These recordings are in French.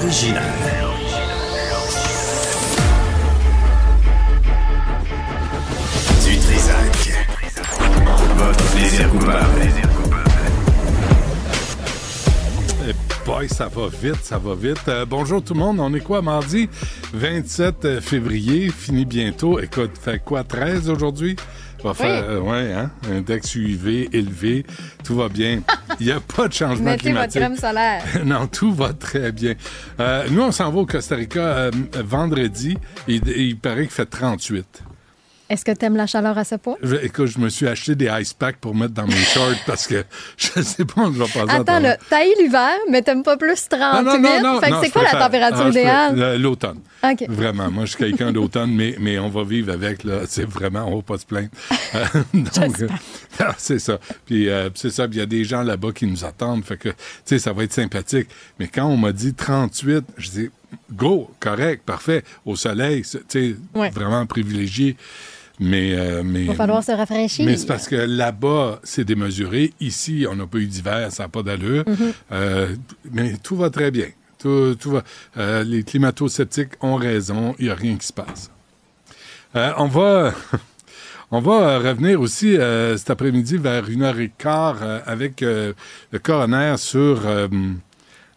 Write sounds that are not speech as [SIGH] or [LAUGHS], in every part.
L'original. Du Trisac. Votre plaisir coupable. Eh boy, ça va vite, ça va vite. Euh, bonjour tout le monde, on est quoi, mardi? 27 février, fini bientôt. Écoute, fait quoi, 13 aujourd'hui? Va faire, euh, ouais, hein? Index UV élevé, tout va bien. Il n'y a pas de changement Mettez votre climatique. crème solaire. [LAUGHS] non, tout va très bien. Euh, nous, on s'en va au Costa Rica euh, vendredi. et il paraît qu'il fait 38. Est-ce que tu aimes la chaleur à ce point? Je- écoute, je me suis acheté des ice packs pour mettre dans mes shorts parce que [LAUGHS] je sais pas, je vais passer Attends, là, t'haïs l'hiver, mais t'aimes pas plus 38? Ah, non, non, non, fait que non, c'est quoi la température Ah, idéale? le- L'automne. OK. Vraiment. Moi, je suis quelqu'un d'automne, mais, mais on va vivre avec. Là. C'est vraiment, on va pas se plaindre. [LAUGHS] Euh, donc, euh, [LAUGHS] ah, c'est ça. Puis euh, c'est ça. Il y a des gens là-bas qui nous attendent. Fait que, tu sais, ça va être sympathique. Mais quand on m'a dit 38, je dis, go, correct, parfait. Au soleil, tu sais, Ouais. vraiment privilégié. Mais, euh, mais, Il va falloir se rafraîchir. mais c'est parce que là-bas, c'est démesuré. Ici, on n'a pas eu d'hiver, ça n'a pas d'allure. Mhm. Euh, mais tout va très bien. Tout, tout va. euh, les climato-sceptiques ont raison. Il n'y a rien qui se passe. On va. [LAUGHS] On va revenir aussi cet après-midi vers 1h15 euh, avec euh, le coroner sur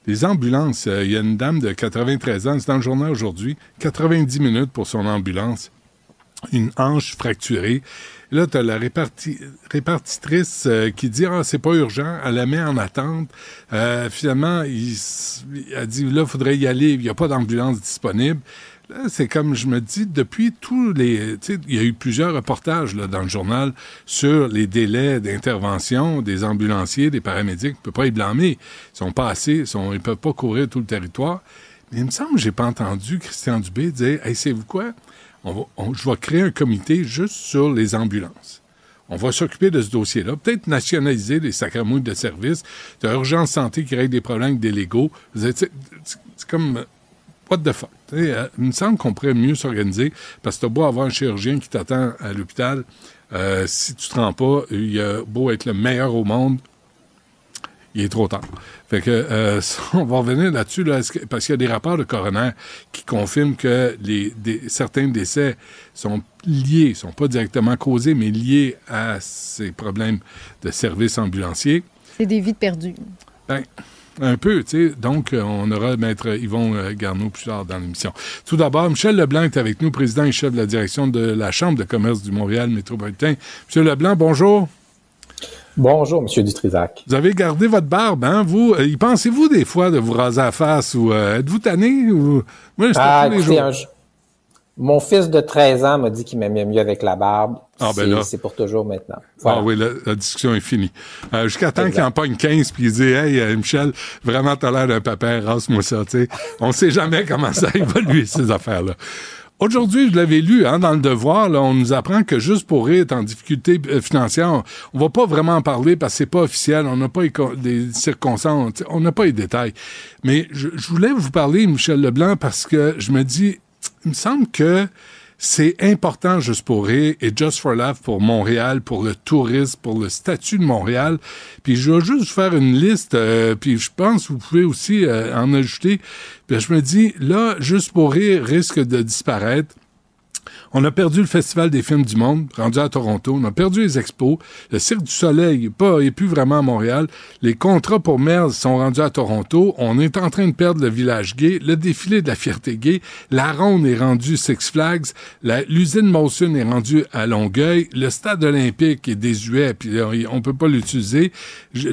les ambulances. Il y a une dame de 93 ans, c'est dans le journal aujourd'hui, 90 minutes pour son ambulance une hanche fracturée. Là, tu as la réparti- répartitrice euh, qui dit Ah, c'est pas urgent, elle la met en attente. Euh, finalement, il, elle dit Là, il faudrait y aller, il n'y a pas d'ambulance disponible. Là, c'est comme je me dis, depuis tous les. Il y a eu plusieurs reportages là, dans le journal sur les délais d'intervention des ambulanciers, des paramédics. On ne peut pas y blâmer. Ils sont pas assez, ils ne peuvent pas couvrir tout le territoire. Mais il me semble que j'ai pas entendu Christian Dubé dire Hey, savez-vous quoi? Je vais créer un comité juste sur les ambulances. On va s'occuper de ce dossier-là. Peut-être nationaliser les sacramouilles de service. Tu as Urgence Santé qui règle des problèmes avec des légaux. C'est comme. euh, What the fuck? Euh, il me semble qu'on pourrait mieux s'organiser parce que tu as beau avoir un chirurgien qui t'attend à l'hôpital. euh, si tu te rends pas, il a beau être le meilleur au monde, il est trop tard. Fait que euh, [LAUGHS] on va revenir là-dessus là, parce qu'il y a des rapports de coroner qui confirment que les, des- certains décès sont liés, sont pas directement causés, mais liés à ces problèmes de services ambulanciers. C'est des vies perdues. Ben, un peu, tu sais. Donc, euh, on aura Maître Yvon euh, Garneau plus tard dans l'émission. Tout d'abord, Michel Leblanc est avec nous, président et chef de la direction de la Chambre de commerce du Montréal métropolitain. Monsieur Leblanc, bonjour. Bonjour, Monsieur Dutrisac. Vous avez gardé votre barbe, hein, vous? Euh, y pensez-vous des fois de vous raser la face ou euh, êtes-vous tanné? Ou... Moi, je Ah, tous les jours. un mon fils de 13 ans m'a dit qu'il m'aimait mieux avec la barbe. Ah, ben C'est- là. C'est pour toujours maintenant. Ah oui, la, la discussion est finie. Euh, Jusqu'à temps qu'il en pogne 15 puis il dit Hey, euh, Michel, vraiment, t'as l'air d'un papa, rase-moi ça. tu sais. On sait jamais comment ça [LAUGHS] évolue, ces affaires-là. Aujourd'hui, je l'avais lu hein, dans le Devoir, là, on nous apprend que juste pour rire est en difficulté euh, financière, on va pas vraiment en parler parce que c'est pas officiel, on n'a pas les, co- les circonstances, on n'a pas les détails. Mais je voulais vous parler, Michel Leblanc, parce que je me dis, il me semble que c'est important Juste pour rire et Just for Laugh pour Montréal, pour le tourisme, pour le statut de Montréal. Puis je vais juste faire une liste, euh, puis je pense que vous pouvez aussi euh, en ajouter. Puis je me dis, là, Juste pour rire risque de disparaître. On a perdu le Festival des films du monde, rendu à Toronto. On a perdu les expos. Le Cirque du Soleil pas, est plus vraiment à Montréal. Les contrats pour Merz sont rendus à Toronto. On est en train de perdre le village gay, le défilé de la fierté gay. La Ronde est rendue Six Flags. La- L'usine Molson est rendue à Longueuil. Le stade olympique est désuet, puis on peut pas l'utiliser.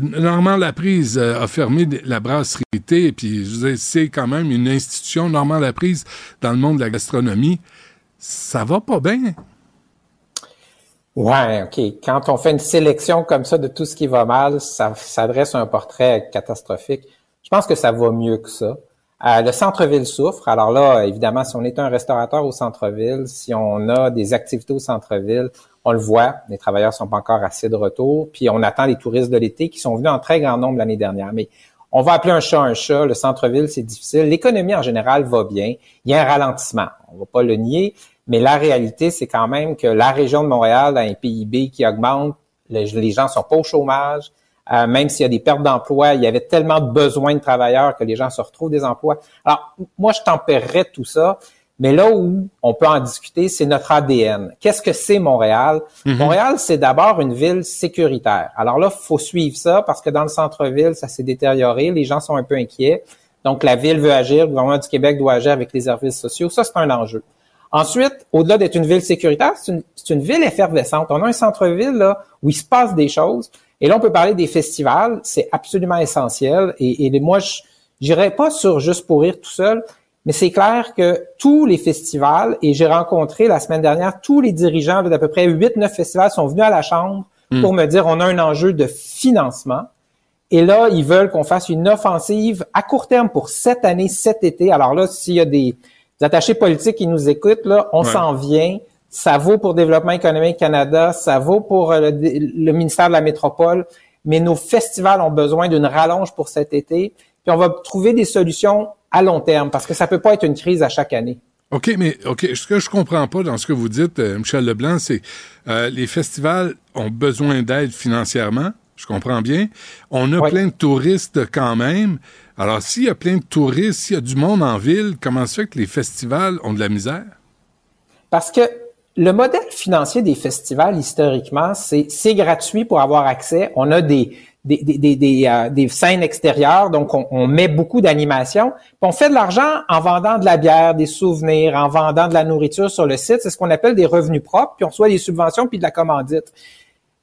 Normand Laprise euh, a fermé la brasserie Thé, puis c'est quand même une institution, Normand Laprise, dans le monde de la gastronomie ça va pas bien. Ouais, OK. Quand on fait une sélection comme ça de tout ce qui va mal, ça, ça dresse un portrait catastrophique. Je pense que ça va mieux que ça. Euh, le centre-ville souffre. Alors là, évidemment, si on est un restaurateur au centre-ville, si on a des activités au centre-ville, on le voit, les travailleurs sont pas encore assez de retour, puis on attend les touristes de l'été qui sont venus en très grand nombre l'année dernière. Mais on va appeler un chat un chat. Le centre-ville, c'est difficile. L'économie en général va bien. Il y a un ralentissement. On va pas le nier. Mais la réalité, c'est quand même que la région de Montréal a un PIB qui augmente. Les, les gens sont pas au chômage. Euh, même s'il y a des pertes d'emploi, il y avait tellement de besoins de travailleurs que les gens se retrouvent des emplois. Alors, moi, je tempérerais tout ça. Mais là où on peut en discuter, c'est notre ADN. Qu'est-ce que c'est Montréal? Montréal, c'est d'abord une ville sécuritaire. Alors là, faut suivre ça parce que dans le centre-ville, ça s'est détérioré. Les gens sont un peu inquiets. Donc, la ville veut agir. Le gouvernement du Québec doit agir avec les services sociaux. Ça, c'est un enjeu. Ensuite, au-delà d'être une ville sécuritaire, c'est une, ville effervescente. On a un centre-ville là où il se passe des choses. Et là, on peut parler des festivals. C'est absolument essentiel. Et, et moi, je n'irai pas sur juste pour rire tout seul, mais c'est clair que tous les festivals, et j'ai rencontré la semaine dernière tous les dirigeants d'à peu près 8-9 festivals sont venus à la Chambre pour me dire on a un enjeu de financement. Et là, ils veulent qu'on fasse une offensive à court terme pour cette année, cet été. Alors là, s'il y a des, des attachés politiques qui nous écoutent, là, on Ouais. s'en vient. Ça vaut pour Développement économique Canada, ça vaut pour euh, le, le ministère de la Métropole, mais nos festivals ont besoin d'une rallonge pour cet été. Puis on va trouver des solutions à long terme parce que ça peut pas être une crise à chaque année. OK, mais OK, ce que je comprends pas dans ce que vous dites, euh, Michel Leblanc, c'est euh, les festivals ont besoin d'aide financièrement. Je comprends bien. On a plein de touristes quand même. Alors, s'il y a plein de touristes, s'il y a du monde en ville, comment se fait que les festivals ont de la misère? Parce que le modèle financier des festivals, historiquement, c'est gratuit pour avoir accès. On a des des, des, des, des, euh, des scènes extérieures, donc on, on met beaucoup d'animation. Puis on fait de l'argent en vendant de la bière, des souvenirs, en vendant de la nourriture sur le site. C'est ce qu'on appelle des revenus propres, puis on reçoit des subventions puis de la commandite.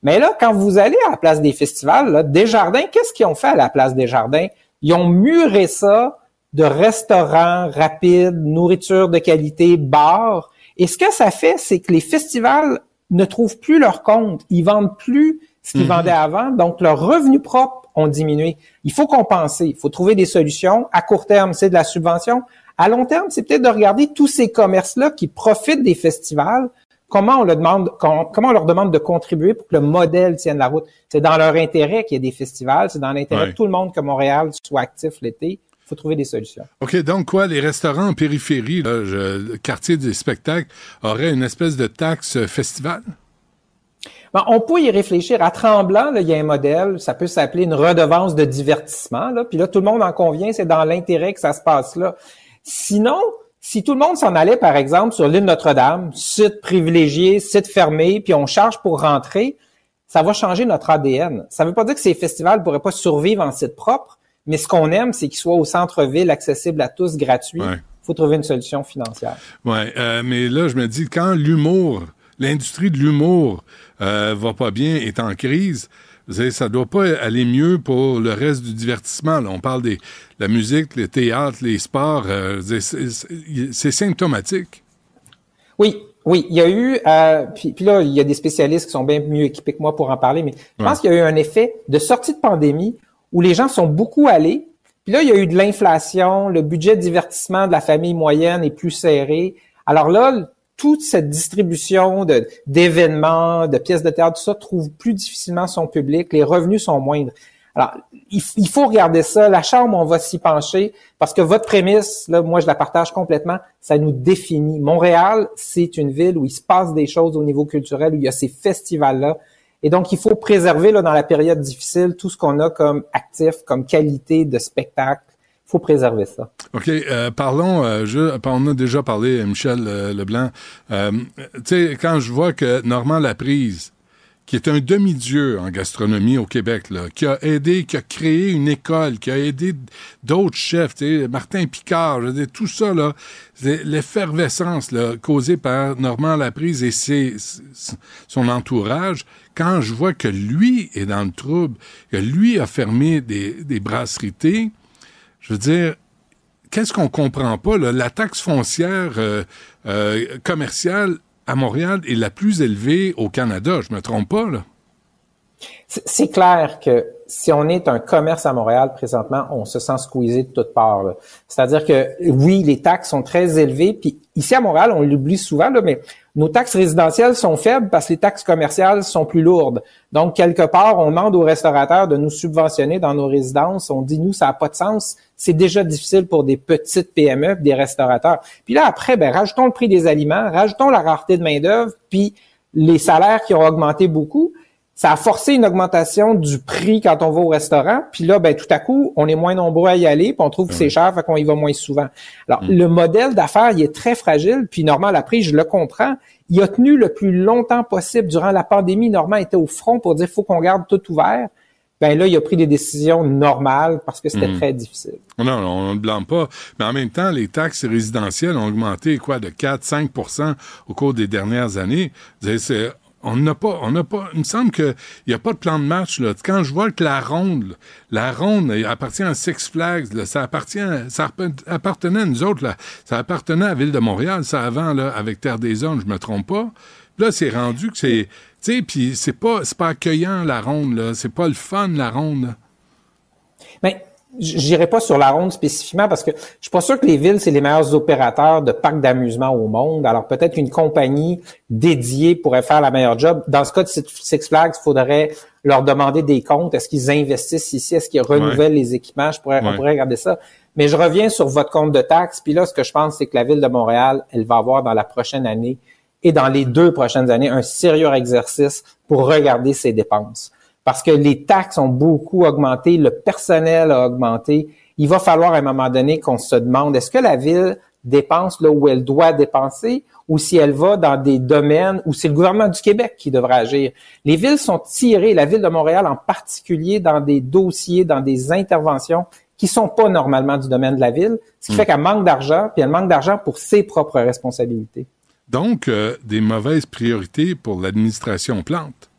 Mais là, quand vous allez à la place des festivals, là, Desjardins, qu'est-ce qu'ils ont fait à la place des jardins? Ils ont muré ça de restaurants rapides, nourriture de qualité, bars. Et ce que ça fait, c'est que les festivals ne trouvent plus leur compte. Ils vendent plus ce qu'ils vendaient avant. Donc, leurs revenus propres ont diminué. Il faut compenser. Il faut trouver des solutions. À court terme, c'est de la subvention. À long terme, c'est peut-être de regarder tous ces commerces-là qui profitent des festivals. Comment on, leur demande, com- comment on leur demande de contribuer pour que le modèle tienne la route? C'est dans leur intérêt qu'il y ait des festivals. C'est dans l'intérêt Ouais. de tout le monde que Montréal soit actif l'été. Il faut trouver des solutions. OK, donc quoi, les restaurants en périphérie, là, je- le quartier des spectacles, auraient une espèce de taxe euh, festival? Bon, on peut y réfléchir. À Tremblant, là, il y a un modèle, ça peut s'appeler une redevance de divertissement. Là. Puis là, tout le monde en convient, c'est dans l'intérêt que ça se passe là. Sinon, si tout le monde s'en allait, par exemple, sur l'île Notre-Dame, site privilégié, site fermé, puis on charge pour rentrer, ça va changer notre ADN. Ça ne veut pas dire que ces festivals ne pourraient pas survivre en site propre, mais ce qu'on aime, c'est qu'ils soient au centre-ville, accessibles à tous, gratuits. Il Ouais. faut trouver une solution financière. Ouais, euh, mais là, je me dis, quand l'humour, l'industrie de l'humour euh, va pas bien, est en crise, savez, ça doit pas aller mieux pour le reste du divertissement. Là. On parle des la musique, les théâtres, les sports. euh, c'est- symptomatique. Oui, oui, il y a eu, euh, puis, puis là, il y a des spécialistes qui sont bien mieux équipés que moi pour en parler, mais je pense qu'il y a eu un effet de sortie de pandémie où les gens sont beaucoup allés. Puis là, il y a eu de l'inflation, le budget de divertissement de la famille moyenne est plus serré. Alors là, toute cette distribution d'événements, de pièces de théâtre, tout ça trouve plus difficilement son public. Les revenus sont moindres. Alors, il faut regarder ça. La Chambre, on va s'y pencher parce que votre prémisse, là, moi, je la partage complètement. Ça nous définit. Montréal, c'est une ville où il se passe des choses au niveau culturel, où il y a ces festivals-là. Et donc, il faut préserver, là, dans la période difficile, tout ce qu'on a comme actif, comme qualité de spectacle. Faut préserver ça. OK, euh, parlons, euh, je, on a déjà parlé, Michel euh, Leblanc. Euh, tu sais, quand je vois que Normand Laprise, qui est un demi-dieu en gastronomie au Québec, qui a aidé, qui a créé une école, qui a aidé d'autres chefs, Martin Picard, je veux dire, tout ça, l'effervescence causée par Normand Laprise et ses, son entourage, quand je vois que lui est dans le trouble, que lui a fermé des, des brasseries, je veux dire, qu'est-ce qu'on comprend pas? Là? La taxe foncière euh, euh, commerciale à Montréal est la plus élevée au Canada. Je me trompe pas, là? C'est clair que si on est un commerce à Montréal présentement, on se sent squeezé de toutes parts. C'est-à-dire que oui, les taxes sont très élevées, puis ici à Montréal, on l'oublie souvent, là, mais nos taxes résidentielles sont faibles parce que les taxes commerciales sont plus lourdes. Donc, quelque part, on demande aux restaurateurs de nous subventionner dans nos résidences. On dit, nous, ça n'a pas de sens. C'est déjà difficile pour des petites PME, des restaurateurs. Puis là, après, ben, rajoutons le prix des aliments, rajoutons la rareté de main-d'œuvre, puis les salaires qui ont augmenté beaucoup ça a forcé une augmentation du prix quand on va au restaurant. Puis là, ben tout à coup, on est moins nombreux à y aller, puis on trouve que c'est cher, fait qu'on y va moins souvent. Alors, Mm. le modèle d'affaires, il est très fragile. Puis Normand Laprise, je le comprends, il a tenu le plus longtemps possible durant la pandémie. Normand était au front pour dire faut qu'on garde tout ouvert. Ben là, il a pris des décisions normales parce que c'était Mm. très difficile. Non, non, on ne blâme pas. Mais en même temps, les taxes résidentielles ont augmenté, quoi, de 4-5% au cours des dernières années. C'est- on n'a pas, on n'a pas, il me semble qu'il n'y a pas de plan de match, là. Quand je vois que la ronde, la ronde appartient à Six Flags, ça appartient, ça app- appartenait à nous autres, là. Ça appartenait à la Ville de Montréal, ça avant, là, avec Terre des Hommes, je me trompe pas. Là, c'est rendu que c'est, tu sais, puis c'est pas, c'est pas accueillant, la ronde, là. C'est pas le fun, la ronde. Mais j'irai pas sur la ronde spécifiquement parce que je suis pas sûr que les villes, c'est les meilleurs opérateurs de parcs d'amusement au monde. Alors peut-être qu'une compagnie dédiée pourrait faire la meilleure job. Dans ce cas de Six Flags, il faudrait leur demander des comptes. Est-ce qu'ils investissent ici? Est-ce qu'ils renouvellent les équipements? Je pourrais, Ouais. On pourrait regarder ça. Mais je reviens sur votre compte de taxes. Puis là, ce que je pense, c'est que la ville de Montréal, elle va avoir dans la prochaine année et dans les deux prochaines années un sérieux exercice pour regarder ses dépenses parce que les taxes ont beaucoup augmenté, le personnel a augmenté. Il va falloir à un moment donné qu'on se demande est-ce que la ville dépense là où elle doit dépenser ou si elle va dans des domaines où c'est le gouvernement du Québec qui devrait agir? Les villes sont tirées, la ville de Montréal en particulier, dans des dossiers, dans des interventions qui sont pas normalement du domaine de la ville, ce qui fait qu'elle manque d'argent, puis elle manque d'argent pour ses propres responsabilités. Donc, euh, des mauvaises priorités pour l'administration Plante.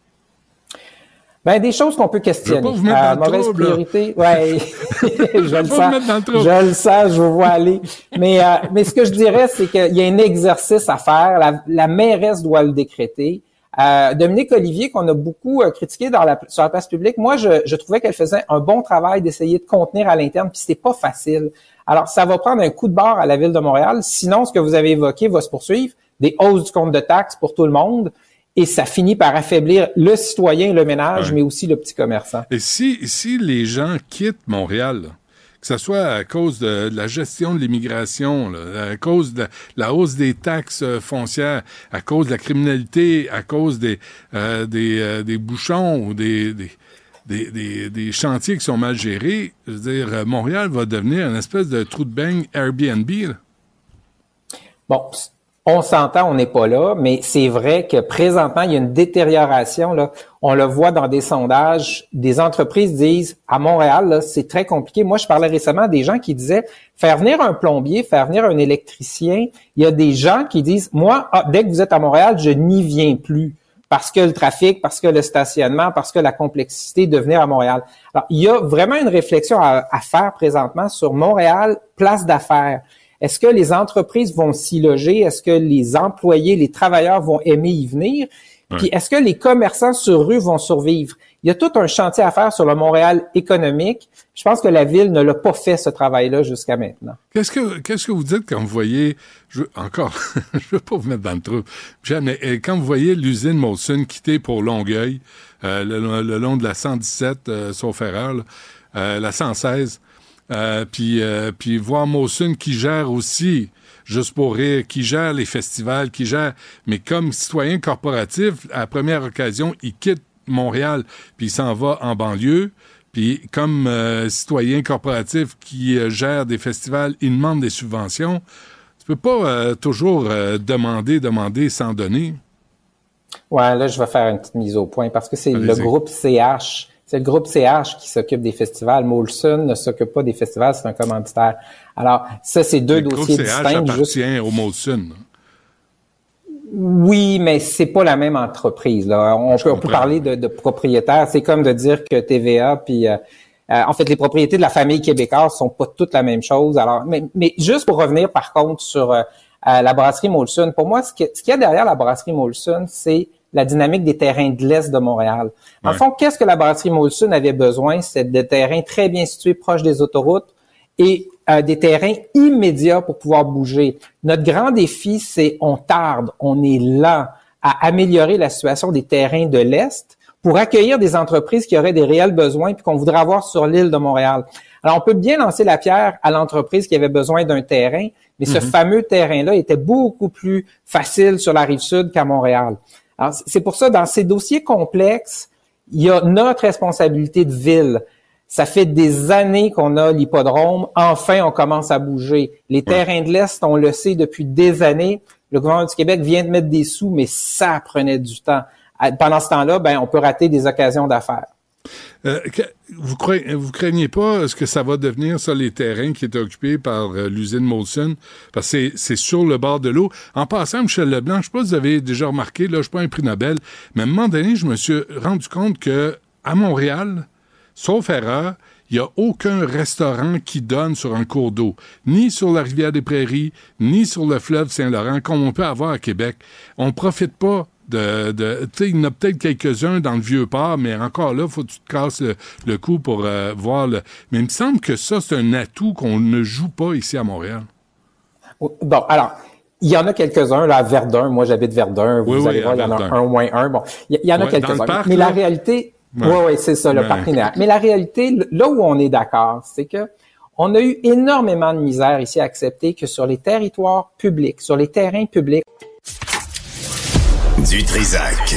Ben, des choses qu'on peut questionner. [LAUGHS] Je veux pas vous mettre dans le mauvaise trouble, priorité. Ouais. je le sens. Je le sens, je vous vois aller. Mais, euh, mais ce que je dirais, c'est qu'il y a un exercice à faire. La, la mairesse doit le décréter. Euh, Dominique Olivier, qu'on a beaucoup euh, critiqué dans la, sur la place publique, moi, je, je trouvais qu'elle faisait un bon travail d'essayer de contenir à l'interne, puis c'était pas facile. Alors, ça va prendre un coup de barre à la ville de Montréal. Sinon, ce que vous avez évoqué va se poursuivre. Des hausses du compte de taxes pour tout le monde. Et ça finit par affaiblir le citoyen, le ménage, Ouais. mais aussi le petit commerçant. Et si, si les gens quittent Montréal, que ce soit à cause de, de la gestion de l'immigration, à cause de la, la hausse des taxes euh, foncières, à cause de la criminalité, à cause des, euh, des, euh, des bouchons ou des, des, des, des- des chantiers qui sont mal gérés, je veux dire, Montréal va devenir une espèce de trou de beigne Airbnb. là. Bon, on s'entend, on n'est pas là, mais c'est vrai que présentement, il y a une détérioration. Là. On le voit dans des sondages. Des entreprises disent, à Montréal, c'est très compliqué. Moi, je parlais récemment des gens qui disaient, faire venir un plombier, faire venir un électricien, il y a des gens qui disent, moi, ah, dès que vous êtes à Montréal, je n'y viens plus. Parce que le trafic, parce que le stationnement, parce que la complexité de venir à Montréal. Alors, il y a vraiment une réflexion à, à faire présentement sur Montréal, place d'affaires. Est-ce que les entreprises vont s'y loger? Est-ce que les employés, les travailleurs vont aimer y venir? Puis est-ce que les commerçants sur rue vont survivre? Il y a tout un chantier à faire sur le Montréal économique. Je pense que la ville ne l'a pas fait ce travail-là jusqu'à maintenant. Qu'est-ce que qu'est-ce que vous dites quand vous voyez je, encore [LAUGHS] je veux pas vous mettre dans le trou. Mais quand vous voyez l'usine Molson quitter pour Longueuil euh, le, le long de la 117 euh, sauf erreur, là, euh, la 116 euh, puis euh, puis voir Molson qui gère aussi juste pour rire, qui gère les festivals, qui gère mais comme citoyen corporatif, à la première occasion, il quitte Montréal, puis il s'en va en banlieue. Puis comme euh, citoyen corporatif qui euh, gère des festivals, il demande des subventions. Tu peux pas toujours demander, demander sans donner. Ouais, là, je vais faire une petite mise au point parce que c'est le groupe CH. C'est le groupe CH qui s'occupe des festivals. Molson ne s'occupe pas des festivals, c'est un commanditaire. Alors, ça, c'est deux Le groupe dossiers CH distincts. juste- appartient au Molson. Oui, mais c'est pas la même entreprise. Là. On, peut, on peut comprends. parler de, de propriétaires. C'est comme de dire que TVA, puis euh, euh, en fait, les propriétés de la famille québécoise sont pas toutes la même chose. Alors, mais, mais juste pour revenir par contre sur euh, euh, la brasserie Molson, pour moi, ce que- ce qu'il y a derrière la brasserie Molson, c'est la dynamique des terrains de l'Est de Montréal. En Ouais. fond, qu'est-ce que la brasserie Molson avait besoin? C'est de terrains très bien situés, proches des autoroutes et euh, des terrains immédiats pour pouvoir bouger. Notre grand défi, c'est on tarde, on est lent à améliorer la situation des terrains de l'Est pour accueillir des entreprises qui auraient des réels besoins puis qu'on voudrait avoir sur l'île de Montréal. Alors, on peut bien lancer la pierre à l'entreprise qui avait besoin d'un terrain, mais ce fameux terrain-là était beaucoup plus facile sur la rive sud qu'à Montréal. C'est pour ça, dans ces dossiers complexes, il y a notre responsabilité de ville. Ça fait des années qu'on a l'hippodrome. Enfin, on commence à bouger. Les terrains de l'Est, on le sait depuis des années. Le gouvernement du Québec vient de mettre des sous, mais ça prenait du temps. Pendant ce temps-là, ben, on peut rater des occasions d'affaires. Euh, vous, croyez, vous craignez pas ce que ça va devenir, ça, les terrains qui étaient occupés par euh, l'usine Molson? Parce que c'est- sur le bord de l'eau. En passant, Michel Leblanc, je sais pas si vous avez déjà remarqué, là, je suis pas un prix Nobel, mais à un moment donné, je me suis rendu compte que à Montréal, sauf erreur, il n'y a aucun restaurant qui donne sur un cours d'eau, ni sur la rivière des Prairies, ni sur le fleuve Saint-Laurent, comme on peut avoir à Québec. On profite pas de... il y en a peut-être quelques-uns dans le Vieux-Port, mais encore là, faut que tu te casses le, le cou pour euh, voir le... Mais il me semble que ça, c'est un atout qu'on ne joue pas ici à Montréal. Bon, alors, il y en a quelques-uns, là, à Verdun. Moi, j'habite Verdun. Vous Oui, oui, allez voir, à il y en a un au moins un. Bon, il y, en a Ouais, quelques-uns. parc, Mais là? la réalité, Ouais. oui, oui, c'est ça, le Ouais. Mais la réalité, là où on est d'accord, c'est que on a eu énormément de misère ici à accepter que sur les territoires publics, sur les terrains publics, Du Trisac.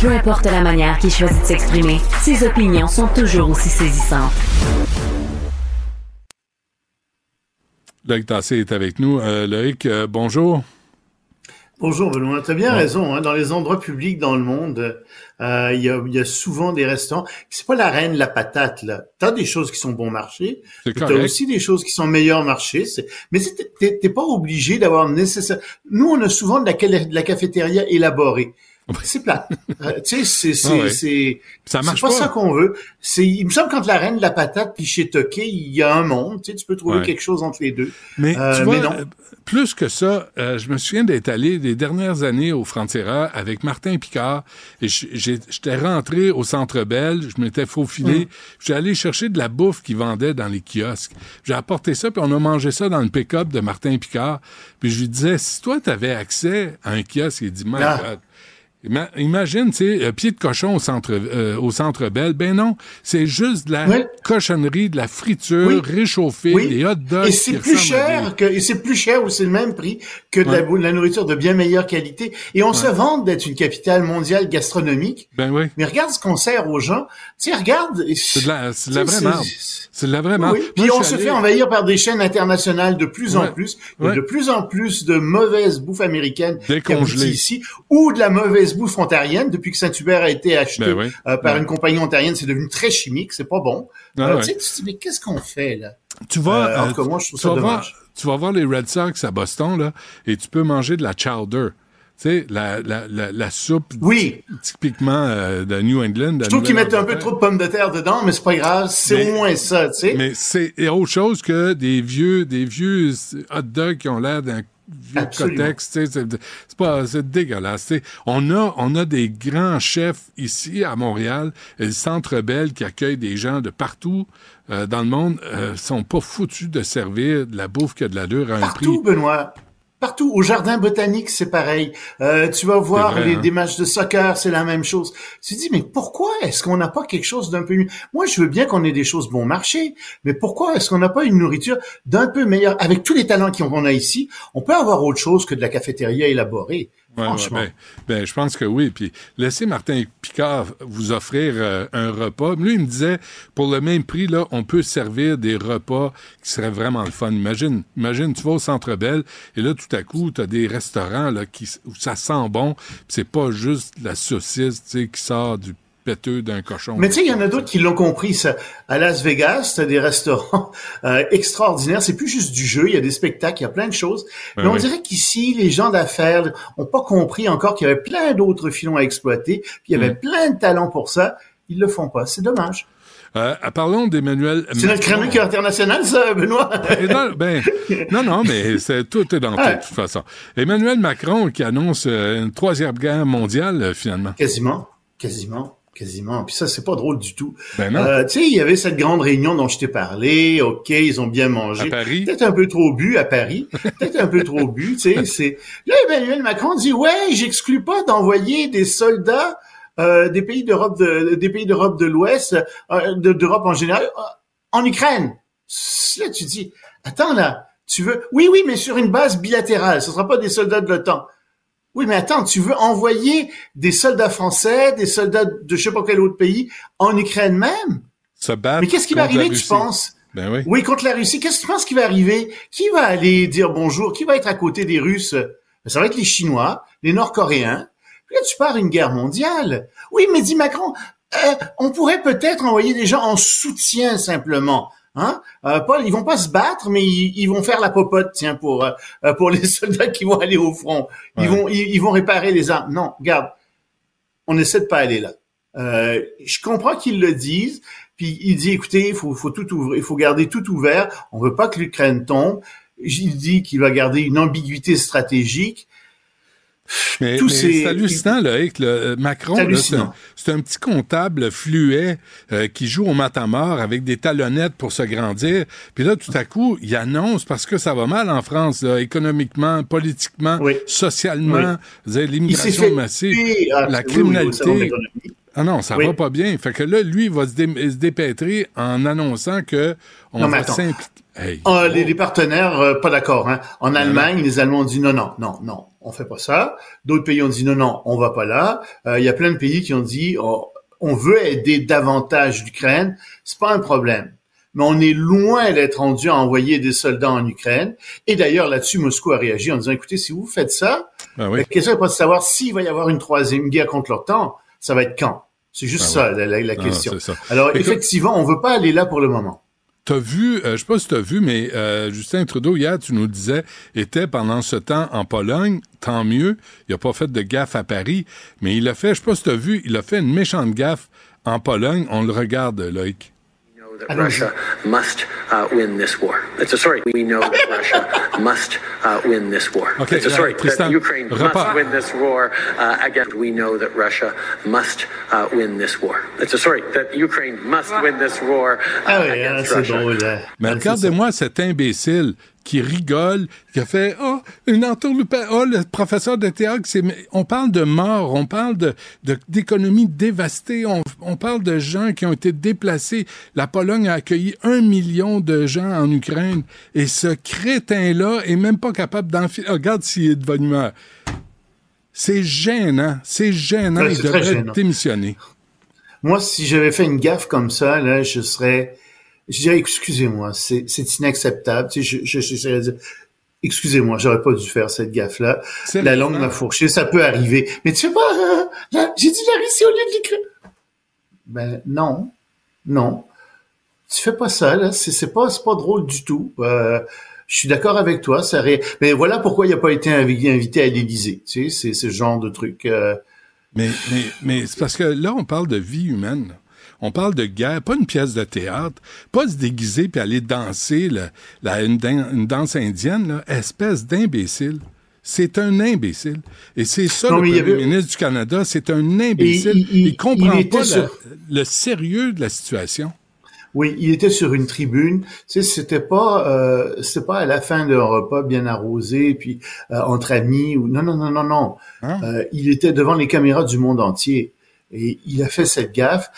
Peu importe la manière qu'il choisit de s'exprimer, ses opinions sont toujours aussi saisissantes. Loïc Tassé est avec nous. Euh, Loïc, euh, bonjour. Bonjour Benoît, tu as bien raison. Hein, dans les endroits publics dans le monde, euh, il y, a, y a souvent des restaurants. C'est pas la reine la patate là. T'as des choses qui sont bon marché, t'as aussi des choses qui sont meilleur marché. Mais t'es pas obligé d'avoir nécessaire. Nous, on a souvent de la, cala- de la cafétéria élaborée. C'est plat. [LAUGHS] Euh, tu sais, c'est c'est Ah ouais. c'est Ça marche pas, pas. ça qu'on veut. C'est il me semble quand la reine de la patate puis chez Toqué, il y a un monde. Tu sais, tu peux trouver Ouais. quelque chose entre les deux. Mais Euh, tu vois, mais non. euh, plus que ça, euh, je me souviens d'être allé les dernières années au Frontiera avec Martin Picard et j'étais rentré au Centre Bell, je m'étais faufilé, j'ai allé chercher de la bouffe qu'ils vendaient dans les kiosques. J'ai apporté ça, puis on a mangé ça dans le pick-up de Martin Picard. Puis je lui disais, si toi, tu avais accès à un kiosque, il dit, My Ah. God, Imagine, tu sais, euh, pied de cochon au centre, euh, au centre Bell. Ben non, c'est juste de la cochonnerie, de la friture Oui. réchauffée, Oui. des hot dogs. Et c'est plus cher que, et c'est plus cher ou c'est le même prix que de, la, Ouais. bou- de la nourriture de bien meilleure qualité. Et on se vante d'être une capitale mondiale gastronomique. Ben oui. Mais regarde ce qu'on sert aux gens. Tu sais, regarde. C'est de la, c'est de la vraie merde. C'est de la vraie Moi, puis on se allé- fait envahir par des chaînes internationales de plus en plus. De plus en plus de mauvaise bouffe américaine qui Décongelée. ici, ou de la mauvaise bouffe ontarienne. Depuis que Saint-Hubert a été acheté Ben oui. euh, par une compagnie ontarienne, c'est devenu très chimique, c'est pas bon. Ah Euh, ouais. Tu te dis, mais qu'est-ce qu'on fait là? Tu vas, Euh, euh, moi, je trouve tu ça vas voir, tu vas voir les Red Sox à Boston, là, et tu peux manger de la chowder. Tu sais, la, la, la, la soupe Oui. typiquement euh, de New England. de Je trouve qu'ils mettent un peu trop de pommes de terre dedans, mais c'est pas grave, c'est au moins ça, tu sais. Mais c'est autre chose que des vieux, des vieux hot dogs qui ont l'air d'un vieux c'est pas, c'est dégueulasse. tu sais. On a, on a des grands chefs ici à Montréal, et le Centre Bell qui accueille des gens de partout euh, dans le monde, euh, sont pas foutus de servir de la bouffe qui a de l'allure à un Partout, prix. Benoît. Partout. Au jardin botanique, c'est pareil. Euh, tu vas voir vrai, les, hein? des matchs de soccer, c'est la même chose. Tu te dis, mais pourquoi est-ce qu'on n'a pas quelque chose d'un peu mieux? Moi, je veux bien qu'on ait des choses bon marché, mais pourquoi est-ce qu'on n'a pas une nourriture d'un peu meilleure? Avec tous les talents qu'on a ici, on peut avoir autre chose que de la cafétéria élaborée. Ouais, ouais, Franchement. ben, ben, je pense que oui. Puis laissez Martin Picard vous offrir euh, un repas. Lui, il me disait, pour le même prix, là, on peut servir des repas qui seraient vraiment le fun. Imagine, imagine, tu vas au Centre Bell et là, tout à coup, tu as des restaurants là, qui, où ça sent bon. C'est pas juste la saucisse tu sais, qui sort du péteux d'un cochon. Mais tu sais, il y en a d'autres qui l'ont compris. Ça. À Las Vegas, t'as des restaurants [LAUGHS] euh, extraordinaires. C'est plus juste du jeu. Il y a des spectacles, il y a plein de choses. Ben Mais on oui. dirait qu'ici, les gens d'affaires ont pas compris encore qu'il y avait plein d'autres filons à exploiter. Puis il y avait Mm. plein de talents pour ça. Ils le font pas. C'est dommage. Euh, parlons d'Emmanuel C'est notre chronique internationale, ça, Benoît? Et non, ben, [LAUGHS] non, non, mais c'est, tout est dans tout, Ouais. de toute façon. Emmanuel Macron qui annonce euh, une troisième guerre mondiale, finalement. Quasiment, quasiment, quasiment. Puis ça, c'est pas drôle du tout. Ben. Euh, tu sais, il y avait cette grande réunion dont je t'ai parlé. OK, ils ont bien mangé. À Paris? Peut-être un peu trop bu à Paris. [LAUGHS] Peut-être un peu trop bu, tu sais. C'est... Là, Emmanuel Macron dit, ouais, j'exclus pas d'envoyer des soldats euh, des pays d'Europe de, des pays d'Europe de l'Ouest, euh, de- d'Europe en général, euh, en Ukraine. Là, tu dis, attends là, tu veux, oui, oui, mais sur une base bilatérale. Ce sera pas des soldats de l'OTAN. Oui, mais attends, tu veux envoyer des soldats français, des soldats de je sais pas quel autre pays en Ukraine même? Se battre Mais qu'est-ce qui va arriver, tu penses? Ben oui. Oui, contre la Russie. Qu'est-ce que tu penses qui va arriver? Qui va aller dire bonjour? Qui va être à côté des Russes? Ben, Ça va être les Chinois, les Nord-Coréens. Puis là, tu pars une guerre mondiale. Oui, mais dit Macron, euh, on pourrait peut-être envoyer des gens en soutien simplement. Hein? Euh, pas, ils vont pas se battre, mais ils, ils vont faire la popote, tiens, pour euh, euh, pour [LAUGHS] les soldats qui vont aller au front. Ils Ouais. vont ils, ils vont réparer les armes. Non, regarde, on essaie de pas aller là. Euh, je comprends qu'ils le disent, puis il dit écoutez, il faut, faut tout ouvrir, il faut garder tout ouvert. On veut pas que l'Ukraine tombe. Il dit qu'il va garder une ambiguïté stratégique. Mais, c'est hallucinant, là, avec le euh, Macron, C'est un, petit comptable fluet euh, qui joue au matamor avec des talonnettes pour se grandir. Puis là, tout à coup, il annonce, parce que ça va mal en France, là, économiquement, politiquement, socialement, s'est l'immigration massive, ah, la oui, oui, criminalité. Ah non, ça Oui. va pas bien. Fait que là, lui, il va se, dé- se dépêtrer en annonçant que on Non, va s'impliquer. Hey. Ah, les, les partenaires, euh, pas d'accord. Hein. En Allemagne, les Allemands ont dit non, non, non, non, on fait pas ça. D'autres pays ont dit non, non, on va pas là. Euh, Il y a plein de pays qui ont dit oh, on veut aider davantage l'Ukraine. C'est pas un problème. Mais on est loin d'être rendu à envoyer des soldats en Ukraine. Et d'ailleurs, là-dessus, Moscou a réagi en disant, écoutez, si vous faites ça, Ben oui. la question n'est pas de savoir s'il va y avoir une troisième guerre contre l'OTAN, ça va être quand? C'est juste Ben ça, oui. la, la- la question. ça. Alors, Écoute- effectivement, on veut pas aller là pour le moment. T'as vu, euh, je sais pas si t'as vu, mais euh, Justin Trudeau, hier, tu nous disais, était pendant ce temps en Pologne, tant mieux, il a pas fait de gaffe à Paris, mais il a fait, je sais pas si t'as vu, il a fait une méchante gaffe en Pologne, on le regarde, Loïc. That Russia must uh, win this war. It's a sorry. We know that Russia [LAUGHS] must uh, win this war. Okay, it's a uh, sorry Tristan, that Ukraine repart. must win this war. Uh, again, we know that Russia must uh, win this war. It's a sorry that Ukraine must win this war uh, Ah oui, hein, against c'est Russia. drôle. Mais Ah, regardez-moi cet imbécile qui rigole, qui a fait oh une entourloupe, oh le professeur de théâtre, c'est on parle de mort, on parle de de- d'économie dévastée, on, on parle de gens qui ont été déplacés. La Pologne a accueilli un million de gens en Ukraine et ce crétin-là est même pas capable d'enfiler. regarde s'il est de bonne humeur. C'est gênant, c'est gênant. Ouais, il devrait démissionner. Moi, si j'avais fait une gaffe comme ça, là, je serais, je dirais, excusez-moi, c'est, inacceptable. Tu sais, je, je, je, excusez-moi, j'aurais pas dû faire cette gaffe-là. La langue fun. m'a fourché, ça peut arriver. Mais tu sais pas, euh, j'ai dit la Russie au lieu de l'Ukraine. Ben, non. Non. Tu fais pas ça, là. C'est, pas, c'est pas drôle du tout. Euh, je suis d'accord avec toi, ça ré... Mais voilà pourquoi il a pas été invi- invité à l'Élysée. Tu sais, c'est ce genre de truc. euh, Mais, mais, mais c'est parce que là, on parle de vie humaine. Là. On parle de guerre, pas une pièce de théâtre, pas se déguiser puis aller danser la, une, dan- une danse indienne, là. espèce d'imbécile. C'est un imbécile. Et c'est ça Non, le premier avait- ministre du Canada, c'est un imbécile. il- il, il- comprend il pas la- le sérieux de la situation. Oui, il était sur une tribune. Tu sais, c'était pas, euh, c'était pas à la fin d'un repas bien arrosé, puis euh, entre amis ou non, non, non, non, non. Hein? Euh, il était devant les caméras du monde entier et il a fait cette gaffe.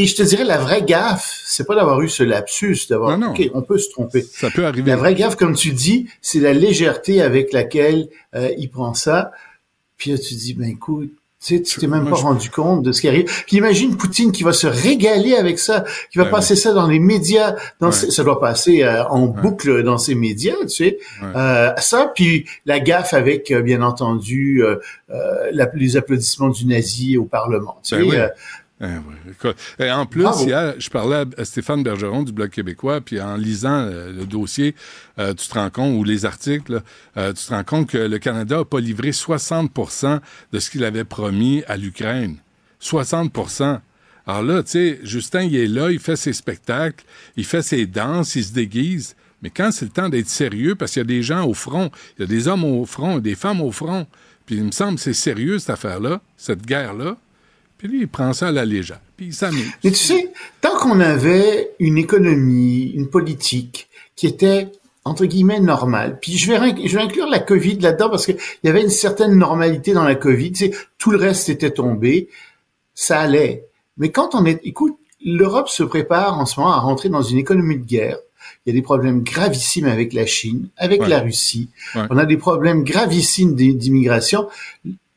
Et je te dirais, la vraie gaffe, c'est pas d'avoir eu ce lapsus, d'avoir, ok, on peut se tromper. Ça peut arriver. La vraie gaffe, comme tu dis, c'est la légèreté avec laquelle euh, il prend ça. Puis là, tu dis, ben écoute, tu sais, tu t'es même pas rendu compte de ce qui arrive. Puis imagine Poutine qui va se régaler avec ça, qui va Ben passer ça dans les médias, dans Ouais. ses- ça doit passer euh, en boucle dans ces médias, tu sais. Euh, ça, puis la gaffe avec, euh, bien entendu, euh, euh, la- les applaudissements du nazi au Parlement. Tu Ben sais, oui. Eh oui, écoute. Et en plus, Bravo. hier, je parlais à Stéphane Bergeron du Bloc québécois, puis en lisant euh, le dossier, euh, tu te rends compte, ou les articles, euh, tu te rends compte que le Canada n'a pas livré 60% de ce qu'il avait promis à l'Ukraine. 60% Alors là, tu sais, Justin, il est là, il fait ses spectacles, il fait ses danses, il se déguise. Mais quand c'est le temps d'être sérieux, parce qu'il y a des gens au front, il y a des hommes au front, des femmes au front, puis il me semble que c'est sérieux, cette affaire-là, cette guerre-là. Puis lui, il prend ça à la légère. Puis il s'amuse. Mais tu sais, tant qu'on avait une économie, une politique qui était entre guillemets normale, puis je vais, je vais inclure la COVID là-dedans parce qu'il y avait une certaine normalité dans la COVID, tu sais, tout le reste était tombé, ça allait. Mais quand on est, écoute, l'Europe se prépare en ce moment à rentrer dans une économie de guerre. Il y a des problèmes gravissimes avec la Chine, avec Ouais. la Russie. Ouais. On a des problèmes gravissimes d'i- d'immigration.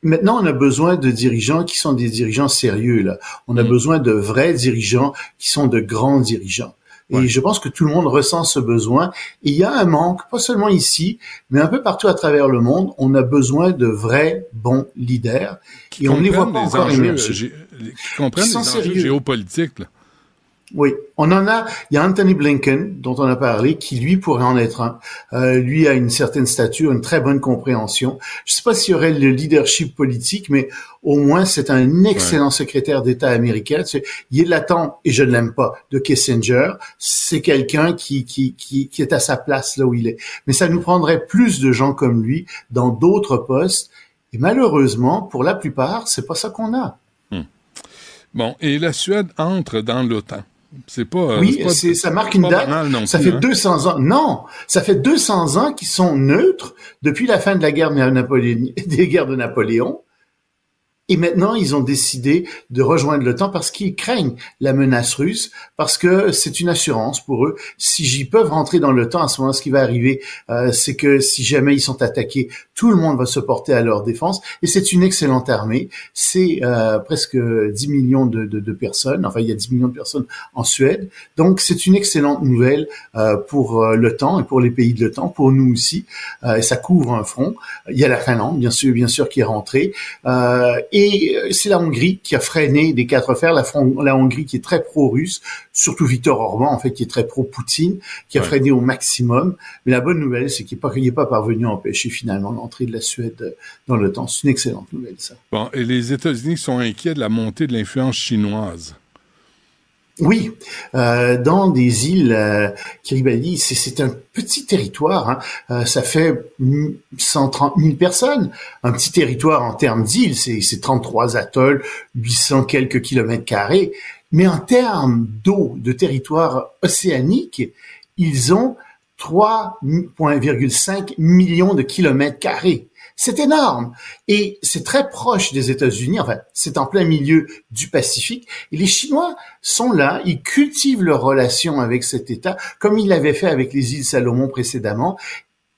Maintenant, on a besoin de dirigeants qui sont des dirigeants sérieux. Là, on a besoin de vrais dirigeants qui sont de grands dirigeants. Et je pense que tout le monde ressent ce besoin. Et il y a un manque, pas seulement ici, mais un peu partout à travers le monde. On a besoin de vrais bons leaders. et on ne les voit pas encore les enjeux, émerger. euh, qui comprennent Qui les enjeux sérieux. géopolitiques. là. Oui, on en a. Il y a Anthony Blinken dont on a parlé, qui lui pourrait en être un. Euh, lui a une certaine stature, une très bonne compréhension. Je ne sais pas s'il y aurait le leadership politique, mais au moins c'est un excellent secrétaire d'État américain. Il est latent et je ne l'aime pas de Kissinger. C'est quelqu'un qui, qui qui qui est à sa place là où il est. Mais ça nous prendrait plus de gens comme lui dans d'autres postes. Et malheureusement, pour la plupart, c'est pas ça qu'on a. Bon, et la Suède entre dans l'OTAN. C'est pas. euh, Oui, c'est pas- ça marque une date. banal non ça plus, fait hein. 200 ans. Non, ça fait 200 ans qu'ils sont neutres depuis la fin de la guerre Napolé- des guerres de Napoléon. Et maintenant, ils ont décidé de rejoindre l'OTAN parce qu'ils craignent la menace russe, parce que c'est une assurance pour eux. Si j'y peuvent rentrer dans l'OTAN, à ce moment, ce qui va arriver, euh, c'est que si jamais ils sont attaqués, tout le monde va se porter à leur défense. Et c'est une excellente armée. C'est euh, presque 10 millions de, de- de personnes. Enfin, il y a 10 millions de personnes en Suède. Donc, c'est une excellente nouvelle euh, pour euh, l'OTAN et pour les pays de l'OTAN, pour nous aussi. Euh, et ça couvre un front. Il y a la Finlande, bien sûr, bien sûr, qui est rentrée. Euh, et euh, c'est la Hongrie qui a freiné des quatre fers. La, Hongrie qui est très pro-russe, surtout Viktor Orban, en fait, qui est très pro-Poutine, qui a Ouais. freiné au maximum. Mais la bonne nouvelle, c'est qu'il n'est pas, pas parvenu à empêcher finalement l'entrée de la Suède euh, dans l'OTAN. C'est une excellente nouvelle, ça. Bon, et les États-Unis sont inquiets de la montée de l'influence chinoise. Oui, euh, dans des îles euh, Kiribati, c'est- un petit territoire. hein. Euh, ça fait mm, 130 000 personnes. Un petit territoire en termes d'îles, c'est 33 atolls, 800 quelques kilomètres carrés. Mais en termes d'eau, de territoire océanique, ils ont 3,5 millions de kilomètres carrés. C'est énorme. Et c'est très proche des États-Unis. Enfin, c'est en plein milieu du Pacifique. Et les Chinois sont là. Ils cultivent leur relation avec cet État, comme ils l'avaient fait avec les îles Salomon précédemment.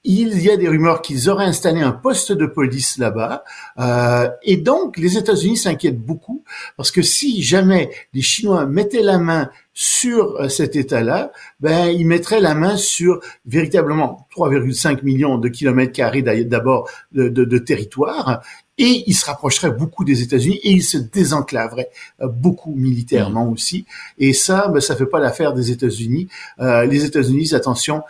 Il y a des rumeurs qu'ils auraient installé un poste de police là-bas. Euh, et donc, les États-Unis s'inquiètent beaucoup parce que si jamais les Chinois mettaient la main sur euh, cet État-là, ben, ils mettraient la main sur véritablement 3,5 millions de kilomètres carrés d'abord de, de- de territoire et ils se rapprocheraient beaucoup des États-Unis et ils se désenclaveraient euh, beaucoup militairement aussi. Et ça, ben, ça fait pas l'affaire des États-Unis. Euh, les États-Unis, attention,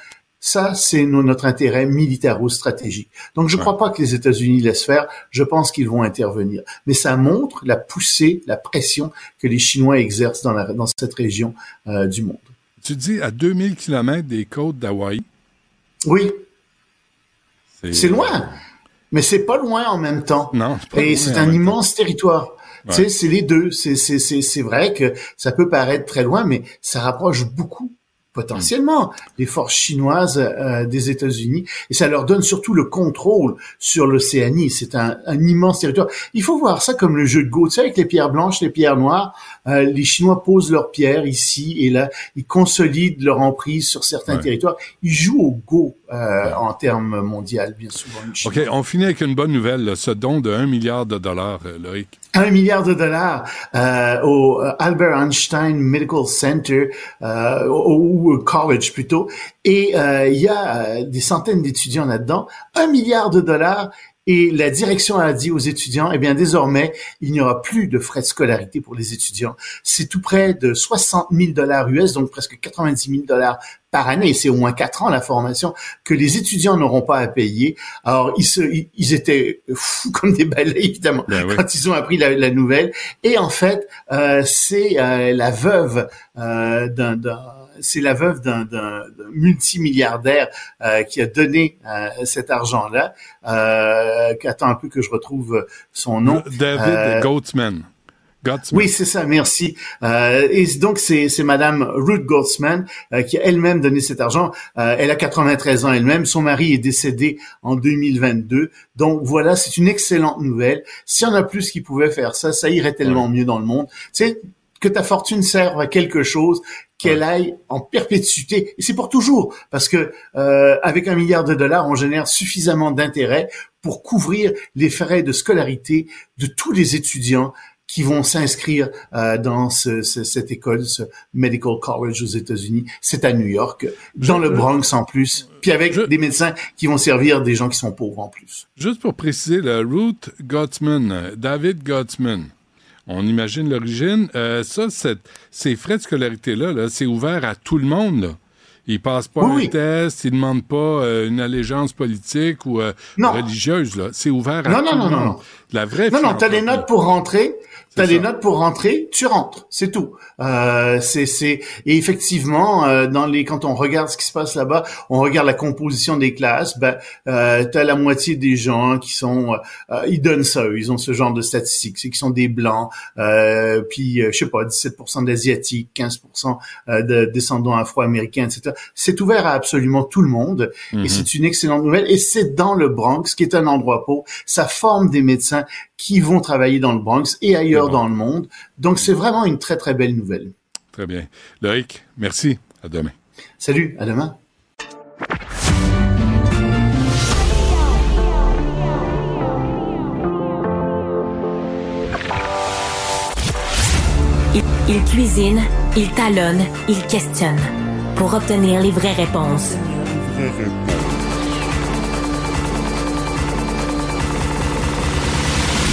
ça, c'est no- notre intérêt militaro-stratégique. Donc, je ne crois pas que les États-Unis laissent faire. Je pense qu'ils vont intervenir. Mais ça montre la poussée, la pression que les Chinois exercent dans, la, dans cette région euh, du monde. Tu dis à 2000 km des côtes d'Hawaï. Oui. C'est loin. Mais c'est pas loin en même temps. Non, pas Et c'est un immense territoire. Ouais. Tu sais, c'est les deux. C'est vrai que ça peut paraître très loin, mais ça rapproche beaucoup potentiellement les forces chinoises euh, des États-Unis et ça leur donne surtout le contrôle sur l'Océanie. C'est un, un immense territoire. Il faut voir ça comme le jeu de Go, tu sais, avec les pierres blanches, les pierres noires. Euh, les Chinois posent leurs pierres ici et là, ils consolident leur emprise sur certains Ouais. territoires. Ils jouent au Go euh, en termes mondial, bien souvent. OK, on finit avec une bonne nouvelle, ce don de 1 milliard de dollars, euh, Loïc. un milliard de dollars euh, au euh, Albert Einstein Medical Center euh, ou college plutôt et euh, il y a des centaines d'étudiants là-dedans un milliard de dollars et la direction a dit aux étudiants, eh bien désormais, il n'y aura plus de frais de scolarité pour les étudiants. C'est tout près de 60 000 dollars US, donc presque 90 000 dollars par année, c'est au moins quatre ans la formation que les étudiants n'auront pas à payer. Alors ils se, ils, ils étaient fous [LAUGHS] comme des balais évidemment Ben oui. quand ils ont appris la, la nouvelle. Et en fait, euh, c'est euh, la veuve euh, d'un d'un- c'est la veuve d'un multimilliardaire euh, qui a donné euh, cet argent-là. Euh, attends un peu que je retrouve son nom. David Euh, Goatsman. Goatsman. oui, c'est ça, merci. Euh, et donc c'est c'est Madame Ruth Goldsman euh, qui a elle-même donné cet argent. Euh, elle a 93 ans elle-même. Son mari est décédé en 2022. Donc voilà, c'est une excellente nouvelle. S'il y en a plus qui pouvaient faire ça, ça irait tellement mieux dans le monde. Tu sais que ta fortune serve à quelque chose, qu'elle aille en perpétuité. Et c'est pour toujours, parce que euh, avec un milliard de dollars, on génère suffisamment d'intérêts pour couvrir les frais de scolarité de tous les étudiants qui vont s'inscrire euh, dans ce, ce- cette école, ce Medical College aux États-Unis. C'est à New York, dans le Bronx en plus, puis avec des médecins qui vont servir des gens qui sont pauvres en plus. Juste pour préciser, le Ruth Gottman, euh, David Gottman, on imagine l'origine. Euh, ça, ces frais de scolarité-là, là, c'est ouvert à tout le monde. Là. Ils passent pas Oui, un oui. test, ils demandent pas euh, une allégeance politique ou euh, Non. religieuse. Là. C'est ouvert à Non, tout non, le non, non, monde. non. La vraie Non, non, t'as les notes pour rentrer. T'as ça. notes pour rentrer, tu rentres, c'est tout. Euh, c'est, c'est, et effectivement, euh, dans les, quand on regarde ce qui se passe là-bas, on regarde la composition des classes. Ben, euh, t'as la moitié des gens qui sont, euh, ils donnent ça, eux, ils ont ce genre de statistiques, c'est qu'ils sont des blancs, euh, puis euh, je sais pas, 17% d'asiatiques, 15% euh, de descendants afro-américains, etc. C'est ouvert à absolument tout le monde, Mhm. et c'est une excellente nouvelle. Et c'est dans le Bronx, qui est un endroit pauvre. Ça forme des médecins qui vont travailler dans le Bronx et ailleurs dans le monde. Donc c'est vraiment une très très belle nouvelle. Très bien. Loïc, merci. À demain. Salut, à demain. Il, il cuisine, il talonne, il questionne pour obtenir les vraies réponses.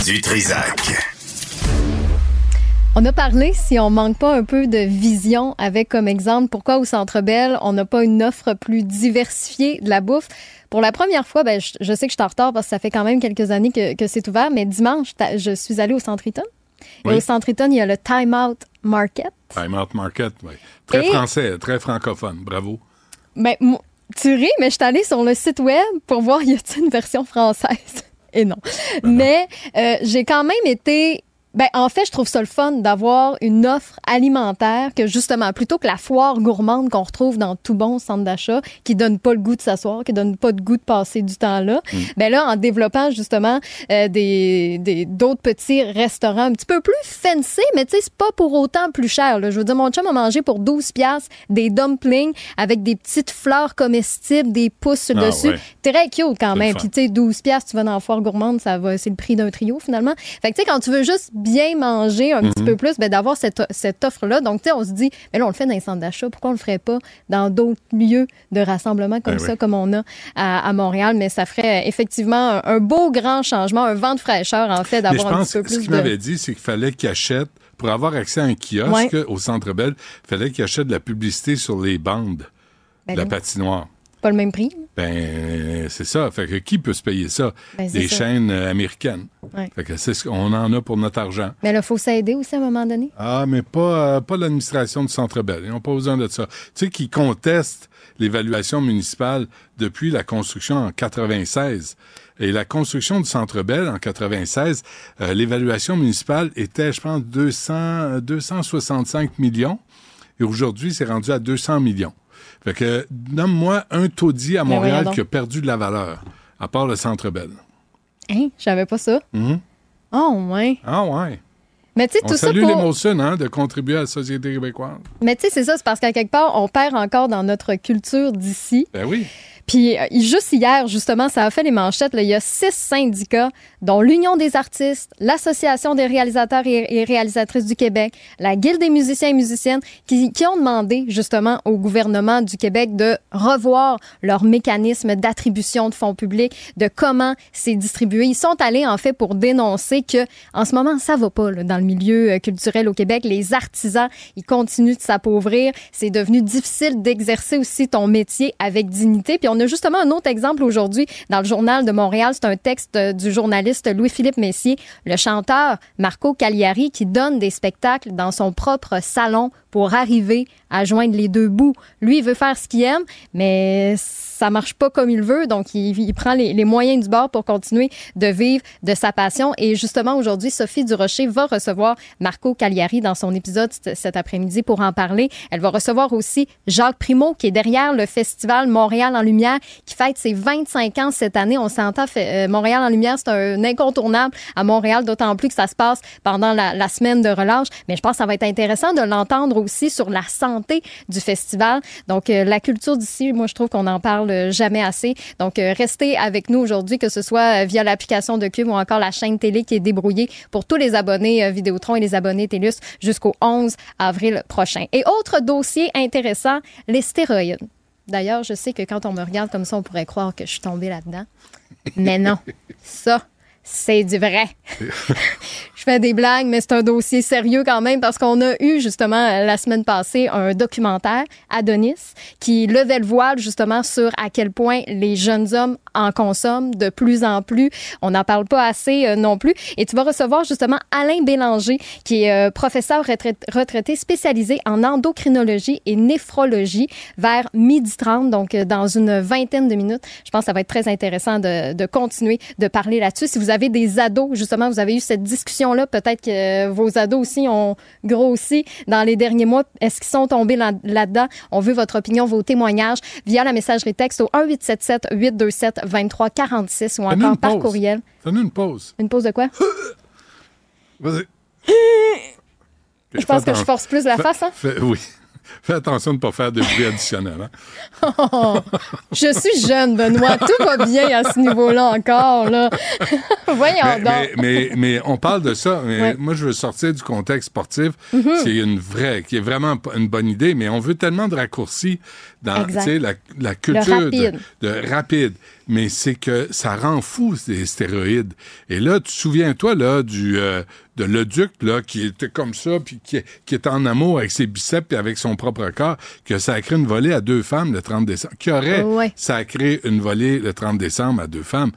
Du Trisac. On a parlé, si on manque pas un peu de vision avec comme exemple, pourquoi au Centre Bell, on n'a pas une offre plus diversifiée de la bouffe? Pour la première fois, ben, je, je sais que je suis en retard parce que ça fait quand même quelques années que, que c'est ouvert, mais dimanche, je suis allée au Centre Eaton. Et au Centre Eaton, il y a le Time Out Market. Time Out Market, oui. Très Et- français, très francophone. Bravo. Ben, tu ris, mais je suis allée sur le site web pour voir [LAUGHS] y a-t-il une version française? Et non. Mais euh, j'ai quand même été. Ben, en fait, je trouve ça le fun d'avoir une offre alimentaire que justement, plutôt que la foire gourmande qu'on retrouve dans tout bon centre d'achat, qui donne pas le goût de s'asseoir, qui donne pas le goût de passer du temps là, ben là, en développant justement euh, des des- d'autres petits restaurants un petit peu plus fancy, mais tu sais, c'est pas pour autant plus cher. Là. Je veux dire, mon chum a mangé pour 12 piastres des dumplings avec des petites fleurs comestibles, des pousses sur le Ah dessus. ouais. Très cute quand même. Puis tu sais, 12 piastres, tu vas dans la foire gourmande, ça va, c'est le prix d'un trio finalement. Fait que tu sais, quand tu veux juste bien manger un petit Mhm. peu plus, ben d'avoir cette, cette offre-là. Donc tu sais, on se dit, mais là, on le fait dans les centres d'achat, pourquoi on le ferait pas dans d'autres lieux de rassemblement comme Ben ça, oui. comme on a à, à Montréal? Mais ça ferait effectivement un, un beau grand changement, un vent de fraîcheur en fait, d'avoir un petit peu plus ce qu'il de... m'avait dit, c'est qu'il fallait qu'il achète, pour avoir accès à un kiosque Ouais. au Centre Bell, il fallait qu'il achète de la publicité sur les bandes Ben de la patinoire. Pas le même prix. Ben, c'est ça. Fait que qui peut se payer ça? Ben, ça. chaînes euh, américaines. Ouais. Fait que c'est ce qu'on en a pour notre argent. Mais là, il faut s'aider aussi à un moment donné. Ah, mais pas, euh, pas l'administration du Centre Bell. Ils n'ont pas besoin de ça. Tu sais, qui contestent l'évaluation municipale depuis la construction en 96. Et la construction du Centre Bell en 96, euh, l'évaluation municipale était, je pense, 200, 265 millions. Et aujourd'hui, c'est rendu à 200 millions. Fait que, nomme-moi un taudis à voyons Montréal qui a perdu de la valeur, à part le Centre Bell. Hein? Je savais pas ça. Mhm. Oh, ouais. Ah ouais. Mais tu sais, tout ça salue pour... l'émotion hein, de contribuer à la société québécoise. Mais tu sais, c'est ça, c'est parce qu'à quelque part, on perd encore dans notre culture d'ici. Ben oui. Puis euh, juste hier, justement, ça a fait les manchettes. là, il y a six syndicats, dont l'Union des artistes, l'Association des réalisateurs et, réalisatrices du Québec, la Guilde des musiciens et musiciennes, qui, qui ont demandé justement au gouvernement du Québec de revoir leur mécanisme d'attribution de fonds publics, de comment c'est distribué. Ils sont allés en fait pour dénoncer que en ce moment ça va pas là, dans le milieu euh, culturel au Québec. Les artisans, ils continuent de s'appauvrir. C'est devenu difficile d'exercer aussi ton métier avec dignité. Puis on a justement un autre exemple aujourd'hui dans le journal de Montréal. C'est un texte euh, du journaliste Louis-Philippe Messier, le chanteur Marco Cagliari, qui donne des spectacles dans son propre salon pour arriver à joindre les deux bouts. Lui, il veut faire ce qu'il aime, mais ça marche pas comme il veut, donc il, il prend les, les moyens du bord pour continuer de vivre de sa passion. Et justement, aujourd'hui, Sophie Durocher va recevoir Marco Cagliari dans son épisode cet après-midi pour en parler. Elle va recevoir aussi Jacques Primo, qui est derrière le festival Montréal en Lumière, qui fête ses 25 ans cette année. On s'entend, euh, Montréal en Lumière, c'est un incontournable à Montréal, d'autant plus que ça se passe pendant la, la semaine de relâche. Mais je pense que ça va être intéressant de l'entendre aussi sur la santé du festival. Donc, euh, la culture d'ici, moi, je trouve qu'on n'en parle jamais assez. Donc, euh, restez avec nous aujourd'hui, que ce soit euh, via l'application de Cube ou encore la chaîne télé qui est débrouillée pour tous les abonnés Vidéotron et les abonnés TELUS jusqu'au 11 avril prochain. Et autre dossier intéressant, les stéroïdes. D'ailleurs, je sais que quand on me regarde comme ça, on pourrait croire que je suis tombée là-dedans. Mais non, ça, c'est du vrai. [LAUGHS] je fais des blagues, mais c'est un dossier sérieux quand même parce qu'on a eu justement la semaine passée un documentaire, Adonis, qui levait le voile justement sur à quel point les jeunes hommes en consomment de plus en plus. On n'en parle pas assez euh, non plus. Et tu vas recevoir justement Alain Bélanger, qui est euh, professeur retrait- retraité spécialisé en endocrinologie et néphrologie vers midi 30, donc euh, dans une vingtaine de minutes. Je pense que ça va être très intéressant de, continuer de parler là-dessus. Si vous avez des ados, justement, vous avez eu cette peut-être que vos ados aussi ont grossi dans les derniers mois. Est-ce qu'ils sont tombés là- là-dedans? On veut votre opinion, vos témoignages via la messagerie texte au 1877 827 2346 ou encore par pause. courriel. Fais-nous une pause. Une pause de quoi? [LAUGHS] Vas-y. Je pense que je force plus la face, hein? oui. [LAUGHS] Fais attention de ne pas faire de bruit additionnel. hein. [LAUGHS] Oh, je suis jeune, Benoît. Tout va bien à ce niveau-là encore. Là. [LAUGHS] Voyons Mais, donc. mais, mais, mais on parle de ça. Mais Ouais. Moi, je veux sortir du contexte sportif. Mhm. C'est une vraie, qui est vraiment une bonne idée, mais on veut tellement de raccourcis dans la, la culture. De, rapide. Mais c'est que ça rend fou, ces stéroïdes. Et là, tu te souviens-toi, là, du, euh, de le duc, là, qui était comme ça, puis qui, qui est en amour avec ses biceps et avec son propre corps, qui a sacré une volée à deux femmes le 30 décembre, qui aurait Ouais. sacré une volée le 30 décembre à deux femmes.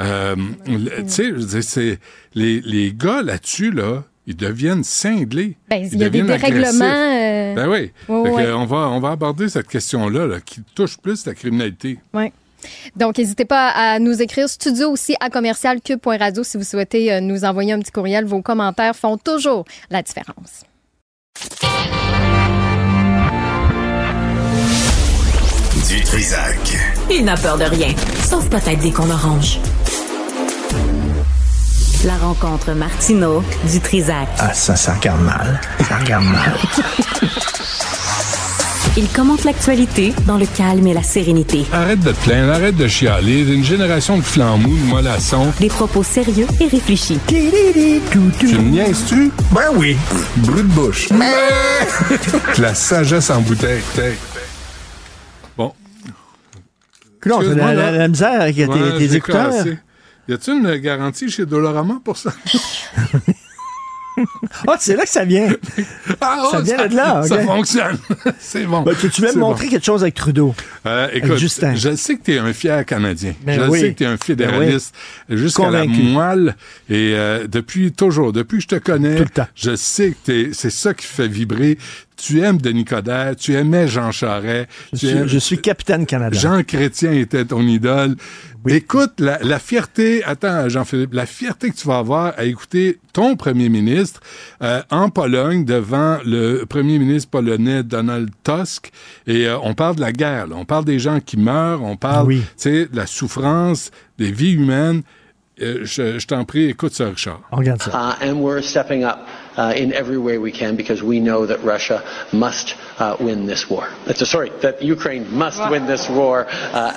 Euh, tu sais, c'est les, les gars là-dessus, là, ils deviennent cinglés. Ben, il y a des dérèglements. euh, Ben oui. Que, ouais. on, va, on va aborder cette question-là là, qui touche plus la criminalité. Ouais. Donc, n'hésitez pas à nous écrire studio aussi à commercialcube.radio si vous souhaitez euh, nous envoyer un petit courriel. Vos commentaires font toujours la différence. Du Trisac. Il n'a peur de rien, sauf peut-être des qu'on orange. La rencontre Martino du Trisac. Ah, ça, ça regarde mal. Ça regarde mal. [LAUGHS] Il commente l'actualité dans le calme et la sérénité. Arrête de te plaindre, arrête de chialer. Une génération de flambous, de mollassons. Des propos sérieux et réfléchis. Tu me niaises-tu? Ben oui. Brut de bouche. [LAUGHS] la sagesse en bouteille. T'es- Bon. T'as Excuse-moi, la, là. la- la misère avec tes, Ouais, tes j'ai écouteurs. Y a-t-il une garantie chez Dolorama pour ça? [LAUGHS] [LAUGHS] Ah, c'est là que ça vient. Ah, ça oh, vient ça- de là. ça fonctionne. [LAUGHS] C'est bon. Ben, tu, C'est me bon. montrer quelque chose avec Trudeau? Euh, Avec écoute, Justin. je sais que tu es un fier Canadien. Ben je oui. sais que tu es un fédéraliste jusqu'à la moelle. Et euh, depuis toujours, depuis que je te connais, Tout le temps. je sais que t'es- c'est ça qui fait vibrer. Tu aimes Denis Coderre, tu aimais Jean Charest. Je tu suis, aimes- je suis capitaine Canada. Jean Chrétien était ton idole. Écoute, la, la fierté, attends Jean-Philippe, la fierté que tu vas avoir à écouter ton premier ministre euh, en Pologne devant le premier ministre polonais Donald Tusk. Et euh, on parle de la guerre, là. on parle des gens qui meurent, on parle Oui. tu sais, de la souffrance, des vies humaines. Euh, je je t'en prie, écoute ça, Richard. On regarde ça. Uh, and we're stepping up uh, in every way we can because we know that Russia must uh, win this war. That's sorry, that Ukraine must win this war. Uh,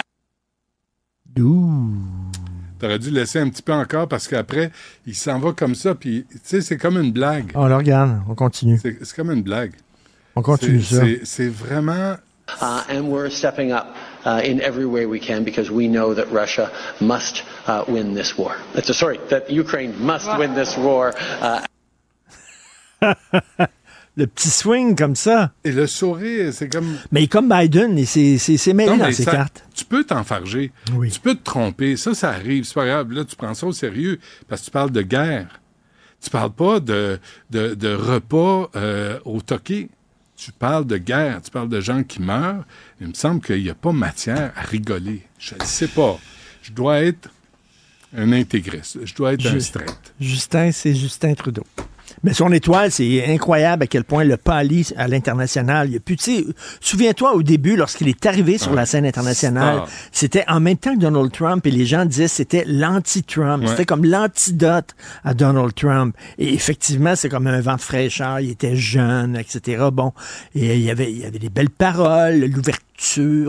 T'aurais dû laisser un petit peu encore parce qu'après, il s'en va comme ça, puis tu sais, c'est comme une blague. On le regarde, on continue. C'est c'est comme une blague. On continue C'est- ça. c'est- C'est vraiment. Uh, and we're stepping up uh, in every way we can because we know that Russia must uh, win this war. That's sorry, that Ukraine must win this war. [LAUGHS] Le petit swing comme ça. Et le sourire, c'est comme. Mais comme Biden, s'est mêlé Non, dans ses ça- cartes. Tu peux t'enfarger. Tu peux te tromper. Ça, ça arrive. C'est pas grave. Là, tu prends ça au sérieux parce que tu parles de guerre. Tu parles pas de, de, de repas euh, au toqué. Tu parles de guerre. Tu parles de gens qui meurent. Il me semble qu'il n'y a pas matière à rigoler. Je ne sais pas. Je dois être un intégriste. Je dois être un Ju- straight. Justin, c'est Justin Trudeau. Mais son étoile, c'est incroyable à quel point le pâlit à l'international. Il y a plus, tu sais, souviens-toi au début, lorsqu'il est arrivé sur la scène internationale, star. c'était en même temps que Donald Trump et les gens disaient que c'était l'anti-Trump. Ouais. C'était comme l'antidote à Donald Trump. Et effectivement, c'est comme un vent de fraîcheur. Il était jeune, etc. Bon, et il y avait, il y avait des belles paroles, l'ouverture,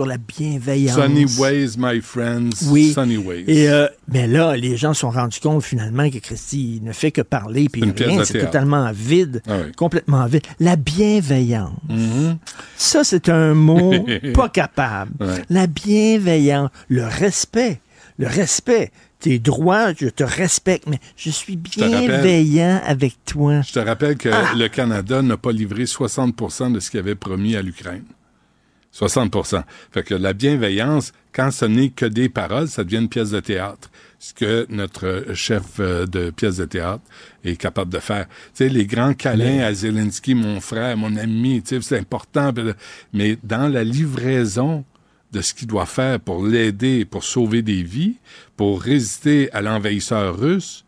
la bienveillance. Sunny ways, my friends. Oui. Sunny ways. Et euh, mais là, les gens se sont rendus compte finalement que Christy ne fait que parler, puis rien, c'est totalement vide, Ah oui. complètement vide. La bienveillance. Mm-hmm. Ça, c'est un mot [LAUGHS] pas capable. Ouais. La bienveillance, le respect, le respect. Tes droits, je te respecte, mais je suis bienveillant avec toi. Je te rappelle que Ah. le Canada n'a pas livré 60% de ce qu'il avait promis à l'Ukraine. 60% Fait que la bienveillance, quand ce n'est que des paroles, ça devient une pièce de théâtre. Ce que notre chef euh, de pièce de théâtre est capable de faire. Tu sais, les grands câlins à Zelensky, mon frère, mon ami, tu sais, c'est important. Mais dans la livraison de ce qu'il doit faire pour l'aider, pour sauver des vies, pour résister à l'envahisseur russe,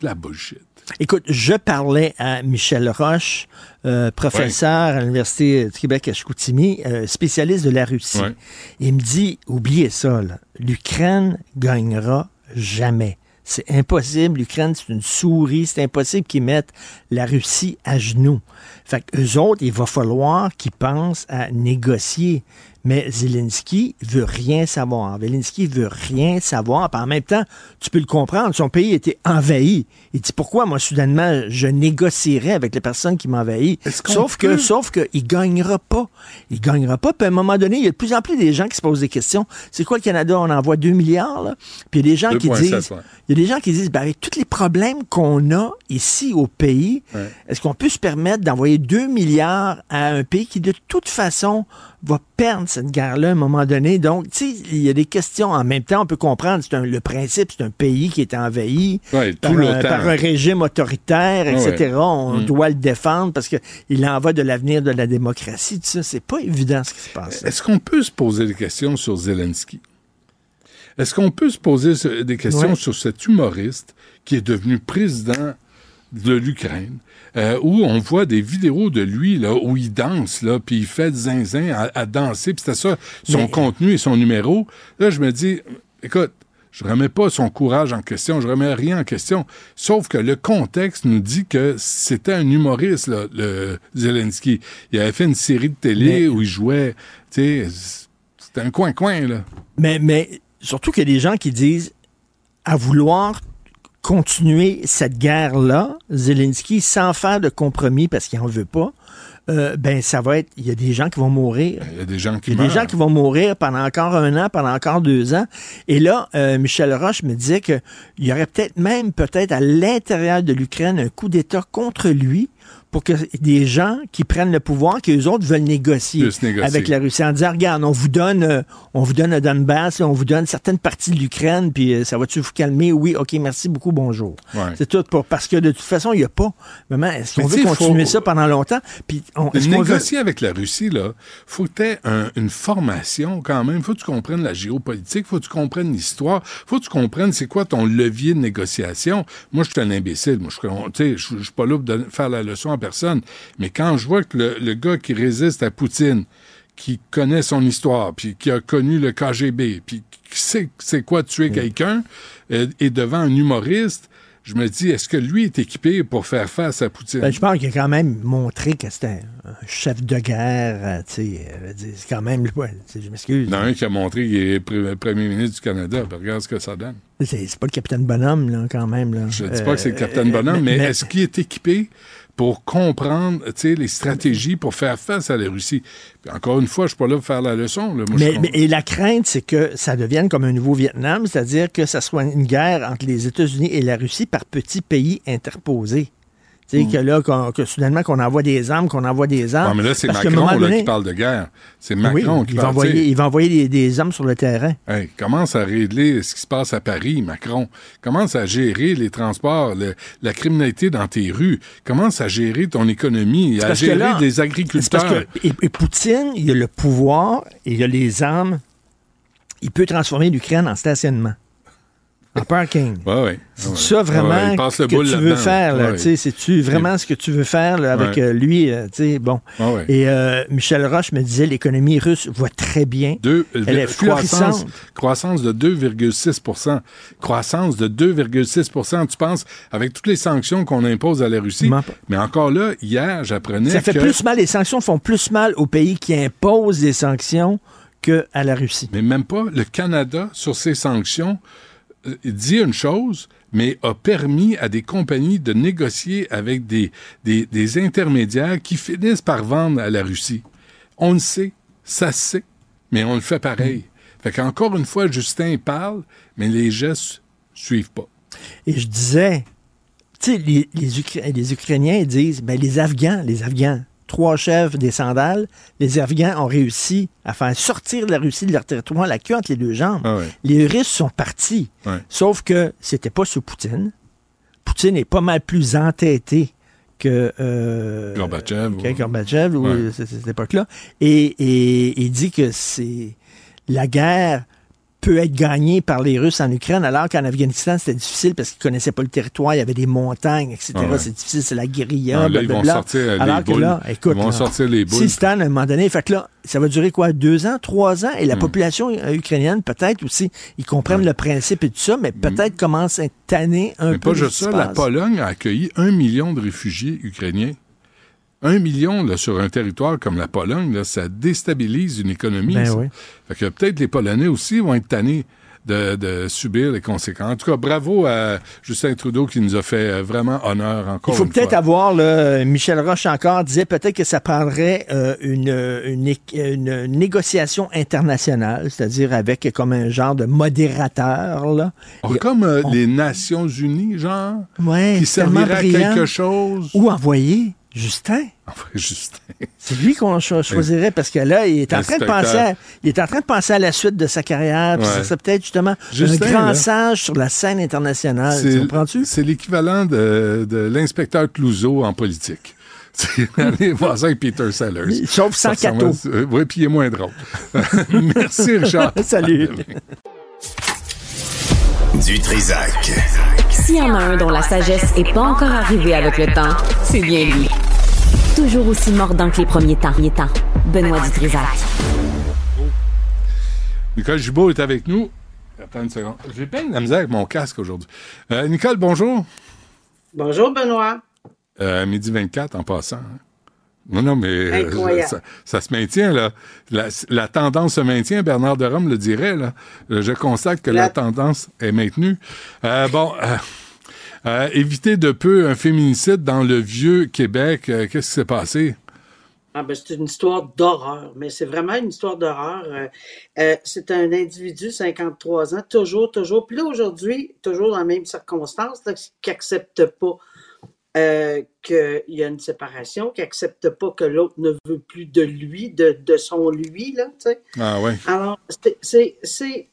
la bullshit. Écoute, je parlais à Michel Roche, euh, professeur à l'Université du Québec à Chicoutimi, euh, spécialiste de la Russie. Ouais. Il me dit, oubliez ça, l'Ukraine gagnera jamais. C'est impossible. L'Ukraine, c'est une souris. C'est impossible qu'ils mettent la Russie à genoux. Fait que eux autres, il va falloir qu'ils pensent à négocier. Mais Zelensky veut rien savoir. Zelensky veut rien savoir. Puis en même temps, tu peux le comprendre. Son pays était envahi. Il dit pourquoi moi soudainement je négocierais avec les personnes qui m'envahissent? Sauf que, sauf que il gagnera pas. Il gagnera pas. Puis à un moment donné, il y a de plus en plus des gens qui se posent des questions. C'est quoi le Canada? On envoie 2 milliards là. Puis il y a des gens qui 2,7, disent, ouais. il y a des gens qui disent, ben, avec tous les problèmes qu'on a ici au pays, Ouais. est-ce qu'on peut se permettre d'envoyer 2 milliards à un pays qui, de toute façon, va perdre cette guerre-là à un moment donné? Donc, tu sais, il y a des questions. En même temps, on peut comprendre, c'est un- le principe, c'est un pays qui est envahi Ouais, par, tout un, l'OTAN. par un régime autoritaire, etc. Ouais. On Mm. doit le défendre parce qu'il en va de l'avenir de la démocratie. Tout ça, c'est pas évident ce qui se passe. Est-ce qu'on peut se poser des questions sur Zelensky? Est-ce qu'on peut se poser des questions Ouais. sur cet humoriste qui est devenu président de l'Ukraine, euh, où on voit des vidéos de lui là, où il danse, là, puis il fait zinzin à, à danser, puis c'était ça, son Mais- contenu et son numéro. Là, je me dis, écoute, je remets pas son courage en question, je remets rien en question, sauf que le contexte nous dit que c'était un humoriste, là, le Zelensky. Il avait fait une série de télé Mais- où il jouait, tu sais, c'était un coin-coin, là. Mais, mais surtout qu'il y a des gens qui disent à vouloir continuer cette guerre-là, Zelensky, sans faire de compromis parce qu'il n'en veut pas, euh, ben ça va être. Il y a des gens qui vont mourir. Il y a des gens qui Il y a des meurent. gens qui vont mourir pendant encore un an, pendant encore deux ans. Et là, euh, Michel Roche me disait qu'il y aurait peut-être même, peut-être à l'intérieur de l'Ukraine, un coup d'État contre lui pour que des gens qui prennent le pouvoir, que les autres veulent négocier, avec la Russie en disant, regarde, on vous donne, euh, on vous donne le Donbass, on vous donne certaines parties de l'Ukraine, puis euh, ça va-tu vous calmer? Oui, ok, merci beaucoup, bonjour. Ouais. C'est tout pour, parce que de toute façon, il n'y a pas. Maman, est-ce qu'on veut continuer faut- ça pendant longtemps? Puis on, veut- Négocier avec la Russie, là, faut que tu aies une formation quand même. Faut que tu comprennes la géopolitique, faut que tu comprennes l'histoire, faut que tu comprennes c'est quoi ton levier de négociation. Moi, je suis un imbécile. Moi, je suis- pas là pour faire la leçon à personne. Mais quand je vois que le, le gars qui résiste à Poutine, qui connaît son histoire, puis qui a connu le KGB, puis qui sait c'est quoi tuer quelqu'un, euh, est devant un humoriste, je me dis, est-ce que lui est équipé pour faire face à Poutine? Ben, je pense qu'il a quand même montré que c'était un, chef de guerre. euh, tu sais, euh, c'est quand même. je m'excuse. A un qui a montré qu'il est pr- premier ministre du Canada. Ben, regarde ce que ça donne. C'est pas le capitaine Bonhomme, là, quand même. Là. Je ne dis pas que c'est le capitaine euh, Bonhomme, mais, est-ce qu'il est équipé? Pour comprendre les stratégies pour faire face à la Russie? Puis encore une fois, je ne suis pas là pour faire la leçon. là. Moi, je Mais, mais- et la crainte, c'est que ça devienne comme un nouveau Vietnam, c'est-à-dire que ça soit une guerre entre les États-Unis et la Russie par petits pays interposés. Tu sais, Mm. que là, que soudainement, qu'on envoie des armes, qu'on envoie des armes. Ouais, mais là, c'est Macron là, qui parle de guerre. C'est Oui, Macron qui il va parle. sais. envoyer, il va envoyer des, des hommes sur le terrain. Hey, commence à régler ce qui se passe à Paris, Macron. Commence à gérer les transports, le- la criminalité dans tes rues. Commence à gérer ton économie, à gérer là, des agriculteurs. parce que et, et Poutine, il a le pouvoir il a les armes. Il peut transformer l'Ukraine en stationnement. En parking. Ouais, ouais. C'est ça vraiment que tu veux faire, là, Ouais. tu sais, c'est-tu vraiment ce que tu veux faire là, avec euh, lui, euh, tu sais, bon. Et euh, Michel Roche me disait, l'économie russe va très bien. Deux- Elle est croissance, florissante. croissance de 2,6% Croissance de 2,6% Tu penses, avec toutes les sanctions qu'on impose à la Russie. Mais encore là, hier, j'apprenais Ça fait plus mal, les sanctions font plus mal aux pays qui imposent des sanctions que à la Russie. Mais même pas. Le Canada, sur ses sanctions, dit une chose, mais a permis à des compagnies de négocier avec des, des, des intermédiaires qui finissent par vendre à la Russie. On le sait, ça se sait, mais on le fait pareil. Fait qu'encore une fois, Justin parle, mais les gestes suivent pas. Et je disais, tu sais, les, les, Ukra- les Ukrainiens disent, ben, les Afghans, les Afghans, trois chefs des sandales, les Afghans ont réussi à faire sortir la Russie de leur territoire la queue entre les deux jambes. Ah. Les Russes sont partis. Sauf que c'était pas sous Poutine. Poutine est pas mal plus entêté que euh, Gorbatchev. que ou- Gorbatchev, ou Ouais. c- cette époque-là. Et il dit que c'est la guerre peut être gagnée par les Russes en Ukraine, alors qu'en Afghanistan, c'était difficile parce qu'ils connaissaient pas le territoire, il y avait des montagnes, etc. Ah ouais. C'est difficile, c'est la guérilla, Ah, là, ils vont sortir, euh, les alors que boules. là, écoute, Ils vont là, sortir les boules. si à un moment donné, fait que là, ça va durer quoi, deux ans, trois ans, et la Hmm. population euh, ukrainienne, peut-être aussi, ils comprennent le principe et tout ça, mais peut-être commence à tanné un Hmm. Mais peu pas juste ça, la. Pologne a accueilli un million de réfugiés ukrainiens. Un million là, sur un territoire comme la Pologne, là, ça déstabilise une économie. Ben oui. Fait que peut-être les Polonais aussi vont être tannés de, de subir les conséquences. En tout cas, bravo à Justin Trudeau qui nous a fait euh, vraiment honneur encore Il faut peut-être avoir, là, Michel Roche encore disait peut-être que ça prendrait euh, une, une, négociation internationale, c'est-à-dire avec comme un genre de modérateur. Là. Oh, Et- comme euh, on- les Nations Unies, genre, Ouais, qui serviraient à quelque chose. Ou envoyer Justin? [LAUGHS] Enfin, Justin. C'est lui qu'on cho- choisirait parce que là, il est en train de penser à, il est en train de penser à la suite de sa carrière. puis Ouais. Ça serait peut-être justement Justin, un grand là, sage sur la scène internationale. Tu comprends-tu? C'est l'équivalent de, de l'inspecteur Clouseau en politique. [LAUGHS] C'est aller voir ça avec Peter Sellers. Sauf sans cateau. à- Oui, puis il est moins drôle. [LAUGHS] Merci, Richard. Salut. Du Trisac. S'il y en a un dont la sagesse est pas encore arrivée avec le temps, c'est bien lui. Toujours aussi mordant que les premiers temps. Les temps. Benoît Dutrisac. Nicole Gibault est avec nous. Attends une seconde. J'ai bien de la misère avec mon casque aujourd'hui. Euh, Nicole, bonjour. Bonjour, Benoît. Euh, midi 24 en passant. hein. Non, non, mais euh, ça, ça se maintient, là. La, la tendance se maintient, Bernard de Rome le dirait, là. Euh, Je constate que la, La- tendance est maintenue. Euh, bon, euh, euh, éviter de peu un féminicide dans le vieux Québec. Qu'est-ce qui s'est passé? Ah ben, c'est une histoire d'horreur, mais c'est vraiment une histoire d'horreur. Euh, euh, c'est un individu, 53 ans, toujours, toujours. Puis là, aujourd'hui, toujours dans les mêmes circonstances, là, qui n'accepte pas euh, qu'il y a une séparation, qui n'accepte pas que l'autre ne veut plus de lui, de, de son lui, là, tu sais. Ah ouais. Alors, c'est-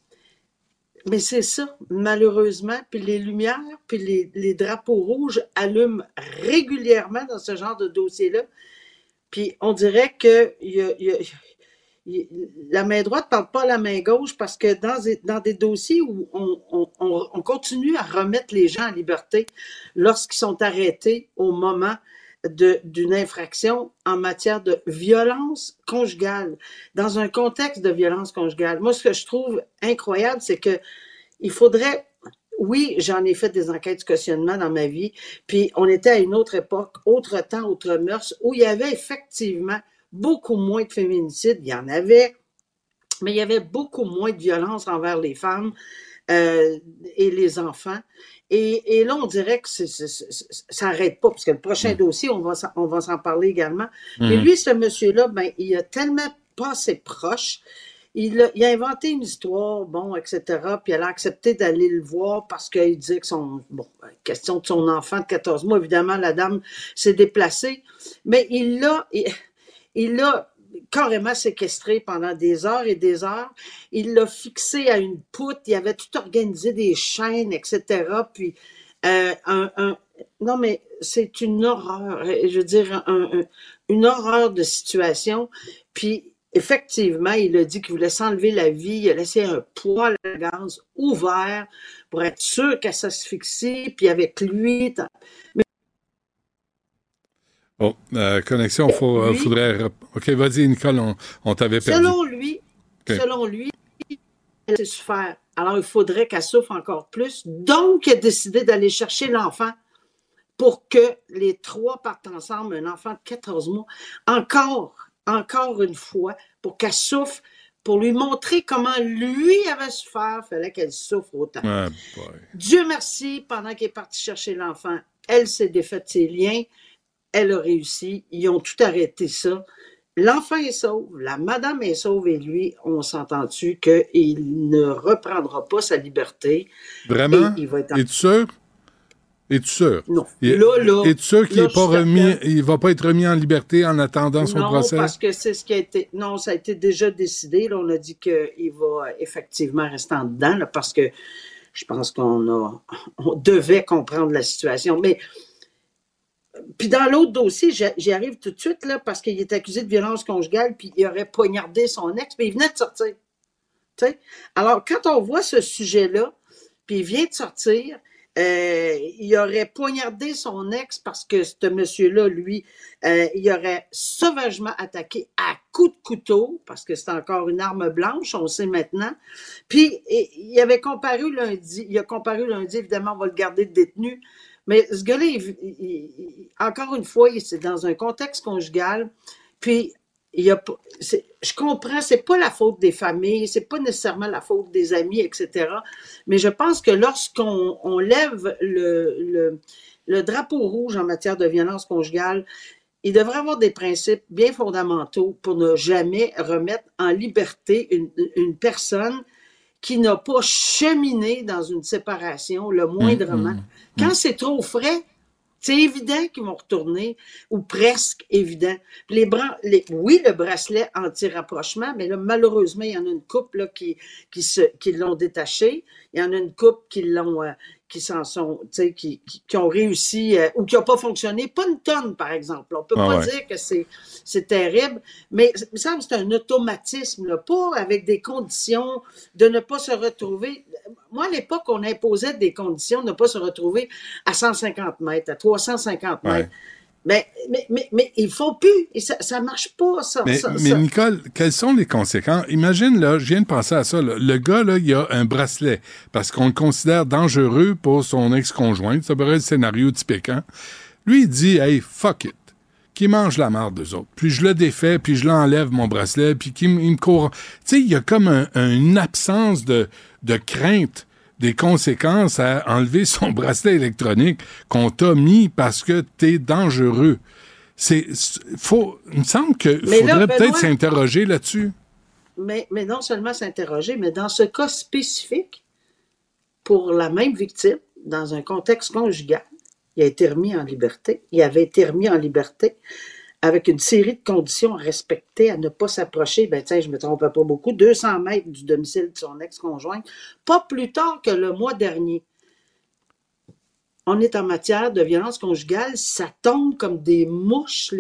Mais c'est ça, malheureusement. Puis les lumières, puis les, les drapeaux rouges allument régulièrement dans ce genre de dossier-là. Puis on dirait que il y y la main droite ne parle pas à la main gauche parce que dans des, dossiers où on, on- on- on continue à remettre les gens en liberté lorsqu'ils sont arrêtés au moment d'une infraction en matière de violence conjugale, dans un contexte de violence conjugale. Moi, ce que je trouve incroyable, c'est que il faudrait oui, j'en ai fait des enquêtes de cautionnement dans ma vie. Puis on était à une autre époque, autre temps, autre mœurs, où il y avait effectivement beaucoup moins de féminicides. Il y en avait, mais il y avait beaucoup moins de violence envers les femmes euh, et les enfants. Et, et là, on dirait que c'est- c'est- c'est- ça n'arrête pas, parce que le prochain dossier, on va, s'en- on va s'en parler également. Mais Mhm. lui, ce monsieur-là, ben, il a tellement passé proche. Il a, il a inventé une histoire, bon, etc. Puis elle a accepté d'aller le voir parce qu'il disait que son, bon, question de son enfant de 14 mois, évidemment, la dame s'est déplacée. Mais il l'a, il, l'a carrément séquestré pendant des heures et des heures. Il l'a fixé à une poutre. Il avait tout organisé des chaînes, etc. Puis, euh, un, non, mais c'est une horreur. Je veux dire, un- un- une horreur de situation. Puis, effectivement, il a dit qu'il voulait s'enlever la vie. Il a laissé un poêle à gaz ouvert pour être sûr qu'elle s'asphyxie. Puis, avec lui, Oh, euh, connexion, faut, euh, Lui- faudrait. rep- OK, vas-y, Nicole, on, on t'avait perdu. Selon lui, selon lui, elle sait souffert. Alors, il faudrait qu'elle souffre encore plus. Donc, il a décidé d'aller chercher l'enfant pour que les trois partent ensemble, un enfant de 14 mois, encore, encore une fois, pour qu'elle souffre, pour lui montrer comment lui avait souffert, il fallait qu'elle souffre autant. Ah. Dieu merci, pendant qu'il est parti chercher l'enfant, elle s'est défaite ses liens, elle a réussi, ils ont tout arrêté ça. L'enfant est sauve, la madame est sauve et lui, on s'entend-tu qu'il ne reprendra pas sa liberté? Vraiment? Et il va être en- Es-tu sûr? Es-tu sûr? Non. Il- Là, là, Es-tu sûr qu'il est pas remis, il va pas être remis en liberté en attendant son non, procès? parce que c'est ce qui a été. Non, ça a été déjà décidé. Là, on a dit qu'il va effectivement rester en dedans, là, parce que je pense qu'on a, on devait comprendre la situation. Mais puis dans l'autre dossier, j'y arrive tout de suite parce qu'il est accusé de violence conjugale, puis il aurait poignardé son ex, puis il venait de sortir. Alors, quand on voit ce sujet-là, puis il vient de sortir, euh, il aurait poignardé son ex parce que ce monsieur-là, lui, euh, il aurait sauvagement attaqué à coups de couteau, parce que c'est encore une arme blanche, on sait maintenant. Puis, il avait comparu lundi, il a comparu lundi, évidemment, on va le garder de détenu, mais ce gars-là, encore une fois, c'est dans un contexte conjugal, puis il y a je comprends, c'est pas la faute des familles, c'est pas nécessairement la faute des amis, etc. Mais je pense que lorsqu'on on lève le, le, le drapeau rouge en matière de violence conjugale, il devrait avoir des principes bien fondamentaux pour ne jamais remettre en liberté une, une personne qui n'a pas cheminé dans une séparation le moindrement. Quand c'est trop frais, c'est évident qu'ils vont retourner, ou presque évident. Les bras, les, oui, le bracelet anti-rapprochement, mais là, malheureusement, il y en a une couple là, qui, qui, se, qui l'ont détaché. Il y en a une couple qui l'ont, euh, qui s'en sont, tu sais, qui, qui, qui ont réussi euh, ou qui n'ont pas fonctionné. Pas une tonne, par exemple. On peut Ah pas ouais. dire que c'est, c'est terrible, mais il me semble que c'est un automatisme, là, pas avec des conditions de ne pas se retrouver. Moi, à l'époque, on imposait des conditions de ne pas se retrouver à 150 mètres, à 350 mètres. Ouais. Mais, mais, mais, mais il faut plus. Et ça, ça marche pas, ça. Mais, ça- mais. Nicole, quelles sont les conséquences? Imagine, là, je viens de penser à ça. là. Le gars, là, il a un bracelet parce qu'on le considère dangereux pour son ex-conjointe. Ça pourrait être le scénario typique, hein? Lui, il dit, hey, fuck it. Qui mange la marde d'eux autres. Puis je le défais, puis je l'enlève, mon bracelet, puis qui me court. Tu sais, il y a comme un- un- une absence de, de crainte des conséquences à enlever son [LAUGHS] bracelet électronique qu'on t'a mis parce que t'es dangereux. C'est, faut, il me semble qu'il faudrait peut-être s'interroger là-dessus. Mais, mais non seulement s'interroger, mais dans ce cas spécifique, pour la même victime, dans un contexte conjugal, il a été remis en liberté. Il avait été remis en liberté avec une série de conditions à respecter, à ne pas s'approcher, ben tiens, je me trompe pas beaucoup, 200 mètres du domicile de son ex-conjoint, pas plus tard que le mois dernier. On est en matière de violence conjugale, ça tombe comme des mouches,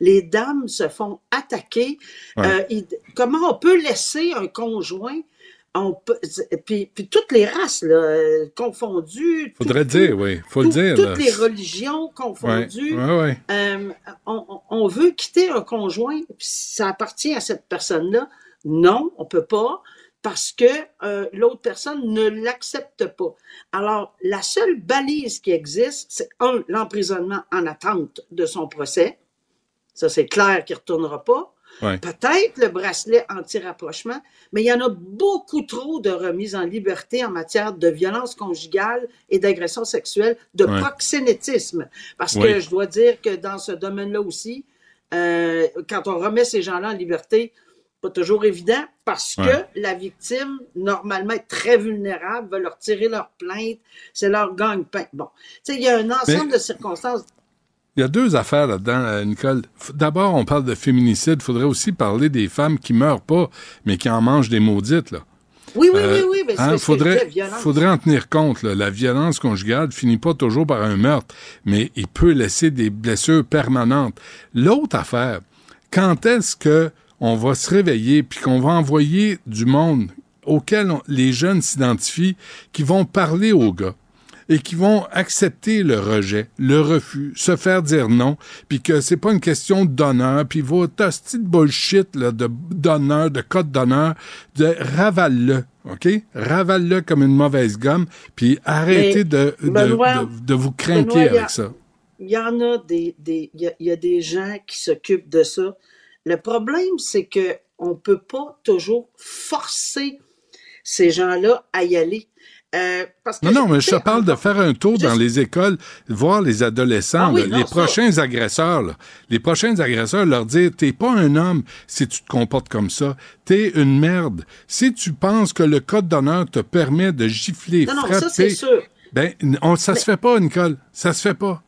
les, dames se font attaquer. Ouais. Euh, il- comment on peut laisser un conjoint, on peut, puis, puis toutes les races là, confondues, Faudrait tout- dire, oui. Faut le dire. Toutes là. les religions confondues. Ouais, ouais, ouais. Euh, on, on- on veut quitter un conjoint, puis ça appartient à cette personne-là. Non, on peut pas. parce que euh, l'autre personne ne l'accepte pas. Alors, la seule balise qui existe, c'est un, l'emprisonnement en attente de son procès. Ça, c'est clair qu'il ne retournera pas. Ouais. Peut-être le bracelet anti-rapprochement, mais il y en a beaucoup trop de remises en liberté en matière de violence conjugale et d'agression sexuelle, de Ouais. proxénétisme. Parce que je dois dire que dans ce domaine-là aussi, euh, quand on remet ces gens-là en liberté, pas toujours évident parce Ouais. que la victime, normalement, est très vulnérable, va leur tirer leur plainte, c'est leur gagne-pain. Bon, tu sais, il y a un ensemble de circonstances. Il y a deux affaires là-dedans, euh, Nicole. D'abord, on parle de féminicide. Il faudrait aussi parler des femmes qui meurent pas, mais qui en mangent des maudites. Là. Oui, oui, Euh, oui, oui, mais hein, que faudrait, faudrait en tenir compte. là. La violence conjugale finit pas toujours par un meurtre, mais il peut laisser des blessures permanentes. L'autre affaire, quand est-ce que on va se réveiller puis qu'on va envoyer du monde auquel on- les jeunes s'identifient, qui vont parler aux gars? Et qui vont accepter le rejet, le refus, se faire dire non, puis que c'est pas une question d'honneur, puis vos hosties de bullshit là, de d'honneur, de code d'honneur, de ravale-le, OK? Ravale-le comme une mauvaise gomme, puis arrêtez de, de, Benoît, de, de vous craquer a- avec ça. Il y en a des, des y a, y a des gens qui s'occupent de ça. Le problème, c'est que on peut pas toujours forcer ces gens-là à y aller. Euh, parce que Non, non, mais je te parle de faire un tour dans les écoles, voir les adolescents, Ah oui, là, non, les ça- prochains agresseurs, là. les prochains agresseurs, leur dire, t'es pas un homme si tu te comportes comme ça, t'es une merde. Si tu penses que le code d'honneur te permet de gifler, Non, non, frapper, ça, c'est sûr. ben, on, ça se fait pas, Nicole, ça se fait pas.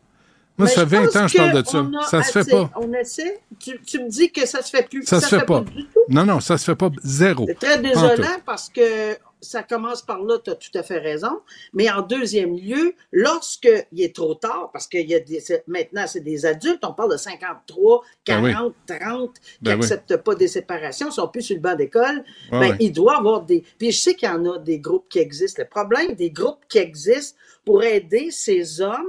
Moi, Mais ça fait 20 pense ans que je parle de ça. Ça se fait pas. On essaie. Tu, tu me dis que ça se fait plus. Ça se fait pas. du tout. Non, non, ça se fait pas. Zéro. C'est très désolant parce que ça commence par là, tu as tout à fait raison. Mais en deuxième lieu, lorsque il est trop tard, parce que y a des, maintenant, c'est des adultes, on parle de 53, Ben 40, oui. 30 qui Ben oui. n'acceptent pas des séparations, sont plus sur le banc d'école, Ah ben, il doit y avoir des... Puis je sais qu'il y en a des groupes qui existent. Le problème des groupes qui existent pour aider ces hommes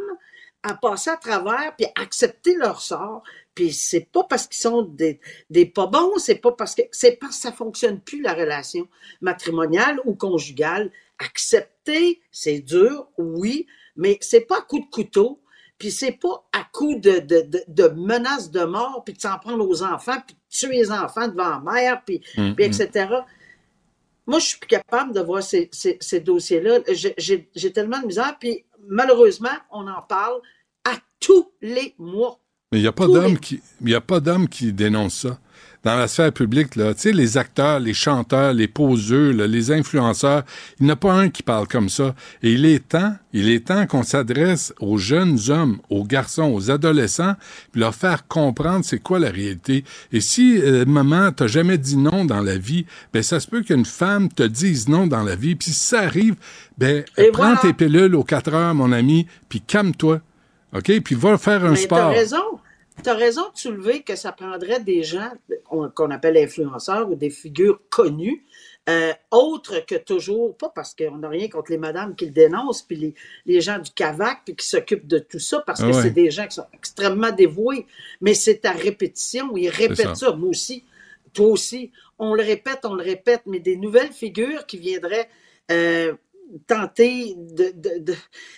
à passer à travers puis à accepter leur sort. Puis c'est pas parce qu'ils sont des, des pas bons, c'est pas parce que c'est parce que ça fonctionne plus la relation matrimoniale ou conjugale. Accepter, c'est dur, oui, mais c'est pas à coup de couteau. Puis c'est pas à coup de, de, de, de menaces de mort, puis de s'en prendre aux enfants, puis de tuer les enfants devant la mère, puis, Mm, puis mm. etc. Moi, je suis plus capable de voir ces, ces, ces dossiers-là. J'ai tellement de misère, puis malheureusement, on en parle à tous les mois. Mais il n'y a pas d'homme qui, il y a pas d'homme qui dénonce ça. Dans la sphère publique, là, tu sais, les acteurs, les chanteurs, les poseux, là, les influenceurs, il n'y en a pas un qui parle comme ça. Et il est temps, il est temps qu'on s'adresse aux jeunes hommes, aux garçons, aux adolescents, puis leur faire comprendre c'est quoi la réalité. Et si, euh, maman, t'as jamais dit non dans la vie, ben, ça se peut qu'une femme te dise non dans la vie. Puis si ça arrive, ben, Et prends voilà. tes pilules aux 4 heures, mon ami, puis calme-toi. OK? Puis va faire un Mais sport. t'as raison. T'as raison de soulever que ça prendrait des gens on- qu'on appelle influenceurs ou des figures connues, euh, autres que toujours, pas parce qu'on n'a rien contre les madames qui le dénoncent, puis les, les gens du CAVAC, puis qui s'occupent de tout ça, parce que Ah ouais. c'est des gens qui sont extrêmement dévoués, mais c'est à répétition, ils répètent ça. ça. moi aussi, toi aussi, on le répète, on le répète, mais des nouvelles figures qui viendraient euh, tenter de- de- de-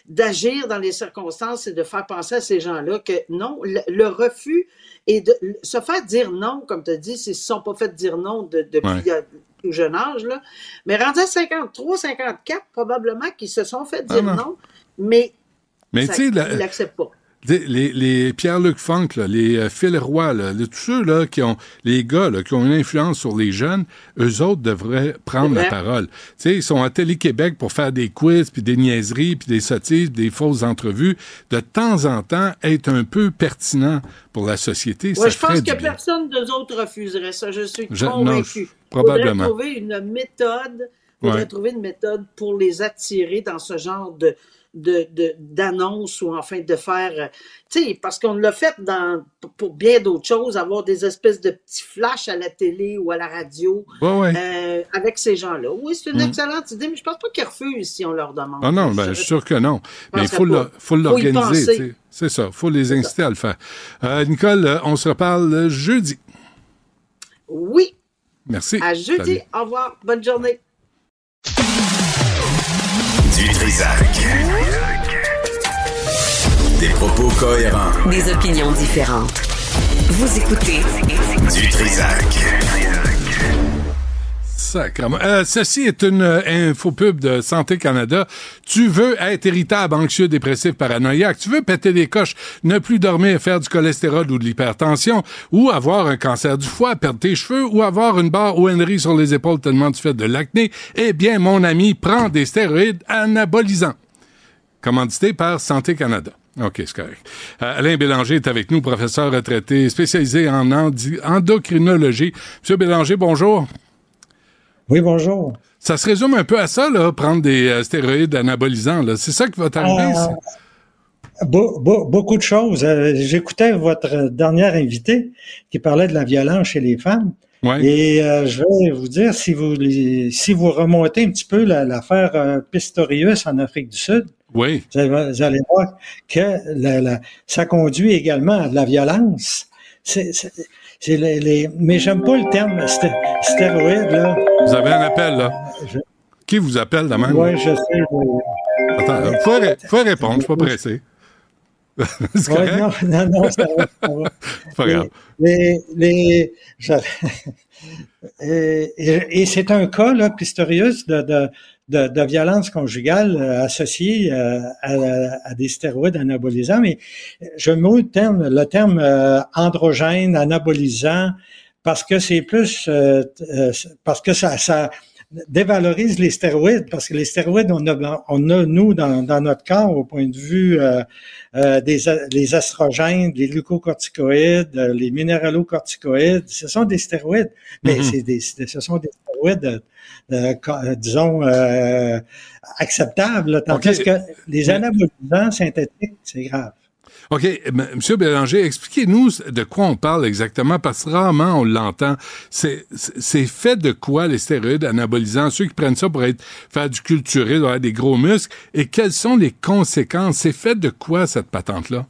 d'agir dans les circonstances et de faire penser à ces gens-là que non, le, le refus et de se faire dire non, comme tu as dit, s'ils ne se sont pas fait dire non de- depuis Ouais. tout jeune âge, là, mais rendu à 53, 54, probablement qu'ils se sont fait Ah dire non. non, mais, Mais ça- ils l'acceptent pas. Les, Pierre-Luc Funk, là, les euh, Phil Roy, là, les- tous ceux là, qui ont, les gars là, qui ont une influence sur les jeunes, eux autres devraient prendre la parole. Tu sais, ils sont à Télé-Québec pour faire des quiz, puis des niaiseries, puis des sottises, des fausses entrevues. De temps en temps, être un peu pertinent pour la société, ça Ouais, je ferait pense que bien. personne d'eux autres refuserait ça. Je suis Je- non, convaincu. je- probablement. trouver une méthode. Ouais. trouver une méthode pour les attirer dans ce genre de de- de- d'annonces ou enfin de faire euh, tu sais parce qu'on l'a fait dans pour- bien d'autres choses avoir des espèces de petits flashs à la télé ou à la radio Ouais, ouais. euh, avec ces gens-là oui c'est une Mm. excellente idée mais je pense pas qu'ils refusent si on leur demande Ah non, ben, Je suis sûr que non. Mais il faut, l'organiser. C'est ça. Il faut les inciter à le faire. Euh, Nicole, on se reparle jeudi. oui Merci. à jeudi Salut. au revoir bonne journée Du Trisac. Des propos cohérents. Des opinions différentes. Vous écoutez Du Trisac. Sacrement. Euh, ceci est une euh, infopub de Santé Canada. Tu veux être irritable, anxieux, dépressif, paranoïaque. Tu veux péter des coches, ne plus dormir, faire du cholestérol ou de l'hypertension, ou avoir un cancer du foie, perdre tes cheveux, ou avoir une barre ONRI sur les épaules tellement tu fais de l'acné. Eh bien, mon ami, prends des stéroïdes anabolisants. Commandité par Santé Canada. OK, c'est correct. Euh, Alain Bélanger est avec nous, professeur retraité, spécialisé en endocrinologie. Monsieur Bélanger, bonjour. Oui, bonjour. Ça se résume un peu à ça, là, prendre des euh, stéroïdes anabolisants. là. C'est ça qui va t'arriver? Euh, c'est- Be- be- beaucoup de choses. Euh, J'écoutais votre dernière invité qui parlait de la violence chez les femmes. Et je vais vous dire, si vous si vous remontez un petit peu la- l'affaire Pistorius en Afrique du Sud, oui. vous, allez, vous allez voir que la- la- ça conduit également à de la violence. C'est les, les- mais j'aime pas le terme sté- stéroïde là. Vous avez un appel, là. Qui vous appelle, même? Oui, je sais. Attends, il faut, ré- faut répondre, je suis pas pressé. c'est Ouais, non, non, non, ça va, ça va. Pas grave. Les, les, je- et, [LAUGHS] et- et c'est un cas, là, Pistorius, de, de, de, de violence conjugale euh, associée euh, à, à des stéroïdes anabolisants. Mais je mets le terme, le terme euh, androgène, anabolisant, parce que c'est plus, euh, euh, parce que ça, ça dévalorise les stéroïdes, parce que les stéroïdes, on a, on a nous, dans, dans notre corps, au point de vue euh, euh, des les estrogènes, les glucocorticoïdes, euh, les minéralocorticoïdes, ce sont des stéroïdes, mais Mhm. c'est des, ce sont des stéroïdes, euh, euh, disons, euh, acceptables, là, tandis que les anabolisants synthétiques, c'est grave. OK. M- Bélanger, expliquez-nous de quoi on parle exactement, parce que rarement on l'entend. C'est fait de quoi, les stéroïdes anabolisants? Ceux qui prennent ça pour être, faire du culturel, avoir des gros muscles, et quelles sont les conséquences? C'est fait de quoi, cette patente-là?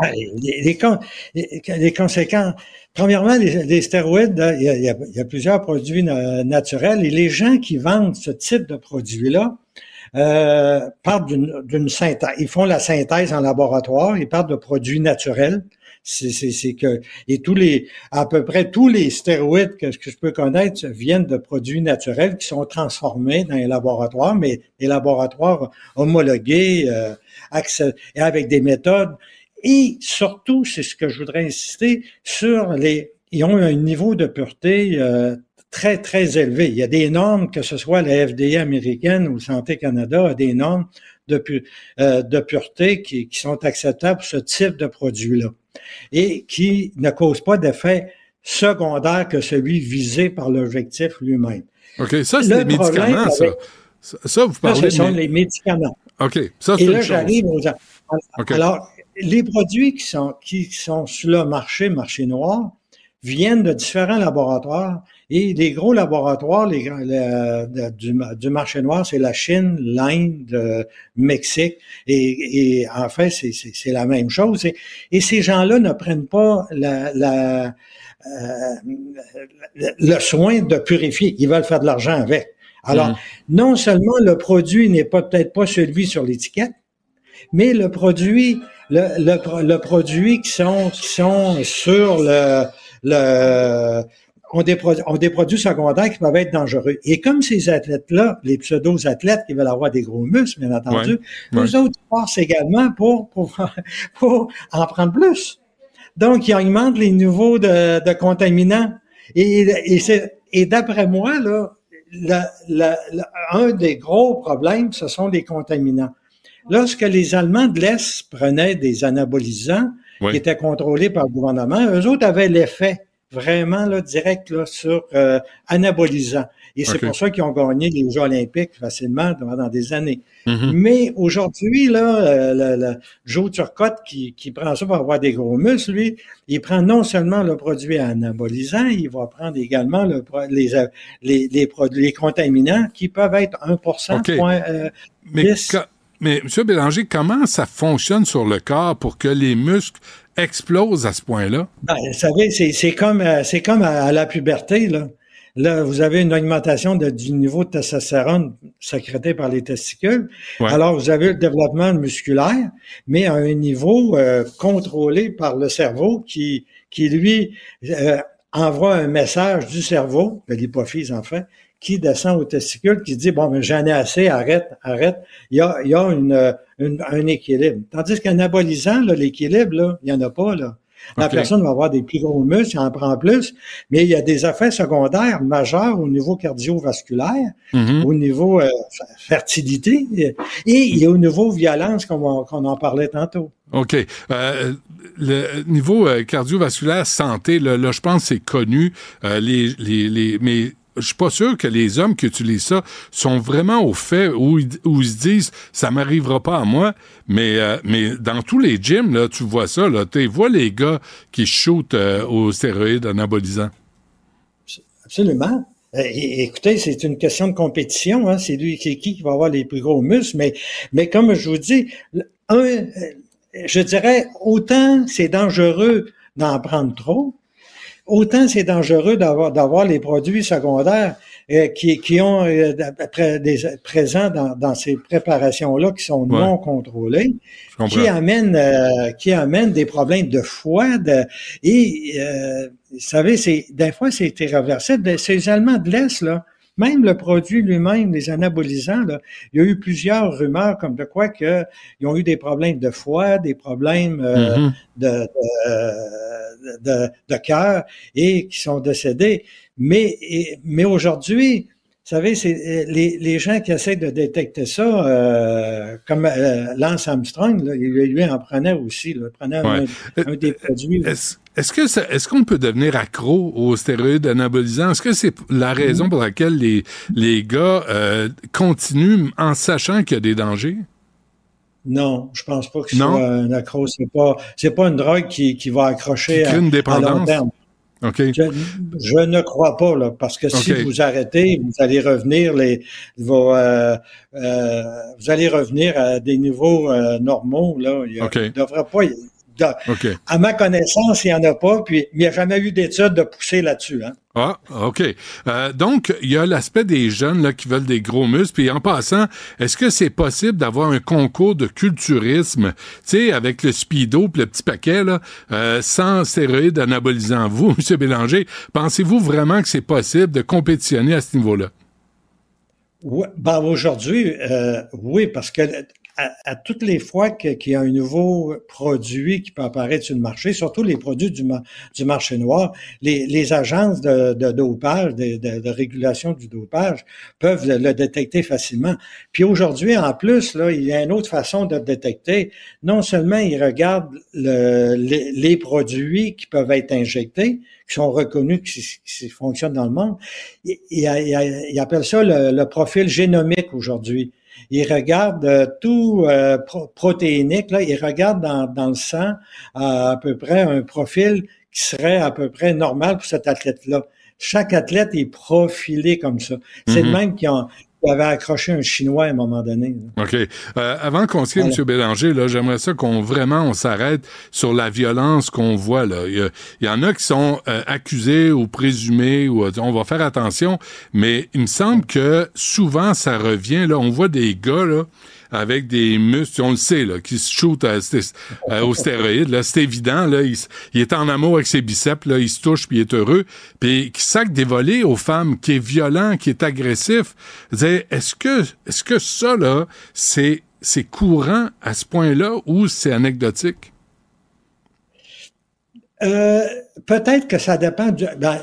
Ah, Les, les, con- les- les conséquences. Premièrement, les, stéroïdes, il y, a, il y a- plusieurs produits na- naturels et les gens qui vendent ce type de produits-là euh, parlent d'une synthèse. Ils font la synthèse en laboratoire, ils parlent de produits naturels. C'est que et tous les à peu près tous les stéroïdes que, que je peux connaître viennent de produits naturels qui sont transformés dans les laboratoires, mais des laboratoires homologués euh, et avec des méthodes et surtout, c'est ce que je voudrais insister sur les. Ils ont un niveau de pureté euh, très très élevé. Il y a des normes, que ce soit la FDA américaine ou Santé Canada, a des normes de, pu- euh, de pureté qui, qui sont acceptables pour ce type de produit-là et qui ne causent pas d'effet secondaire que celui visé par l'objectif lui-même. OK, ça, c'est des médicaments, ça. avec- ça. ça, vous Ça, parlez ce sont de... les médicaments. OK, ça, c'est Et là, j'arrive aux... Alors, les produits qui sont, qui sont sur le marché, marché noir, viennent de différents laboratoires. Et les gros laboratoires les, du, du marché noir, c'est la Chine, l'Inde, le Mexique. Et, et en fait, c'est- la même chose. Et, et ces gens-là ne prennent pas la, la, euh, le, soin de purifier. Ils veulent faire de l'argent avec. Alors, Mhm. non seulement le produit n'est pas peut-être pas celui sur l'étiquette, mais le produit, le, le, le produit qui sont, qui sont sur le, le ont des, produits, ont des produits secondaires qui peuvent être dangereux. Et comme ces athlètes-là, les pseudo-athlètes qui veulent avoir des gros muscles, bien entendu, Ouais, eux autres forcent également pour, pour, [LAUGHS] pour en prendre plus. Donc, ils augmentent les niveaux de, de contaminants. Et, et, c'est- et d'après moi, là, la- la- la- un des gros problèmes, ce sont les contaminants. Lorsque les Allemands de l'Est prenaient des anabolisants Oui. qui étaient contrôlés par le gouvernement, eux autres avaient l'effet vraiment là, direct là, sur euh, anabolisant. Et c'est pour ça qu'ils ont gagné les Jeux olympiques facilement pendant des années. Mhm. Mais aujourd'hui, là, euh, le, le Joe Turcotte qui, qui prend ça pour avoir des gros muscles, lui, il prend non seulement le produit anabolisant, il va prendre également le, les, euh, les, les, produits, les contaminants qui peuvent être 1 OK. point, euh, Mais, 10. co- mais M. Bélanger, comment ça fonctionne sur le corps pour que les muscles explosent à ce point-là? Ben, vous savez, c'est comme, euh, c'est comme à, à la puberté, là. là, vous avez une augmentation de- du niveau de testostérone sécrété par les testicules. Ouais. Alors, vous avez le développement musculaire, mais à un niveau euh, contrôlé par le cerveau qui, qui lui, euh, envoie un message du cerveau, de l'hypophyse en fait, qui descend aux testicules, qui dit, bon, j'en ai assez, arrête, arrête. Il y a, il y a une, euh, une- un équilibre. Tandis qu'un anabolisant, là, l'équilibre, là, il n'y en a pas, là. La personne va avoir des plus gros muscles, il en prend plus, mais il y a des effets secondaires majeurs au niveau cardiovasculaire, Mhm. au niveau euh, fertilité, et il y a au niveau violence, qu'on en parlait tantôt. OK. Euh, le niveau euh, cardiovasculaire santé, là, là, je pense que c'est connu. euh, les, les, les, mais je suis pas sûr que les hommes qui utilisent ça sont vraiment au fait où ils, où ils se disent ça m'arrivera pas à moi. Mais, euh, mais dans tous les gyms, là, tu vois ça. Là, tu vois les gars qui shootent euh, aux stéroïdes anabolisants. Absolument. Euh, écoutez, c'est une question de compétition. Hein. C'est lui qui, qui va avoir les plus gros muscles. Mais, mais comme je vous dis, un, euh, je dirais, autant c'est dangereux d'en prendre trop, autant c'est dangereux d'avoir d'avoir les produits secondaires euh, qui, qui ont euh, des, présents dans, dans ces préparations-là qui sont Ouais. non contrôlées, qui amènent euh, qui amènent des problèmes de foie de, et euh, vous savez c'est des fois c'est irréversible c'est les Allemands de l'Est là même le produit lui-même, les anabolisants, là, il y a eu plusieurs rumeurs comme de quoi que ils ont eu des problèmes de foie, des problèmes euh, Mhm. de, de, de, de cœur et qui sont décédés. Mais, et- mais aujourd'hui, savez, c'est les, les gens qui essaient de détecter ça, euh, comme euh, Lance Armstrong, là, lui, lui en prenait aussi, là, prenait un, Ouais. un des produits. Est-ce que est-ce qu'on peut devenir accro aux stéroïdes anabolisants? Est-ce que c'est la raison pour laquelle les les gars euh, continuent en sachant qu'il y a des dangers? Non, je pense pas que ce Non? soit un accro. C'est pas, c'est pas une drogue qui, qui va accrocher Qui crée à, une à long dépendance? terme. OK. Je, je ne crois pas, là, parce que si Ok. vous arrêtez, vous allez revenir les, vos, euh, euh, vous allez revenir à des niveaux euh, normaux, là. Il y a- Ok. il devrait pas, de- OK. à ma connaissance, il n'y en a pas, puis il n'y a jamais eu d'études de pousser là-dessus, hein. Ah, OK. Euh, donc, il y a l'aspect des jeunes là, qui veulent des gros muscles. Puis en passant, est-ce que c'est possible d'avoir un concours de culturisme, tu sais, avec le speedo puis le petit paquet, là, euh, sans stéroïdes anabolisants? Vous, [LAUGHS] M. Bélanger, pensez-vous vraiment que c'est possible de compétitionner à ce niveau-là? Ouais, ben aujourd'hui, euh, oui, parce que à, toutes les fois qu'il y a un nouveau produit qui peut apparaître sur le marché, surtout les produits du, ma- du marché noir, les, agences de, dopage, de, régulation du dopage peuvent le, détecter facilement. Puis aujourd'hui, en plus, là, il y a une autre façon de le détecter. Non seulement ils regardent le- les, produits qui peuvent être injectés, qui sont reconnus, qui, fonctionnent dans le monde, il, il, il- il appelle ça le profil génomique aujourd'hui. Il regarde euh, tout euh, pro- protéinique, là, il regarde dans, dans le sang euh, à peu près un profil qui serait à peu près normal pour cet athlète-là. Chaque athlète est profilé comme ça. C'est Mhm. le même qui, ont- qui avait accroché un Chinois à un moment donné. là. OK. Euh, avant qu'on se quitte, Voilà. M. Bélanger, là, j'aimerais ça qu'on vraiment on s'arrête sur la violence qu'on voit. Là. Il, y a, il y en a qui sont euh, accusés ou présumés, ou euh, on va faire attention, mais il me semble que souvent ça revient. Là, on voit des gars là, avec des muscles, on le sait, là, qui se shootent aux stéroïdes. Là, c'est évident. Là, il, est en amour avec ses biceps, là, il se touche puis il est heureux, puis qui sac des volets aux femmes, qui est violent, qui est agressif. Est-ce que, est-ce que ça là, c'est c'est courant à ce point-là ou c'est anecdotique? Euh, peut-être que ça dépend du, ben,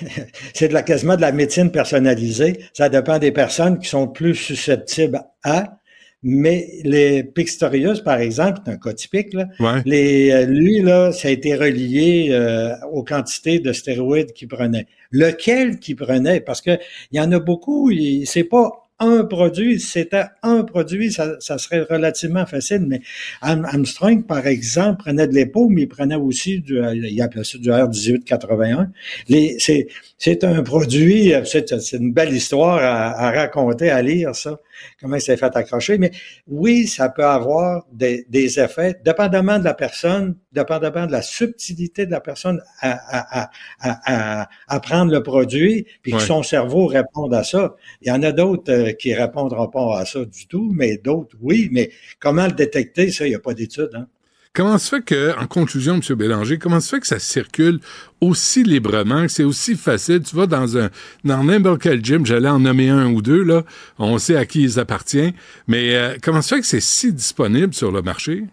[LAUGHS] c'est de la, quasiment de la médecine personnalisée. Ça dépend des personnes qui sont plus susceptibles à, mais les Pixtorius, par exemple, c'est un cas typique, là. Ouais. Les, euh, lui, là, ça a été relié euh, aux quantités de stéroïdes qu'il prenait. Lequel qu'il prenait? Parce que il y en a beaucoup, il- c'est pas un produit. C'était un produit, ça, ça serait relativement facile. Mais Armstrong, par exemple, prenait de l'épaule, mais il prenait aussi du, euh, il appelait ça du R1881. Les, c'est, c'est un produit, euh, c'est, une belle histoire à, à raconter, à lire, ça. Comment il s'est fait accrocher. Mais oui, ça peut avoir des, des effets, dépendamment de la personne, dépendamment de la subtilité de la personne à, à, à, à, à- à prendre le produit, puis que son cerveau réponde à ça. Il y en a d'autres euh, qui répondront pas à ça du tout, mais d'autres, oui. Mais comment le détecter, ça, il n'y a pas d'études. Hein? Comment se fait que, en conclusion, M. Bélanger, comment se fait que ça circule aussi librement, que c'est aussi facile? Tu vas dans un, dans n'importe quel gym, j'allais en nommer un ou deux, là. On sait à qui ils appartiennent. Mais, euh, comment se fait que c'est si disponible sur le marché?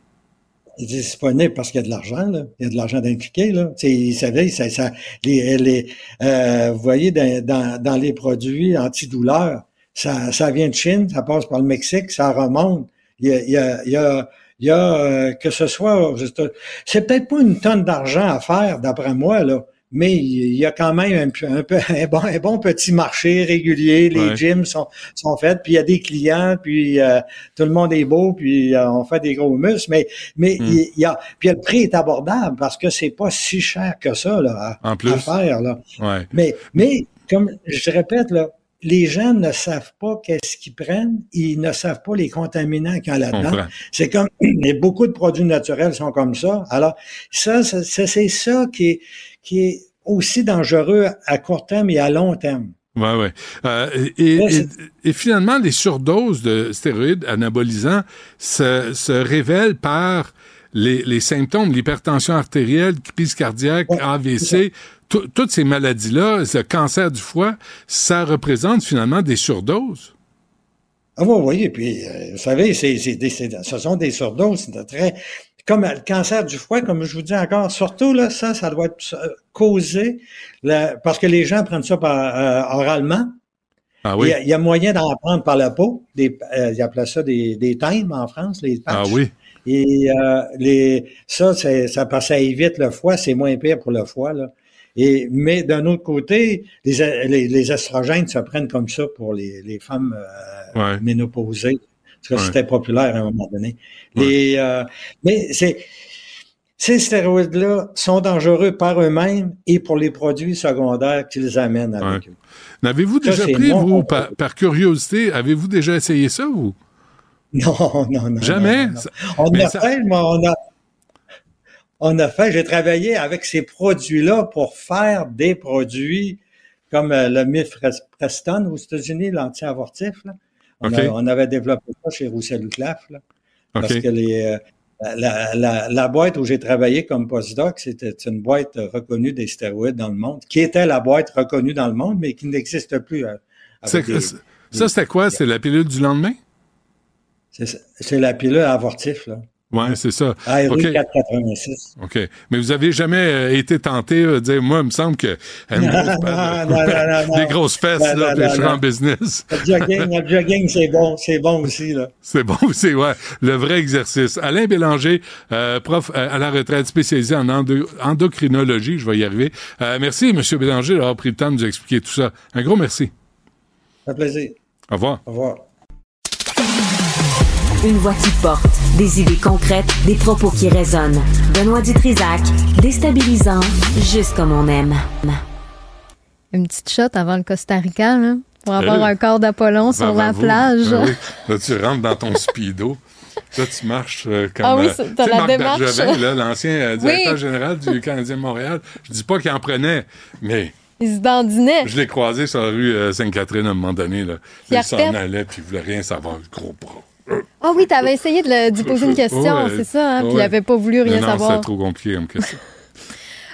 Il est disponible parce qu'il y a de l'argent, là. Il y a de l'argent d'impliqué, là. Tu sais, il savait, ça, ça, les, les, euh, vous voyez, dans, dans, dans les produits antidouleurs, ça, ça vient de Chine, ça passe par le Mexique, ça remonte. Il y a, il y a, il y a, il y a euh, que ce soit, aux États- c'est peut-être pas une tonne d'argent à faire, d'après moi, là. Mais il y a quand même un, peu- un peu [LAUGHS] un bon, un bon petit marché régulier. Les Ouais. gyms sont, sont faits, puis il y a des clients, puis euh, tout le monde est beau, puis euh, on fait des gros muscles. Mais mais Hmm. il y a puis le prix est abordable parce que c'est pas si cher que ça là à, En plus. à faire là. Ouais. Mais mais comme je répète là, les gens ne savent pas qu'est-ce qu'ils prennent, ils ne savent pas les contaminants qu'il y a là-dedans. C'est comme [CLEARS THROAT] et beaucoup de produits naturels sont comme ça. Alors ça, ça- c'est ça qui est qui est aussi dangereux à court terme et à long terme. Ouais, ouais. Euh, et, finalement, les surdoses de stéroïdes anabolisants se, se révèlent par les, les symptômes, l'hypertension artérielle, crise cardiaque, AVC, toutes ces maladies-là, le cancer du foie, ça représente finalement des surdoses? Ah oui, oui, et puis, euh, vous savez, c'est, ce sont des surdoses, c'est très... Comme le cancer du foie, comme je vous dis encore, surtout, là, ça, ça doit être euh, causé, la- parce que les gens prennent ça par, euh, oralement. Ah Il oui? y, a, il y a moyen d'en prendre par la peau. Des, euh, ils appellent ça des, des times en France, les patchs. Ah oui? Et euh, les, ça, ça, que ça évite le foie, c'est moins pire pour le foie. Là. Et, mais d'un autre côté, les, les, les estrogènes se prennent comme ça pour les, les femmes euh, Ouais. ménopausées. Parce que Ouais. c'était populaire à un moment donné. Les, euh, mais c'est, ces stéroïdes-là sont dangereux par eux-mêmes et pour les produits secondaires qu'ils amènent avec eux. N'avez-vous déjà pris, vous, par, par curiosité, avez-vous déjà essayé ça, vous? Non, non, non. Jamais? non, On mais a ça- fait, mais on a, on a fait, j'ai travaillé avec ces produits-là pour faire des produits comme euh, le Mifreston aux États-Unis, l'anti-avortif. On, OK. a- on avait développé ça chez Roussel Claf, là, parce que les, euh, la, la, la boîte où j'ai travaillé comme postdoc, c'était une boîte reconnue des stéroïdes dans le monde, qui était la boîte reconnue dans le monde, mais qui n'existe plus. euh, des- Ça, c'était quoi? C'est la pilule du lendemain? c'est c'est la pilule avortif, là. Ouais, c'est ça. ARU OK. 486. OK. Mais vous avez jamais euh, été tenté euh, de dire, moi, il me semble que [LAUGHS] Non, grosse- non, non, non, non. des grosses fesses, Non, là, non, puis je non. en business. Le jogging, le jogging, c'est bon, c'est bon aussi, là. C'est bon, c'est ouais, le vrai exercice. Alain Bélanger, euh, prof euh, à la retraite spécialisé en endo- endocrinologie, je vais y arriver. Euh, merci, Monsieur Bélanger, d'avoir pris le temps de nous expliquer tout ça. Un gros merci. Ça fait plaisir. Au revoir. Au revoir. Une voix qui porte, des idées concrètes, des propos qui résonnent. Benoît Dutrisac, déstabilisant, juste comme on aime. Une petite shot avant le Costa Rica, là, pour avoir Euh, un corps d'Apollon sur la Bravo. plage. Ah oui. Là, tu rentres dans ton speedo. Là, tu marches euh, comme... Ah oui, euh, t'as sais, la Marc démarche. Bergevin, là, l'ancien euh, directeur Oui. général du Canadien de Montréal. Je dis pas qu'il en prenait, mais Il se dandinait. je l'ai croisé sur la rue euh, Sainte-Catherine à un moment donné. Là. Il s'en allait, puis il voulait rien savoir. Gros bras. Ah oui, t'avais essayé de d'y poser une question, Ouais. c'est ça, hein, puis il Ouais. avait pas voulu rien Mais non, savoir. c'était trop compliqué comme question.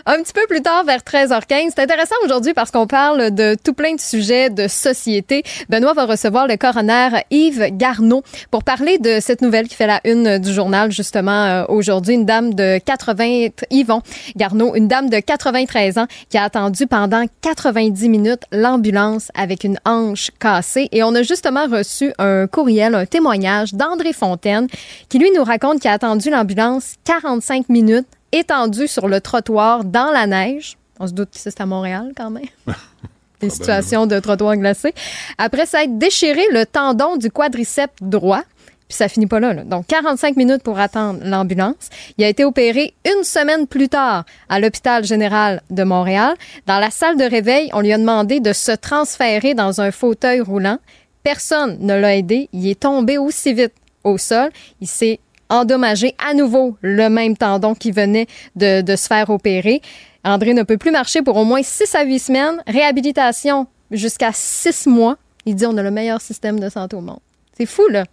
Un petit peu plus tard, vers 13h15, c'est intéressant aujourd'hui parce qu'on parle de tout plein de sujets de société. Benoît va recevoir le coroner Yves Garneau pour parler de cette nouvelle qui fait la une du journal justement euh, aujourd'hui. Une dame de 80, Yvon Garneau, une dame de 93 ans qui a attendu pendant 90 minutes l'ambulance avec une hanche cassée. Et on a justement reçu un courriel, un témoignage d'André Fontaine qui lui nous raconte qu'il a attendu l'ambulance 45 minutes étendu sur le trottoir dans la neige. On se doute que c'est à Montréal quand même. [LAUGHS] des situations de trottoir glacé. Après ça être déchiré le tendon du quadriceps droit. Puis ça finit pas là, là. Donc 45 minutes pour attendre l'ambulance. Il a été opéré une semaine plus tard à l'hôpital général de Montréal. Dans la salle de réveil, on lui a demandé de se transférer dans un fauteuil roulant. Personne ne l'a aidé. Il est tombé aussi vite au sol. Il s'est endommagé à nouveau le même tendon qui venait de, de se faire opérer. André ne peut plus marcher pour au moins 6 à 8 semaines. Réhabilitation jusqu'à 6 mois. Il dit on a le meilleur système de santé au monde. C'est fou, là,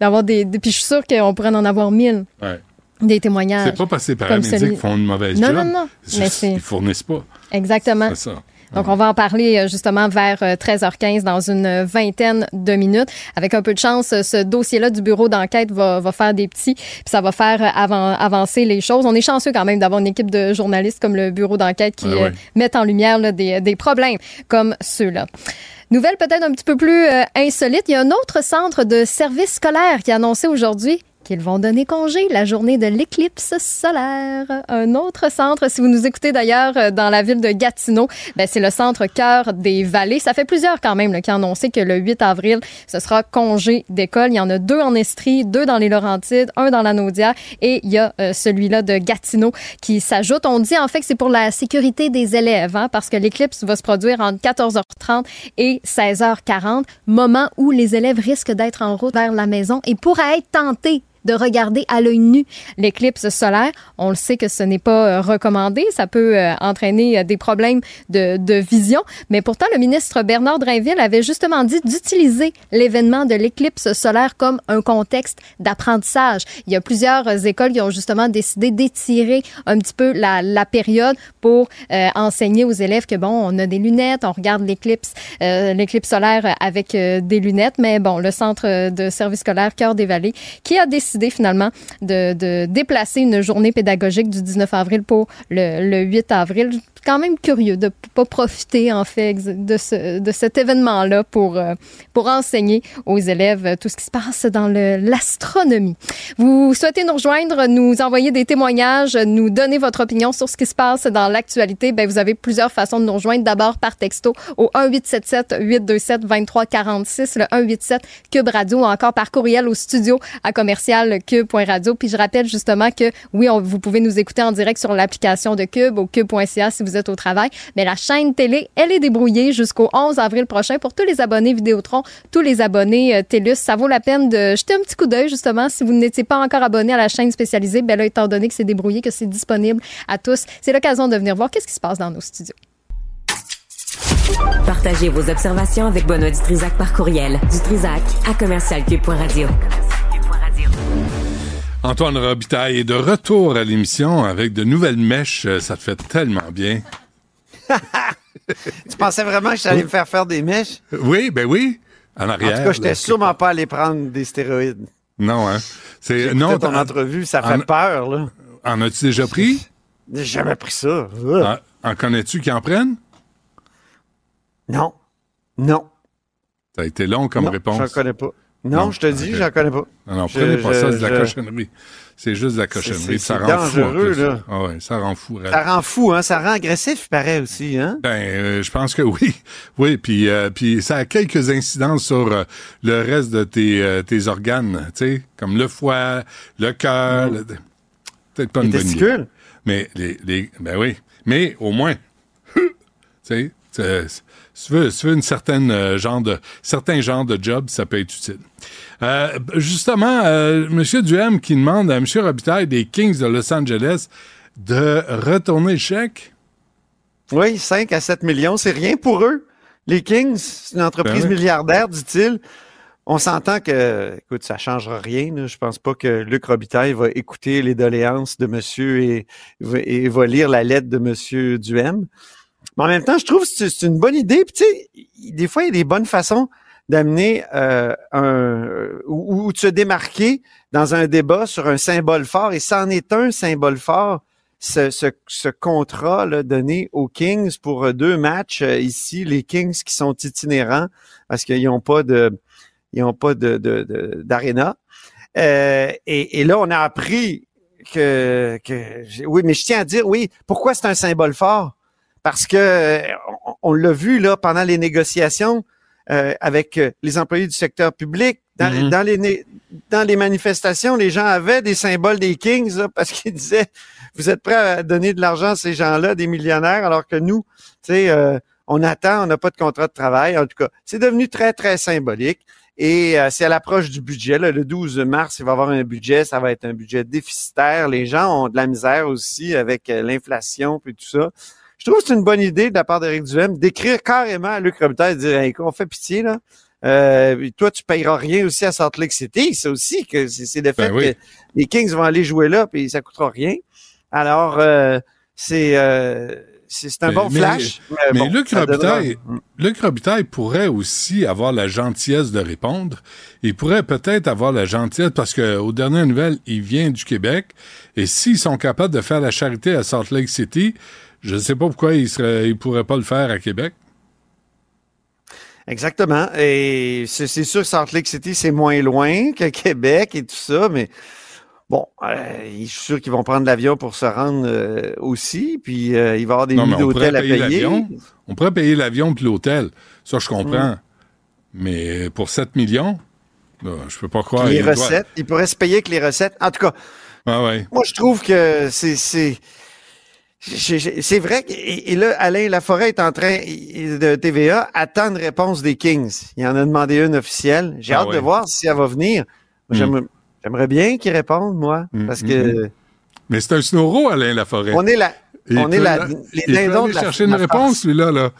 d'avoir des, des- Puis je suis sûre qu'on pourrait en avoir 1000 Ouais. des témoignages. C'est pas parce que les paramédics celui- font une mauvaise Non, job. non, non. C'est- Ils fournissent pas. Exactement. C'est ça. Donc, on va en parler euh, justement vers euh, 13h15 dans une vingtaine de minutes. Avec un peu de chance, euh, ce dossier-là du bureau d'enquête va, va faire des petits, puis ça va faire euh, avan- avancer les choses. On est chanceux quand même d'avoir une équipe de journalistes comme le bureau d'enquête qui Ouais, ouais. euh, mettent en lumière là, des, des problèmes comme ceux-là. Nouvelle peut-être un petit peu plus euh, insolite, il y a un autre centre de service scolaire qui a annoncé aujourd'hui qu'ils vont donner congé la journée de l'éclipse solaire. Un autre centre, si vous nous écoutez d'ailleurs euh, dans la ville de Gatineau, ben, c'est le centre Cœur des Vallées. Ça fait plusieurs quand même qui ont annoncé que le 8 avril, ce sera congé d'école. Il y en a deux en Estrie, deux dans les Laurentides, un dans la Naudière et il y a euh, celui-là de Gatineau qui s'ajoute. On dit en fait que c'est pour la sécurité des élèves hein, parce que l'éclipse va se produire entre 14h30 et 16h40, moment où les élèves risquent d'être en route vers la maison et pourraient être tentés de regarder à l'œil nu l'éclipse solaire. On le sait que ce n'est pas euh, recommandé. Ça peut euh, entraîner euh, des problèmes de, de vision. Mais pourtant, le ministre Bernard Drainville avait justement dit d'utiliser l'événement de l'éclipse solaire comme un contexte d'apprentissage. Il y a plusieurs écoles qui ont justement décidé d'étirer un petit peu la, la période pour enseigner aux élèves que, bon, on a des lunettes, on regarde l'éclipse l'éclipse solaire avec des lunettes. Mais bon, le centre de service scolaire Cœur des Vallées qui a décidé finalement de, de déplacer une journée pédagogique du 19 avril pour le, le 8 avril. Quand même curieux de pas profiter en fait de, ce, de cet événement-là pour, euh, pour enseigner aux élèves euh, tout ce qui se passe dans l'astronomie. Vous souhaitez nous rejoindre, nous envoyer des témoignages, nous donner votre opinion sur ce qui se passe dans l'actualité, ben vous avez plusieurs façons de nous rejoindre. D'abord par texto au 1877 827 2346, le 187 Cube Radio ou encore par courriel au studio à commercial cube.radio. Puis je rappelle justement que oui, vous pouvez nous écouter en direct sur l'application de Cube au cube.ca si vous êtes au travail, mais la chaîne télé, elle est débrouillée jusqu'au 11 avril prochain pour tous les abonnés Vidéotron, tous les abonnés euh, TELUS. Ça vaut la peine de jeter un petit coup d'œil justement si vous n'étiez pas encore abonné à la chaîne spécialisée. Ben là, étant donné que c'est débrouillé, que c'est disponible à tous, c'est l'occasion de venir voir qu'est-ce qui se passe dans nos studios. Partagez vos observations avec Benoît Dutrisac par courriel. Dutrisac à commercialcube.radio. Antoine Robitaille est de retour à l'émission avec de nouvelles mèches. Euh, Ça te fait tellement bien. [LAUGHS] Tu pensais vraiment que j'allais me faire faire des mèches? Oui, ben oui. En En arrière. tout cas, j'étais sûrement pas allé prendre des stéroïdes. Non, hein. C'est non. ton entrevue, ça fait en- peur, là. En as-tu déjà pris? [LAUGHS] J'ai jamais pris ça. En, en connais-tu qui en prennent? Non. Non. Ça a été long comme non, réponse. J'en connais pas. Non, je te dis, ok. j'en connais pas. Non, non, Je- prenez pas je- ça, c'est de la je- cochonnerie. C'est juste de la cochonnerie. c'est- Ça rend fou. en dangereux, plus. là. Ah ouais, ça rend fou. raide. Ça rend fou, hein? Ça rend agressif, il paraît aussi, hein? Ben, euh, je pense que [LAUGHS] oui. Oui, puis euh, puis ça a quelques incidences sur euh, le reste de tes, tes organes, tu sais, comme le foie, le cœur, le- peut-être pas Les une bonne idée. Mais les, les ben oui, mais au moins [LAUGHS] tu sais, c'est- si tu veux, si tu veux une certaine euh, genre de certains genres de job, ça peut être utile. Euh, justement, euh, Monsieur Duhem qui demande à Monsieur Robitaille des Kings de Los Angeles de retourner le chèque. Oui, 5 à 7 millions, c'est rien pour eux. Les Kings, c'est une entreprise Ben oui. milliardaire, dit-il. On s'entend que, écoute, ça changera rien. là. Je pense pas que Luc Robitaille va écouter les doléances de monsieur et, et va lire la lettre de monsieur Duhem. Mais en même temps, je trouve que c'est une bonne idée. Puis, tu sais, des fois, il y a des bonnes façons d'amener euh, un ou, ou de se démarquer dans un débat sur un symbole fort. Et c'en est un symbole fort, ce, ce, ce contrat là, donné aux Kings pour euh, deux matchs euh, ici. Les Kings qui sont itinérants parce qu'ils n'ont pas de ils n'ont pas de- d'aréna. Euh, et, et là, on a appris que, que oui, mais je tiens à dire, oui, pourquoi c'est un symbole fort? Parce que euh, on, on l'a vu là pendant les négociations euh, avec euh, les employés du secteur public, dans, Mhm. dans les dans les manifestations, les gens avaient des symboles des Kings là, parce qu'ils disaient vous êtes prêts à donner de l'argent à ces gens-là, des millionnaires, alors que nous, tu sais, euh, on attend, on n'a pas de contrat de travail. En tout cas, c'est devenu très très symbolique. Et euh, c'est à l'approche du budget. là. le 12 mars, il va y avoir un budget. Ça va être un budget déficitaire. Les gens ont de la misère aussi avec euh, l'inflation puis tout ça. Je trouve que c'est une bonne idée de la part d'Éric Duhem d'écrire carrément à Luc Robitaille et de dire hey, on fait pitié là. Euh, toi, tu payeras rien aussi à Salt Lake City. C'est aussi que c'est c'est le fait Ben oui. que les Kings vont aller jouer là puis ça coûtera rien. Alors euh, c'est euh, c'est c'est un Mais- bon flash. Mais, bon, Luc, Robitaille, Luc Robitaille pourrait aussi avoir la gentillesse de répondre. Il pourrait peut-être avoir la gentillesse parce que aux dernières nouvelles, il vient du Québec. Et s'ils sont capables de faire la charité à Salt Lake City, je ne sais pas pourquoi ils ne ils pourraient pas le faire à Québec. Exactement. Et c'est sûr que Salt Lake City, c'est moins loin que Québec et tout ça, mais bon, euh, je suis sûr qu'ils vont prendre l'avion pour se rendre euh, aussi. Puis euh, il va y avoir des Non, nuits on pourrait d'hôtel à payer. On pourrait payer l'avion puis l'hôtel. Ça, je comprends. Mm. Mais pour 7 millions, je peux pas croire. Les Il doit- recettes, ils pourraient se payer avec les recettes. En tout cas, Ah ouais. moi, je trouve que c'est c'est vrai que et, et là Alain Laforêt est en train de TVA attend une réponse des Kings. Il en a demandé une officielle. J'ai Ah hâte ouais. de voir si elle va venir. Mm. J'aimerais bien qu'il réponde moi parce que mm. Mais c'est un snoro, Alain Laforêt. on est la Il on est la les il peut dindons aller de la chercher une la réponse, lui-là. Là.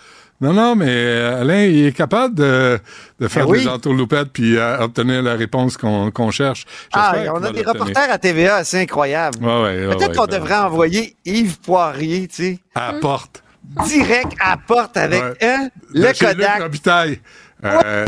Non, non, mais euh, Alain, il est capable de, de faire Ben oui. des entourloupettes puis euh, obtenir la réponse qu'on cherche. Ah, on a des reporters à TVA, c'est incroyable. Ouais, ouais, Peut-être ouais, qu'on ben, devrait envoyer Yves Poirier, tu sais, À la porte. direct à la porte avec hein, le Kodak. Euh,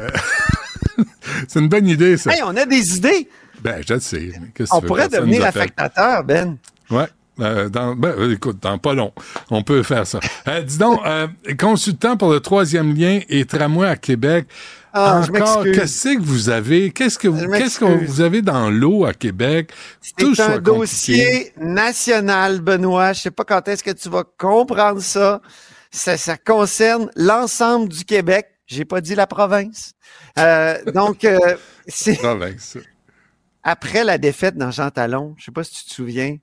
[LAUGHS] c'est une bonne idée, ça. Hey, on a des idées. Ben, je sais. On pourrait devenir affectateur, Ben. Ouais. Euh, dans, ben, écoute, dans pas long, on peut faire ça. Euh, dis donc, euh, consultant pour le troisième lien et tramway à Québec. Ah, encore, qu'est-ce que vous avez? Qu'est-ce que vous, qu'est-ce que vous avez dans l'eau à Québec? Tout C'est un compliqué. dossier national, Benoît. Je sais pas quand est-ce que tu vas comprendre ça. Ça, ça concerne l'ensemble du Québec. J'ai pas dit la province. Euh, donc, euh, [LAUGHS] c'est Province. après la défaite dans Jean Talon. Je sais pas si tu te souviens,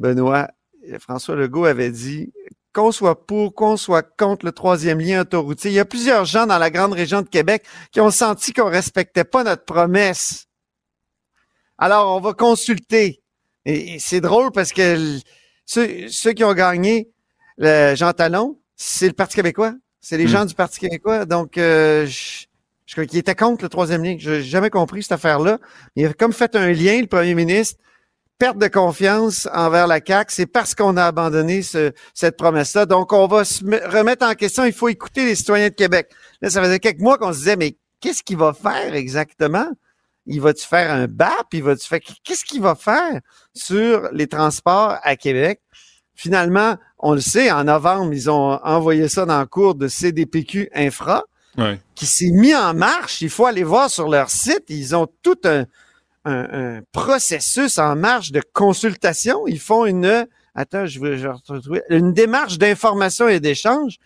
Benoît. François Legault avait dit qu'on soit pour, qu'on soit contre le troisième lien autoroutier. Il y a plusieurs gens dans la grande région de Québec qui ont senti qu'on respectait pas notre promesse. Alors, on va consulter. Et, et c'est drôle parce que ceux, ceux qui ont gagné le Jean Talon, c'est le Parti québécois. C'est les Hmm. gens du Parti québécois. Donc, euh, je, je crois qu'il était contre le troisième lien. Je n'ai jamais compris cette affaire-là. Il a comme fait un lien, le premier ministre, perte de confiance envers la CAQ. C'est parce qu'on a abandonné ce- cette promesse-là. Donc, on va se me- remettre en question. Il faut écouter les citoyens de Québec. Là, ça faisait quelques mois qu'on se disait, mais qu'est-ce qu'il va faire exactement? Il va-tu faire un BAP? Il va-tu faire, qu'est-ce qu'il va faire sur les transports à Québec? Finalement, on le sait, en novembre, ils ont envoyé ça dans le cours de CDPQ Infra Ouais. qui s'est mis en marche. Il faut aller voir sur leur site. Ils ont tout un, un- un processus en marche de consultation. Ils font une, attends, je vais, je vais retrouver, une démarche d'information et d'échange.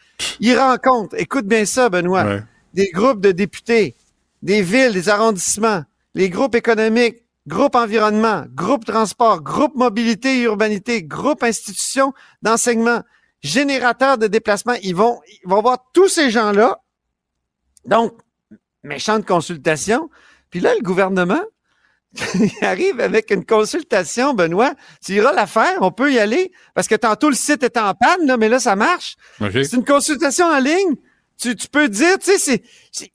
Ils rencontrent, écoute bien ça, Benoît, Ouais. des groupes de députés, des villes, des arrondissements, les groupes économiques, groupes environnement, groupes transport, groupes mobilité et urbanité, groupes institutions d'enseignement, générateurs de déplacement. Ils vont, ils vont voir tous ces gens-là. Donc, méchante consultation. Puis là, le gouvernement, [LAUGHS] il arrive avec une consultation, Benoît. Tu iras la faire, on peut y aller. Parce que tantôt, le site est en panne, là, mais là, ça marche. C'est une consultation en ligne. Tu, tu peux dire, tu sais,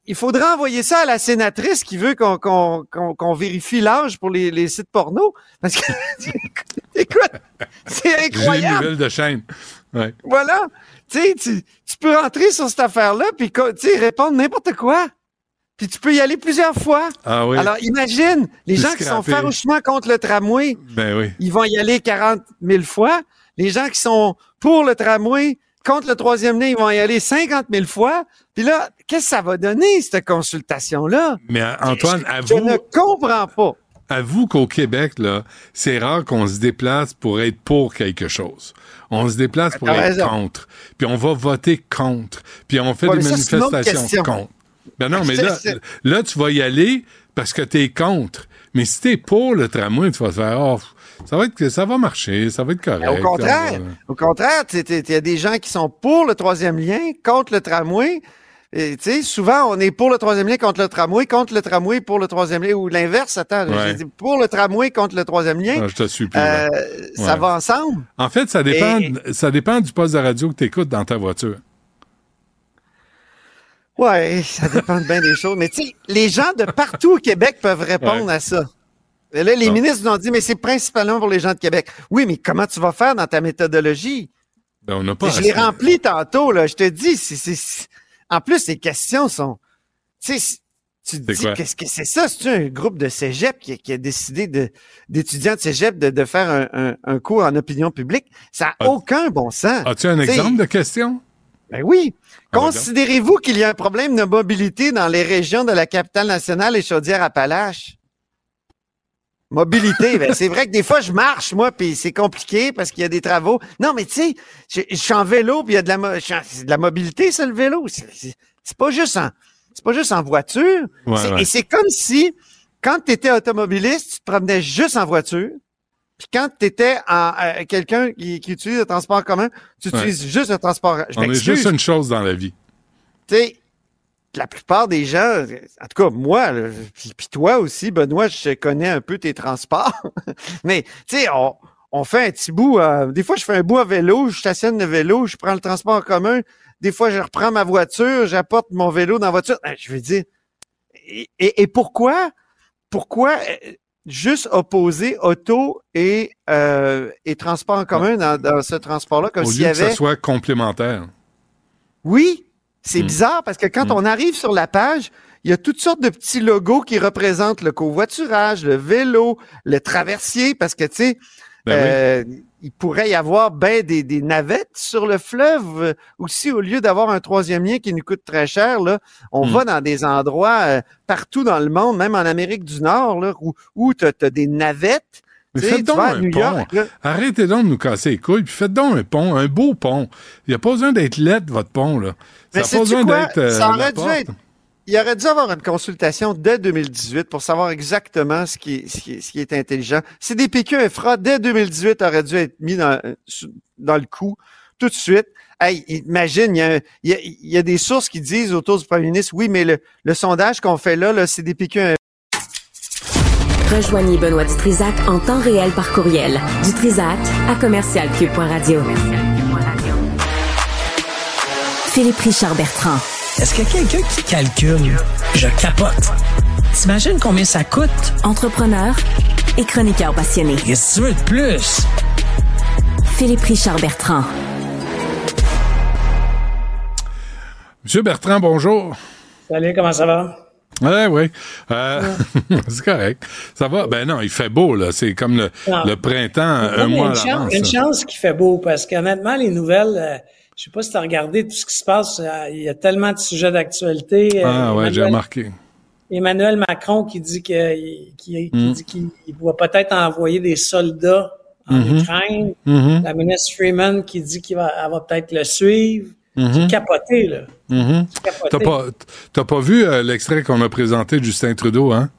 il faudrait envoyer ça à la sénatrice qui veut qu'on, vérifie l'âge pour les, les sites porno. Parce que, [LAUGHS] écoute, c'est une incroyable. nouvelle de chaîne. Ouais. Voilà. Tu sais, tu, tu peux rentrer sur cette affaire-là puis tu sais, répondre n'importe quoi. Puis tu peux y aller plusieurs fois. Ah oui. Alors imagine, les gens qui sont farouchement contre le tramway, Ben oui. ils vont y aller 40 000 fois. Les gens qui sont pour le tramway, contre le troisième lien, ils vont y aller 50 000 fois. Puis là, qu'est-ce que ça va donner, cette consultation-là? Mais euh, Antoine, Je avoue, ne comprends pas. avoue qu'au Québec, là, c'est rare qu'on se déplace pour être pour quelque chose. On se déplace pour T'as être raison. contre. Puis on va voter contre. Puis on fait Ouais, des manifestations contre. Ben non, mais là, là, tu vas y aller parce que t'es contre. Mais si t'es pour le tramway, tu vas te faire, oh, ça va être, ça va marcher, ça va être correct. Au contraire, au contraire, il y a des gens qui sont pour le troisième lien, contre le tramway. Et, tu souvent, on est pour le troisième lien contre le tramway, contre le tramway pour le troisième lien, ou l'inverse, attends, Ouais. j'ai dit pour le tramway contre le troisième lien. Ah, je te suis plus. Euh. Ça va ensemble. En fait, ça dépend, Et- ça dépend du poste de radio que tu écoutes dans ta voiture. Ouais, ça dépend de bien des choses. Mais tu sais, les gens de partout au Québec peuvent répondre Ouais. à ça. Et là, les ministres nous ont dit, mais c'est principalement pour les gens de Québec. Oui, mais comment tu vas faire dans ta méthodologie? Ben, on n'a pas. je l'ai rempli tantôt, là. Je te dis, c'est, en plus, les questions sont, tu sais, tu te dis, qu'est-ce que c'est ça? C'est un groupe de cégep qui, qui a décidé d'étudiants de cégep de, de faire un, un- un cours en opinion publique? Ça n'a aucun bon sens. As-tu un exemple de question? Ben oui. Ah, ben, Considérez-vous qu'il y a un problème de mobilité dans les régions de la capitale nationale et Chaudière-Appalaches? Mobilité, [LAUGHS] ben c'est vrai que des fois je marche moi puis c'est compliqué parce qu'il y a des travaux. Non mais tu sais, je, je suis en vélo puis il y a de la c'est de mobilité ça le vélo. C'est- C'est c'est pas juste en c'est pas juste en voiture. Ouais, C'est- ouais. Et c'est comme si quand tu étais automobiliste, tu te promenais juste en voiture. Puis quand tu étais en, euh, quelqu'un qui, qui utilise le transport commun, tu Ouais. utilises juste le transport. Je On est juste une chose dans la vie. tu sais, la plupart des gens, en tout cas moi, puis, toi aussi, Benoît, je connais un peu tes transports, [LAUGHS] mais tu sais, on, on fait un petit bout. euh, des fois, je fais un bout à vélo, je stationne le vélo, je prends le transport en commun. Des fois, je reprends ma voiture, j'apporte mon vélo dans la voiture. Euh, Je veux dire, et, et- et pourquoi, pourquoi euh, juste opposer auto et, euh, et transport en commun dans, dans ce transport-là, comme s'il y que ça soit complémentaire. Oui, c'est Mm. bizarre parce que quand on arrive sur la page, il y a toutes sortes de petits logos qui représentent le covoiturage, le vélo, le traversier, parce que, tu sais, Ben oui. euh, il pourrait y avoir ben des, des navettes sur le fleuve euh, aussi, au lieu d'avoir un troisième lien qui nous coûte très cher, là, on Mm. va dans des endroits euh, partout dans le monde, même en Amérique du Nord, là, où, où tu as, des navettes. Mais faites donc un pont. York. Arrêtez donc de nous casser les couilles, puis faites donc un pont, un beau pont. Il n'y a pas besoin d'être laid, votre pont, là. Ça n'a pas besoin quoi? d'être. Ça aurait dû être- Il aurait dû avoir une consultation dès 2018 pour savoir exactement ce qui est, ce qui est, ce qui est intelligent. CDPQ infra, dès 2018, aurait dû être mis dans, le coup tout de suite. Hey, imagine, il y, a, des sources qui disent autour du premier ministre, oui, mais le, sondage qu'on fait là, le CDPQ infra, Rejoignez Benoît Dutrisac en temps réel par courriel. Dutrisac à commercialcube.radio. Philippe Richard Bertrand. Est-ce qu'il y a quelqu'un qui calcule? Je capote. T'imagines combien ça coûte? Entrepreneur et chroniqueur passionné. Qu'est-ce que tu veux de plus? Philippe Richard Bertrand. Monsieur Bertrand, bonjour. Salut, comment ça va? Oui, oui. Euh, [LAUGHS] c'est correct. Ça va? Ben non, il fait beau, là. C'est comme le, Non. le printemps, un Ouais, mais mois à une, chance, l'avance. une chance qu'il fait beau parce qu'honnêtement, les nouvelles, euh, je sais pas si tu as regardé tout ce qui se passe, euh, il y a tellement de sujets d'actualité. euh, Ah ouais, j'ai remarqué. Emmanuel Macron qui dit que- qui, qui Mm. qu'il va peut-être envoyer des soldats en Mhm. Ukraine. Mhm. La ministre Freeman qui dit qu'il va, peut-être le suivre. Mhm. C'est capoté, là. T'as pas, pas vu euh, l'extrait qu'on a présenté de Justin Trudeau, hein?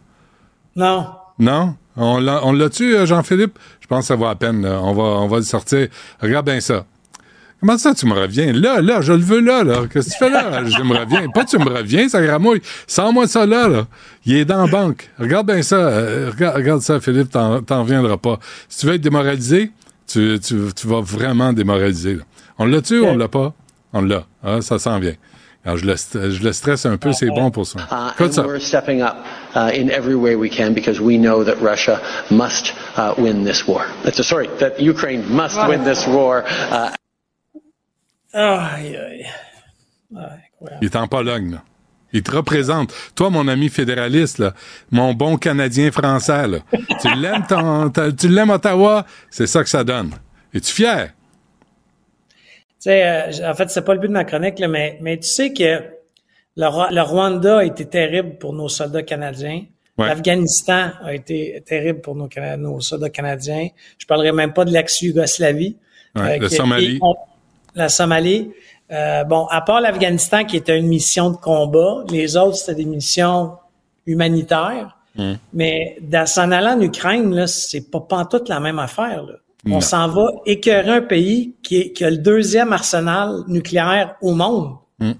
Non. Non? On l'a, on l'a-tu, Jean-Philippe? Je pense que ça va à peine. là. On va, on va le sortir. Regarde bien ça. Comment ça, tu me reviens? Là, là, je le veux là, là. Qu'est-ce que tu fais là? Je me reviens. Pas tu me reviens, ça gramouille. Sors-moi ça là, là. Il est dans la banque. Regarde bien ça. Euh, regarde, regarde ça, Philippe, t'en, t'en reviendras pas. Si tu veux être démoralisé, tu, tu, tu vas vraiment démoraliser. là. On l'a-tu ou on l'a pas? On l'a. Ah, ça s'en vient. Alors, je, le, st- je le stresse un peu, c'est bon pour ça. Uh, Écoute and ça. we're stepping up uh, in every way we can because we know that Russia must uh, win this war. That's, sorry, that Ukraine must Ouais. win this war. Aïe, aïe. Il est en Pologne, là. Il te représente. Toi, mon ami fédéraliste, là, mon bon Canadien français, là. tu l'aimes, ton- tu l'aimes Ottawa, c'est ça que ça donne. Es-tu fier? Tu sais, euh, en fait, c'est pas le but de ma chronique, là, mais, mais tu sais que le, Rwa- le Rwanda a été terrible pour nos soldats canadiens. L'Afghanistan a été terrible pour nos, soldats canadiens. Je parlerai même pas de l'ex-Yougoslavie. Ouais, le qui- Somalie. on- la Somalie. Euh, bon, à part l'Afghanistan qui était une mission de combat, les autres c'était des missions humanitaires. Hum. Mais s'en allant en Ukraine, là, c'est pas pantoute la même affaire. Là. On s'en va écœurer un pays qui, est- qui a le deuxième arsenal nucléaire au monde. Hum.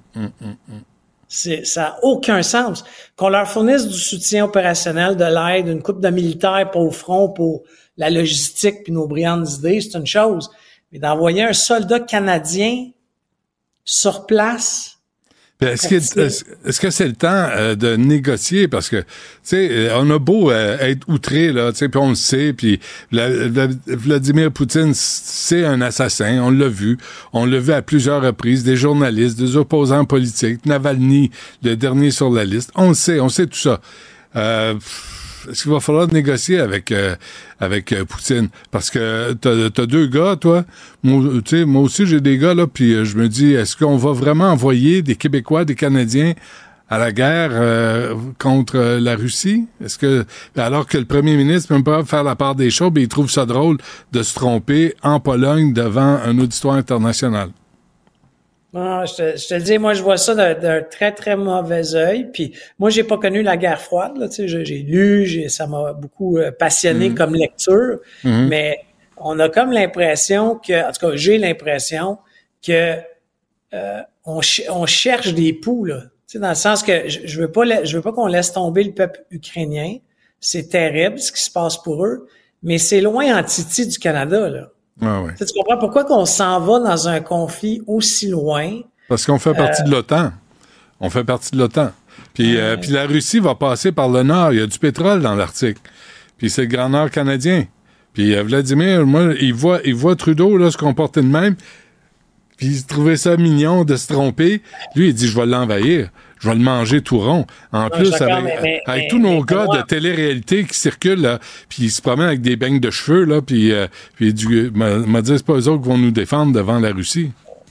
C'est, ça n'a aucun sens. Qu'on leur fournisse du soutien opérationnel, de l'aide, une coupe de militaires pour au front, pour la logistique puis nos brillantes idées, c'est une chose. Mais d'envoyer un soldat canadien sur place, Est-ce que c'est le temps euh, de négocier? Parce que tu sais euh, on a beau euh, être outré là, tu sais puis on le sait puis Vla- Vla- Vladimir Poutine c'est un assassin, on l'a vu, on l'a vu à plusieurs reprises des journalistes, des opposants politiques, Navalny le dernier sur la liste, on le sait, on sait tout ça. Euh, pff, est-ce qu'il va falloir négocier avec euh, avec euh, Poutine? Parce que t'as t'as deux gars toi. Moi moi aussi j'ai des gars là puis euh, je me dis est-ce qu'on va vraiment envoyer des Québécois des Canadiens à la guerre euh, contre euh, la Russie? Est-ce que alors que le premier ministre peut pas faire la part des choses mais il trouve ça drôle de se tromper en Pologne devant un auditoire international Non, je te, je te le dis, moi, je vois ça d'un très, très mauvais œil. Puis moi, j'ai pas connu la guerre froide. Là, tu sais, j'ai lu, j'ai- ça m'a beaucoup euh, passionné Mhm. comme lecture. Mhm. Mais on a comme l'impression que, en tout cas, j'ai l'impression que euh, on, on cherche des poux, là. Tu sais, dans le sens que je, je veux pas, je veux pas qu'on laisse tomber le peuple ukrainien. C'est terrible ce qui se passe pour eux, mais c'est loin en titi du Canada, là. Ah ouais. Tu sais, tu comprends pourquoi qu'on s'en va dans un conflit aussi loin? Parce qu'on fait partie Euh, de l'OTAN. On fait partie de l'OTAN. Puis, euh, puis la Russie va passer par le nord. Il y a du pétrole dans l'Arctique. Puis c'est le Grand Nord canadien. Puis euh, Vladimir, moi, il voit, il voit Trudeau là, se comporter de même. Puis il trouvait ça mignon de se tromper. Lui, il dit, je vais l'envahir. Je vais le manger tout rond. En Non, plus, avec, mais- mais- avec mais- tous nos gars de télé-réalité qui circulent, là, puis ils se promènent avec des beignes de cheveux, là, puis, euh, puis du, m'a m'a dit, c'est pas eux autres qui vont nous défendre devant la Russie.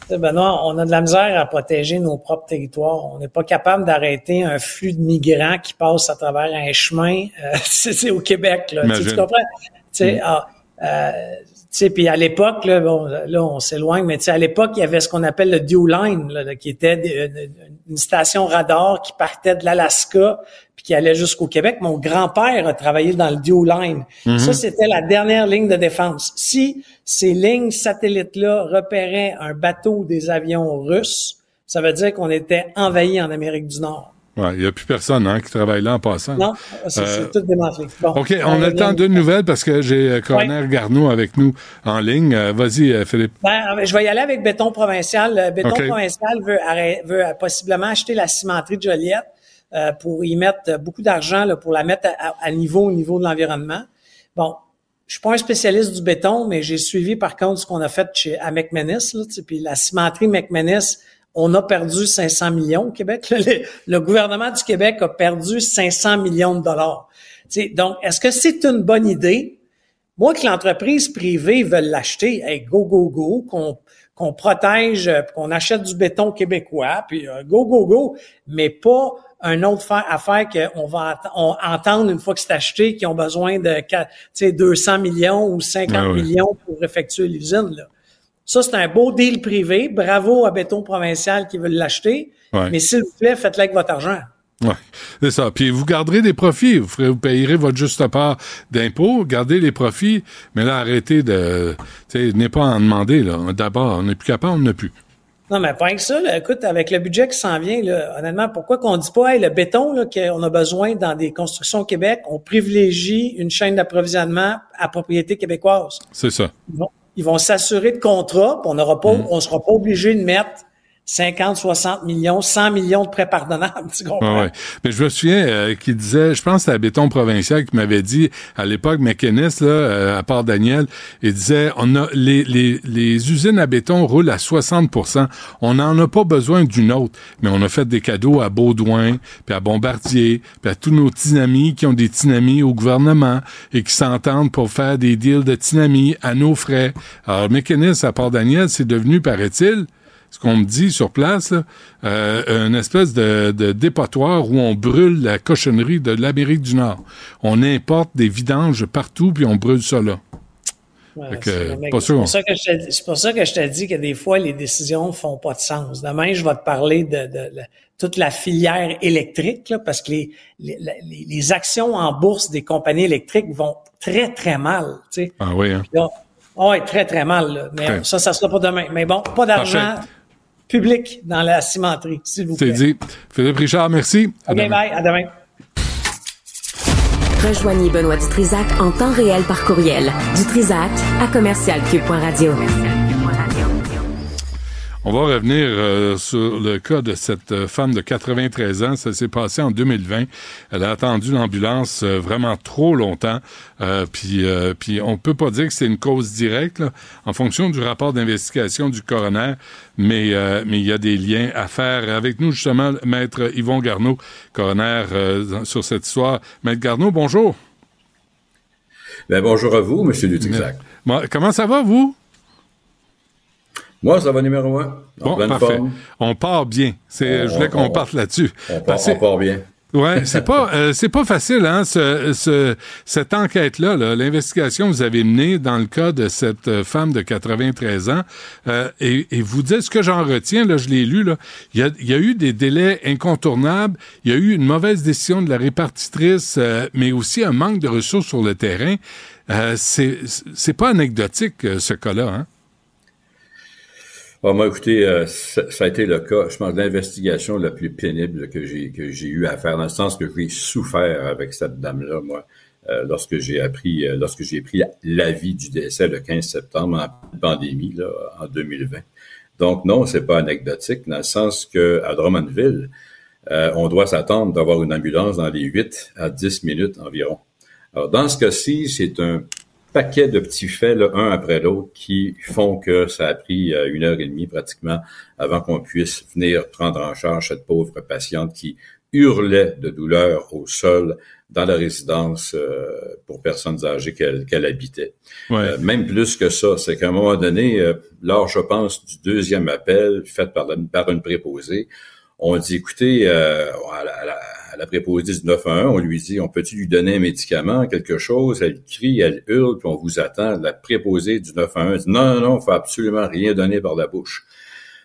Benoît, on a de la misère à protéger nos propres territoires. On n'est pas capable d'arrêter un flux de migrants qui passe à travers un chemin. euh, [LAUGHS] c'est au Québec, là. Tu, comprends? Tu sais, Mm. ah, euh, sais, puis à l'époque, là, bon, là, on s'éloigne, mais tu sais, à l'époque, il y avait ce qu'on appelle le Dew Line, là, qui était une station radar qui partait de l'Alaska puis qui allait jusqu'au Québec. Mon grand-père a travaillé dans le Dew Line. Mhm. Ça, c'était la dernière ligne de défense. Si ces lignes satellites-là repéraient un bateau des avions russes, ça veut dire qu'on était envahi en Amérique du Nord. Ouais, il n'y a plus personne hein, qui travaille là en passant. Non, c'est Euh, c'est tout démantelé. Bon, OK, on a le temps d'une nouvelle parce que j'ai euh, Coroner Garneau avec nous en ligne. Euh, Vas-y, euh, Philippe. Ben, je vais y aller avec Béton Provincial. Euh, Béton. Provincial veut, veut euh, possiblement acheter la cimenterie de Joliette euh, pour y mettre euh, beaucoup d'argent pour la mettre à, niveau au niveau de l'environnement. Bon, je suis pas un spécialiste du béton, mais j'ai suivi par contre ce qu'on a fait chez à McManus. Là, puis la cimenterie McManus, on a perdu 500 millions au Québec. Le, le gouvernement du Québec a perdu 500 millions de dollars. Donc, est-ce que c'est une bonne idée? Moi, que l'entreprise privée veut l'acheter, hey, go, go, go, qu'on protège, euh, qu'on achète du béton québécois, puis euh, go, go, go, mais pas un autre fa- affaire qu'on va on- entendre une fois que c'est acheté, qu'ils ont besoin de quatre- tu sais, 200 millions ou 50 Ah oui. millions pour effectuer l'usine. Ça, c'est un beau deal privé. Bravo à Béton Provincial qui veut l'acheter. Ouais. Mais s'il vous plaît, faites-le avec votre argent. Ouais, c'est ça. Puis vous garderez des profits. Vous, ferez, vous payerez votre juste part d'impôts, gardez les profits, mais là, arrêtez de... Tu sais, n'est pas à en demander, là. D'abord, on n'est plus capable, on n'a plus. Non, mais pas que ça. Là. Écoute, avec le budget qui s'en vient, là, honnêtement, pourquoi qu'on dit pas, hey, le béton là, qu'on a besoin dans des constructions au Québec, on privilégie une chaîne d'approvisionnement à propriété québécoise? C'est ça. Ils vont s'assurer de contrats, puis on n'aura pas, on sera pas obligé de mettre 50, 60 millions, 100 millions de prêts pardonnables. [LAUGHS] Tu ouais. Mais je me souviens euh, qu'il disait, je pense à Béton Provincial qui m'avait dit à l'époque, McInnes, là, euh, à part Daniel, il disait on a les, les, les usines à béton roulent à 60% On n'en a pas besoin d'une autre. Mais on a fait des cadeaux à Baudouin, puis à Bombardier, puis à tous nos petits amis qui ont des petits amis au gouvernement et qui s'entendent pour faire des deals de petits amis à nos frais. Alors, McInnes, à part Daniel, c'est devenu, paraît-il, ce qu'on me dit sur place, là, euh, une espèce de, de dépotoir où on brûle la cochonnerie de l'Amérique du Nord. On importe des vidanges partout, puis on brûle ça là. Ouais, c'est pour ça que je te- dis que des fois, les décisions font pas de sens. Demain, je vais te parler de, de- de toute la filière électrique, là, parce que les, les, les- les actions en bourse des compagnies électriques vont très, très mal. tu sais. Ah oui, hein? Là, ah ouais, très, très mal. là. Mais Ouais. ça, ça sera pas demain. Mais bon, pas d'argent. Public dans la cimenterie, s'il vous C'est plaît. dit. Philippe Richard, merci. À OK, demain. bye. À demain. Rejoignez Benoît Dutrisac en temps réel par courriel. Dutrisac à commercialcube.radio. On va revenir euh, sur le cas de cette euh, femme de 93 ans. Ça s'est passé en 2020. Elle a attendu l'ambulance euh, vraiment trop longtemps. Euh, puis, puis on peut pas dire que c'est une cause directe là, en fonction du rapport d'investigation du coroner, mais mais il y a des liens à faire. Avec nous justement, maître Yvon Garneau, coroner sur cette histoire. Maître Garneau, bonjour. Ben, bonjour à vous, M. Dutrisac. Bon, comment ça va vous? Moi, ça va numéro un. En Bon, parfait. forme. On part bien. C'est, je voulais on- qu'on on- parte là-dessus. On part, on bien. Ouais, c'est pas euh, c'est pas facile hein ce, ce- cette enquête là, l'investigation que vous avez menée dans le cas de cette euh, femme de 93 ans euh, et, et vous dites ce que j'en retiens là, je l'ai lu là, il y a, il y a eu des délais incontournables, il y a eu une mauvaise décision de la répartitrice euh, mais aussi un manque de ressources sur le terrain. Euh, c'est c'est pas anecdotique ce cas-là hein. Ah, moi, écoutez, euh, ça, ça a été le cas, je pense, l'investigation la plus pénible que j'ai que j'ai eu à faire, dans le sens que j'ai souffert avec cette dame-là, moi, euh, lorsque j'ai appris, euh, lorsque j'ai pris l'avis du décès le 15 septembre en pandémie, là, en 2020. Donc, non, c'est pas anecdotique, dans le sens que à Drummondville, euh, on doit s'attendre d'avoir une ambulance dans les 8 à 10 minutes environ. Alors, dans ce cas-ci, c'est un paquet de petits faits, là, un après l'autre, qui font que ça a pris euh, une heure et demie pratiquement avant qu'on puisse venir prendre en charge cette pauvre patiente qui hurlait de douleur au sol dans la résidence euh, pour personnes âgées qu'elle habitait. Ouais. Euh, même plus que ça, c'est qu'à un moment donné, euh, lors, je pense, du deuxième appel fait par, la- par une préposée, on dit, écoutez, euh, à, la, à la- la préposée du 911, on lui dit, on peut-tu lui donner un médicament, quelque chose? Elle crie, elle hurle, puis on vous attend. La préposée du 911 dit, non, non, non, faut absolument rien donner par la bouche.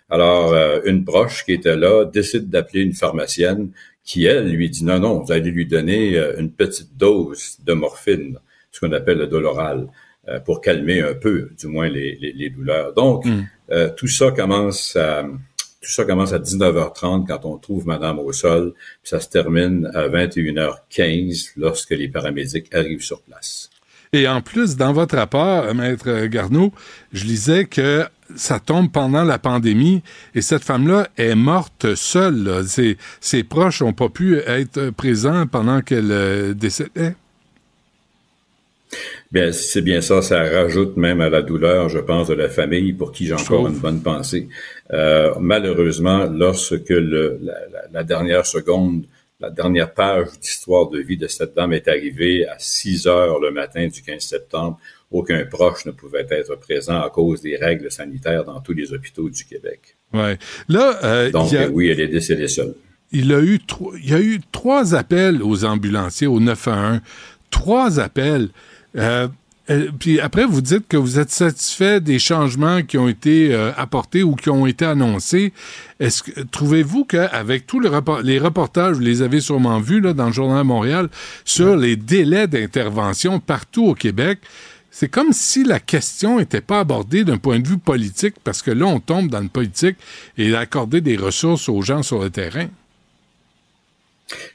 Alors, euh, une proche qui était là décide d'appeler une pharmacienne qui, elle, lui dit, non, non, vous allez lui donner euh, une petite dose de morphine, ce qu'on appelle le doloral, euh, pour calmer un peu, du moins, les, les, les douleurs. Donc, Mm. euh, tout ça commence à... Tout ça commence à 19h30 quand on trouve Madame au puis ça se termine à 21h15 lorsque les paramédics arrivent sur place. Et en plus, dans votre rapport, Maître Garneau, je lisais que ça tombe pendant la pandémie et cette femme-là est morte seule. Ses, ses proches n'ont pas pu être présents pendant qu'elle euh, décédait. Bien, c'est bien ça, ça rajoute même à la douleur, je pense, de la famille pour qui j'ai encore une bonne pensée. Euh, malheureusement, lorsque le, la, dernière seconde, la dernière page d'histoire de vie de cette dame est arrivée à 6 heures le matin du 15 septembre, aucun proche ne pouvait être présent à cause des règles sanitaires dans tous les hôpitaux du Québec. Ouais. Là, euh, Donc, a- oui, elle est décédée seule. il a eu trois, il y a eu trois appels aux ambulanciers au 911. Trois appels. Euh, euh, puis après, vous dites que vous êtes satisfait des changements qui ont été euh, apportés ou qui ont été annoncés. Est-ce que trouvez-vous qu'avec tous les, reportages, vous les avez sûrement vus là, dans le Journal de Montréal, sur les délais d'intervention partout au Québec, c'est comme si la question n'était pas abordée d'un point de vue politique, parce que là, on tombe dans le politique et d'accorder des ressources aux gens sur le terrain?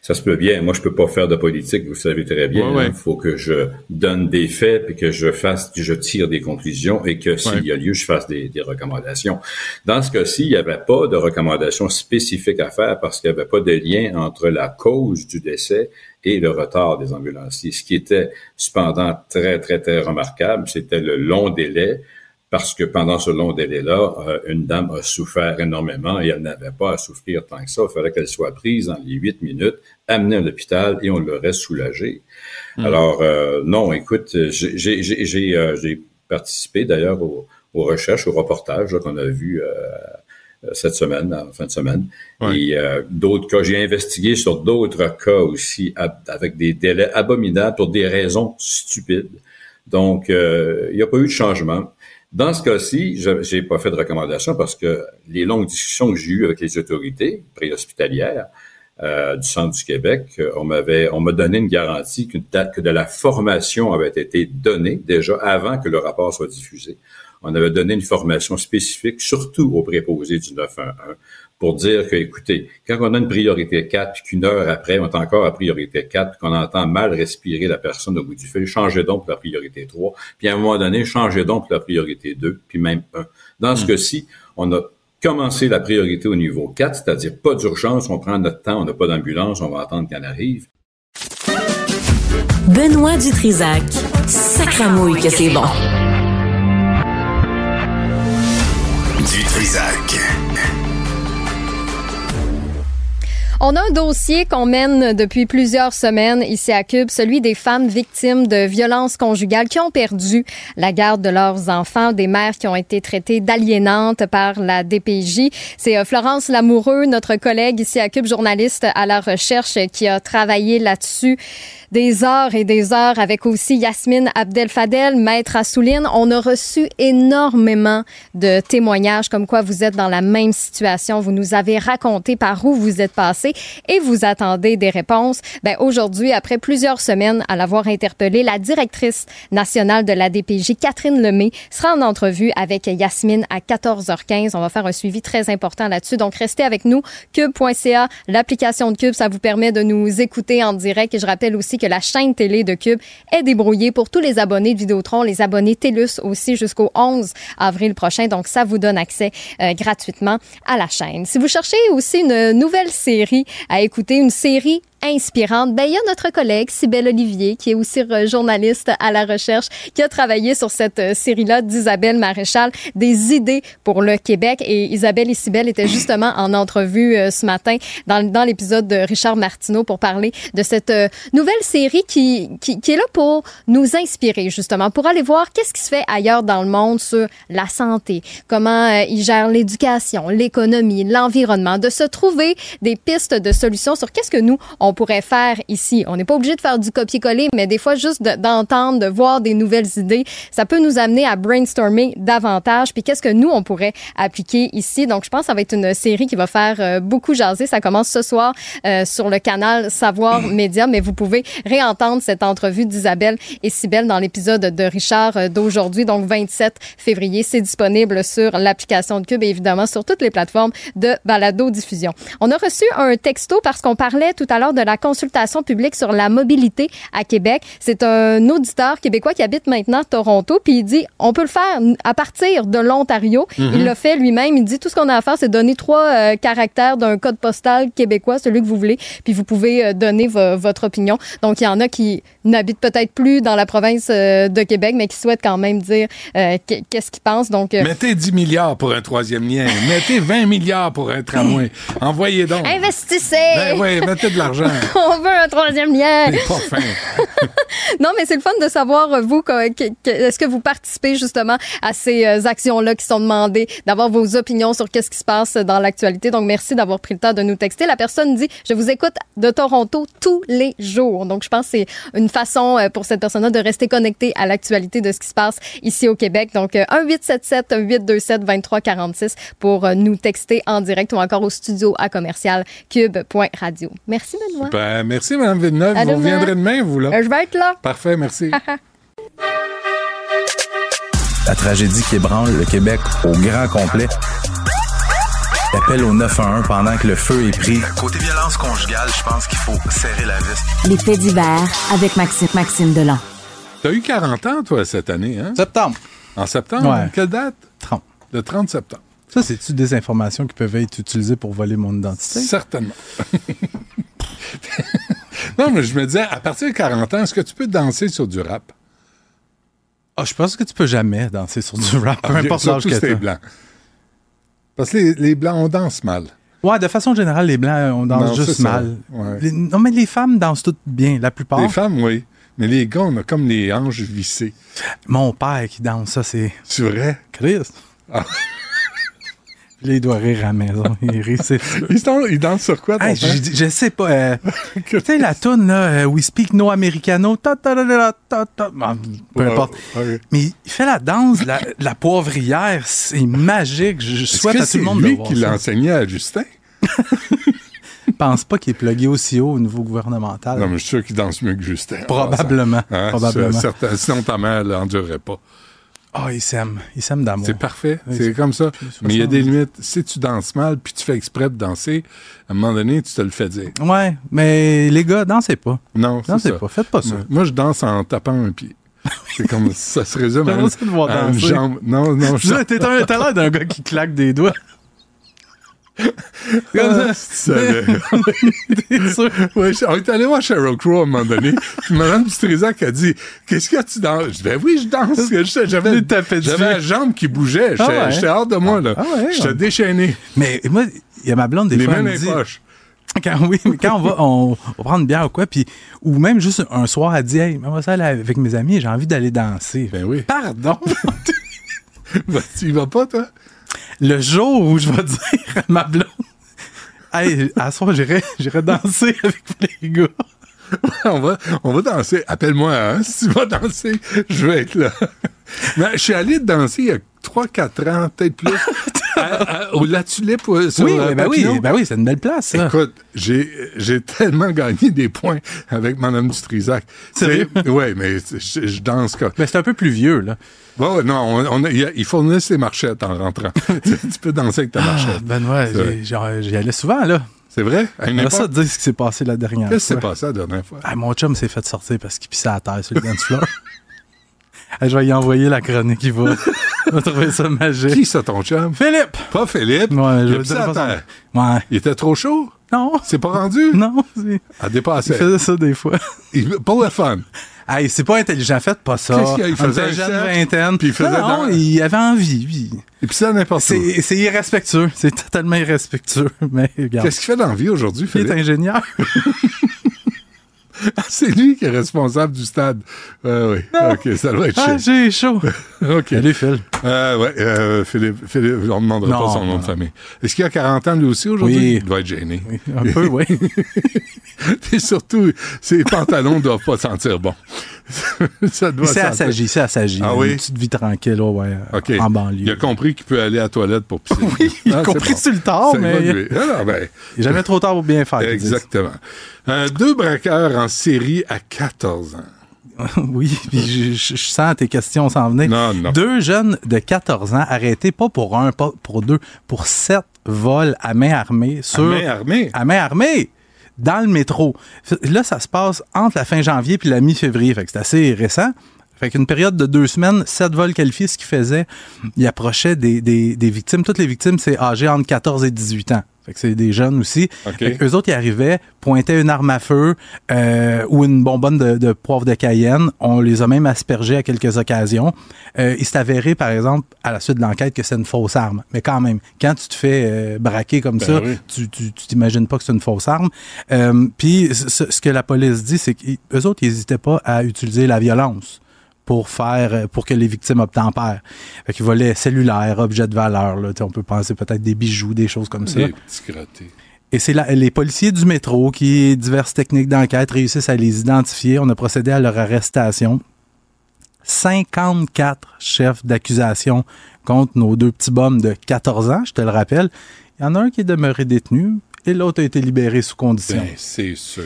Ça se peut bien. Moi, je peux pas faire de politique, vous le savez très bien. Ouais, ouais. Il faut que je donne des faits, puis que je fasse, que je tire des conclusions et que s'il Ouais. y a lieu, je fasse des, des recommandations. Dans ce cas-ci, il n'y avait pas de recommandations spécifiques à faire parce qu'il n'y avait pas de lien entre la cause du décès et le retard des ambulanciers. Ce qui était cependant très, très, très remarquable, c'était le long délai parce que pendant ce long délai-là, euh, une dame a souffert énormément et elle n'avait pas à souffrir tant que ça. Il fallait qu'elle soit prise dans les huit minutes, amenée à l'hôpital et on l'aurait soulagée. Mm. Alors, euh, non, écoute, j'ai- j'ai j'ai- j'ai, euh, participé d'ailleurs aux, aux recherches, aux reportages qu'on a vus euh, cette semaine, en fin de semaine. Et euh, d'autres cas, j'ai investigué sur d'autres cas aussi ab- avec des délais abominables pour des raisons stupides. Donc, euh, il n'y a pas eu de changement. Dans ce cas-ci, je n'ai pas fait de recommandation parce que les longues discussions que j'ai eues avec les autorités préhospitalières euh, du centre du Québec, euh, on m'avait, on m'a donné une garantie que de la formation avait été donnée déjà avant que le rapport soit diffusé. On avait donné une formation spécifique, surtout aux préposés du 911, pour dire que, écoutez, quand on a une priorité 4, puis qu'une heure après, on est encore à priorité 4, puis qu'on entend mal respirer la personne au bout du fil, changez donc pour la priorité 3, puis à un moment donné, changez donc pour la priorité 2, puis même 1. Dans ce cas-ci, on a commencé la priorité au niveau 4, c'est-à-dire pas d'urgence, on prend notre temps, on n'a pas d'ambulance, on va attendre qu'elle arrive. Benoît Dutrisac. Sacramouille que c'est bon. Du On a un dossier qu'on mène depuis plusieurs semaines ici à Cube, celui des femmes victimes de violences conjugales qui ont perdu la garde de leurs enfants, des mères qui ont été traitées d'aliénantes par la DPJ. C'est euh, Florence Lamoureux, notre collègue ici à Cube, journaliste à la recherche, qui a travaillé là-dessus des heures et des heures avec aussi Yasmine Abdel-Fadel, maître à Souline. On a reçu énormément de témoignages comme quoi vous êtes dans la même situation. Vous nous avez raconté par où vous êtes passé et vous attendez des réponses. Ben, aujourd'hui, après plusieurs semaines à l'avoir interpellée, la directrice nationale de la DPJ, Catherine Lemay, sera en entrevue avec Yasmine à 14h15. On va faire un suivi très important là-dessus. Donc, restez avec nous. Cube.ca, l'application de Cube, ça vous permet de nous écouter en direct. Et je rappelle aussi que la chaîne télé de Cube est débrouillée pour tous les abonnés de Vidéotron, les abonnés TELUS aussi jusqu'au 11 avril prochain. Donc, ça vous donne accès euh, gratuitement à la chaîne. Si vous cherchez aussi une nouvelle série à écouter, une série inspirante, ben il y a notre collègue Sybelle Olivier qui est aussi journaliste à la recherche qui a travaillé sur cette euh, série-là d'Isabelle Maréchal, des idées pour le Québec. Et Isabelle et Sybelle étaient justement en entrevue euh, ce matin dans, dans l'épisode de Richard Martineau pour parler de cette euh, nouvelle série qui, qui, est là pour nous inspirer justement, pour aller voir qu'est-ce qui se fait ailleurs dans le monde sur la santé, comment ils gèrent l'éducation, l'économie, l'environnement, de se trouver des pistes de solutions sur qu'est-ce que nous, on pourrait faire ici. On n'est pas obligé de faire du copier-coller, mais des fois, juste de- d'entendre, de voir des nouvelles idées, ça peut nous amener à brainstormer davantage. Puis qu'est-ce que nous, on pourrait appliquer ici? Donc, je pense que ça va être une série qui va faire euh, beaucoup jaser. Ça commence ce soir euh, sur le canal Savoir [CLEARS THROAT] Média, mais vous pouvez réentendre cette entrevue d'Isabelle et Sybelle dans l'épisode de Richard euh, d'aujourd'hui, donc 27 février. C'est disponible sur l'application de Cube et évidemment sur toutes les plateformes de balado-diffusion. On a reçu un texto parce qu'on parlait tout à l'heure de la consultation publique sur la mobilité à Québec. C'est un auditeur québécois qui habite maintenant à Toronto, puis il dit on peut le faire à partir de l'Ontario. Mhm. Il l'a fait lui-même. Il dit tout ce qu'on a à faire, c'est donner trois euh, caractères d'un code postal québécois, celui que vous voulez, puis vous pouvez euh, donner vo- votre opinion. Donc il y en a qui n'habitent peut-être plus dans la province euh, de Québec, mais qui souhaitent quand même dire qu- qu'est-ce qu'ils pensent. Donc Mettez 10 milliards pour un troisième lien. Mettez 20 milliards pour un tramway. [LAUGHS] Envoyez donc. investissez. Ben oui, mettez de l'argent. [LAUGHS] On veut un troisième lien. Pas [LAUGHS] non, mais c'est le fun de savoir, euh, vous, est-ce que vous participez justement à ces euh, actions-là qui sont demandées, d'avoir vos opinions sur qu'est-ce qui se passe dans l'actualité. Donc, merci d'avoir pris le temps de nous texter. La personne dit, je vous écoute de Toronto tous les jours. Donc, je pense que c'est une façon euh, pour cette personne-là de rester connectée à l'actualité de ce qui se passe ici au Québec. Donc, euh, 1-877-827-2346 pour nous texter en direct ou encore au studio à commercial cube.radio. Merci, Benoît. Ben, merci, Mme Villeneuve. À vous demain. reviendrez demain, vous, là. Euh, je vais être là. Parfait, merci. [LAUGHS] La tragédie qui ébranle le Québec au grand complet. L'appel au 911 pendant que le feu est pris. Côté violence conjugale, je pense qu'il faut serrer la vis. Faits divers avec Maxime, Maxime Delan. T'as eu 40 ans, toi, cette année, hein? Septembre. En septembre? Ouais. Quelle date? 30. Le 30 septembre. Ça, c'est-tu des informations qui peuvent être utilisées pour voler mon identité? Certainement. [LAUGHS] [LAUGHS] non, mais je me disais, à partir de 40 ans, est-ce que tu peux danser sur du rap? Ah, je pense que tu peux jamais danser sur du rap, peu importe l'âge que t'as. blanc. Parce que les, les blancs, on danse mal. Ouais, de façon générale, les blancs, on danse Non, juste mal. Ouais. Les- non, mais les femmes dansent toutes bien, la plupart. Les femmes, oui. Mais les gars, on a comme les hanches vissées. Mon père qui danse, ça, c'est. C'est vrai? Chris. Ah. Là, il doit rire à la maison. [LAUGHS] Il rit, c'est sûr. Il, s'en- il danse sur quoi, ton Hey, dit- je sais pas. euh, [LAUGHS] tu sais, la toune, là, euh, We Speak No Americano. ta, ta, ta, ta, ta, ta, bon, peu Ouais, importe. Mais il fait la danse la, la poivrière. C'est magique. Je, je souhaite que à tout c'est le monde de lui voir qui l'a enseigné à Justin? Je [LAUGHS] pense pas qu'il est plugué aussi haut au niveau gouvernemental. Non, mais je suis sûr qu'il danse mieux que Justin. Probablement. Hein, Probablement. c'est certain. Sinon, ta mère l'endurerait pas. Ah, il s'aime. Il s'aime d'amour. C'est parfait. Oui, c'est comme ça. Mais il y a des 70. limites. Si tu danses mal puis tu fais exprès de danser, à un moment donné, tu te le fais dire. Ouais, mais les gars, dansez pas. Non, Dansez ça. pas. Faites pas ça. Moi, moi, je danse en tapant un pied. [LAUGHS] C'est comme ça se résume à, une jambe. Non, non, [LAUGHS] je Là, T'es un- l'air d'un gars qui claque des doigts. Comme ça. [LAUGHS] Ça. Ouais, on est allé voir Sheryl Crow à un moment donné. Puis [LAUGHS] Madame Dutrisac a dit Qu'est-ce que tu danses? Je dis Ben oui, je danse. J'avais la jambe qui bougeait. J'étais Ah ouais. j'étais hors de moi. là. Ah ouais, J'étais déchaîné. Mais moi, il y a ma blonde des Les fois. mains elle dans les poches. [LAUGHS] Quand, oui, mais quand on va, on, on va prendre une bière ou quoi, puis, ou même juste un soir, elle dit Hey, moi, ça, là, avec mes amis, j'ai envie d'aller danser. Ben oui. Pardon? Ben, tu y vas pas, toi? Le jour où je vais [LAUGHS] dire à ma blonde Hey, à ce soir, j'irai j'irai danser avec les gars. [LAUGHS] on, va, on va danser. Appelle-moi, hein, si tu vas danser, je vais être là. [LAUGHS] Mais je suis allé danser il y a 3-4 ans, peut-être plus, à- La Tulipe sur Oui, ben oui, ben oui, c'est une belle place, ça. Écoute, j'ai, j'ai tellement gagné des points avec Mme Dutrisac. Sérieux? Oui, mais je, je danse comme... Ben, c'est un peu plus vieux, là. Bon, ouais, non, on, on a- il ils fournissent les marchettes en rentrant. [LAUGHS] tu, tu peux danser avec ta marchette. Ah, Benoît, C'est vrai. j'ai- genre, j'y allais souvent, là. C'est vrai? À une J'aimerais ça époque? te dire ce qui s'est passé la dernière Qu'est-ce qui s'est fois. passé la dernière fois? Ah, mon chum s'est fait sortir parce qu'il pissait à terre sur le dance floor. [LAUGHS] Je vais y envoyer la chronique, il va, il va trouver ça magique. Qui ça, ton chum? Philippe! Pas Philippe? Ouais, je Il à terre. Ouais. Il était trop chaud? Non. C'est pas rendu? Non, À il dépasser. faisait ça des fois. Il- Pour le fun. Hey, c'est pas intelligent, faites pas ça. Qu'est-ce qu'il faisait un jeune vingtaine. puis il faisait non, il avait envie. lui. Et puis ça, n'importe où. C'est irrespectueux. C'est totalement irrespectueux. [LAUGHS] Mais regarde. Qu'est-ce qu'il fait dans la vie aujourd'hui, Il est Philippe? ingénieur. [LAUGHS] Ah, C'est lui qui est responsable du stade. Euh, oui. OK, ça doit être Ah, chiant. j'ai chaud. [LAUGHS] OK. Salut, Phil. Euh, ouais, euh, Philippe, Philippe, on ne demandera Non, pas son nom de famille. Est-ce qu'il a 40 ans lui aussi aujourd'hui? Oui. Il doit être gêné. Un peu, oui. [LAUGHS] Et surtout, ses pantalons ne doivent pas sentir bon. [LAUGHS] ça doit C'est sentir- assagi, c'est assagi. Ah Une oui? petite vie tranquille, ouais, en banlieue. Il a compris qu'il peut aller à la toilette pour pisser. [LAUGHS] Oui, il a Ah, compris bon. sur le tard, mais. Ah, non, ben, il n'est jamais trop tard pour bien faire. exactement. Euh, deux braqueurs en série à 14 ans. [LAUGHS] oui, puis je, je- je sens tes questions s'en venir. Non, non. Deux jeunes de 14 ans arrêtés, pas pour un, pas pour deux, pour sept vols à main armée sur. main armée? À main armée! Dans le métro. Là, ça se passe entre la fin janvier puis la mi-février. C'est assez récent. Fait période de deux semaines, sept vols qualifiés, ce qui faisait, il approchait des, des, des victimes. Toutes les victimes, c'est âgé entre 14 et 18 ans. Fait que c'est des jeunes aussi. OK. Fait que eux autres, ils arrivaient, pointaient une arme à feu euh, ou une bonbonne de, de poivre de Cayenne. On les a même aspergés à quelques occasions. Euh, il s'est avéré, par exemple, à la suite de l'enquête, que c'est une fausse arme. Mais quand même, quand tu te fais euh, braquer comme Ben ça, oui. tu tu tu t'imagines pas que c'est une fausse arme. Puis ce, ce que la police dit, c'est qu'eux autres, ils n'hésitaient pas à utiliser la violence pour faire euh, pour que les victimes obtempèrent. Fait qu'ils volaient cellulaires, objets de valeur. Là, on peut penser peut-être des bijoux, des choses comme ça. Des petits crottés. Et c'est les policiers du métro qui, diverses techniques d'enquête, réussissent à les identifier. On a procédé à leur arrestation. 54 chefs d'accusation contre nos deux petits bums de 14 ans, je te le rappelle. Il y en a un qui est demeuré détenu et l'autre a été libéré sous condition. Ben, c'est sûr.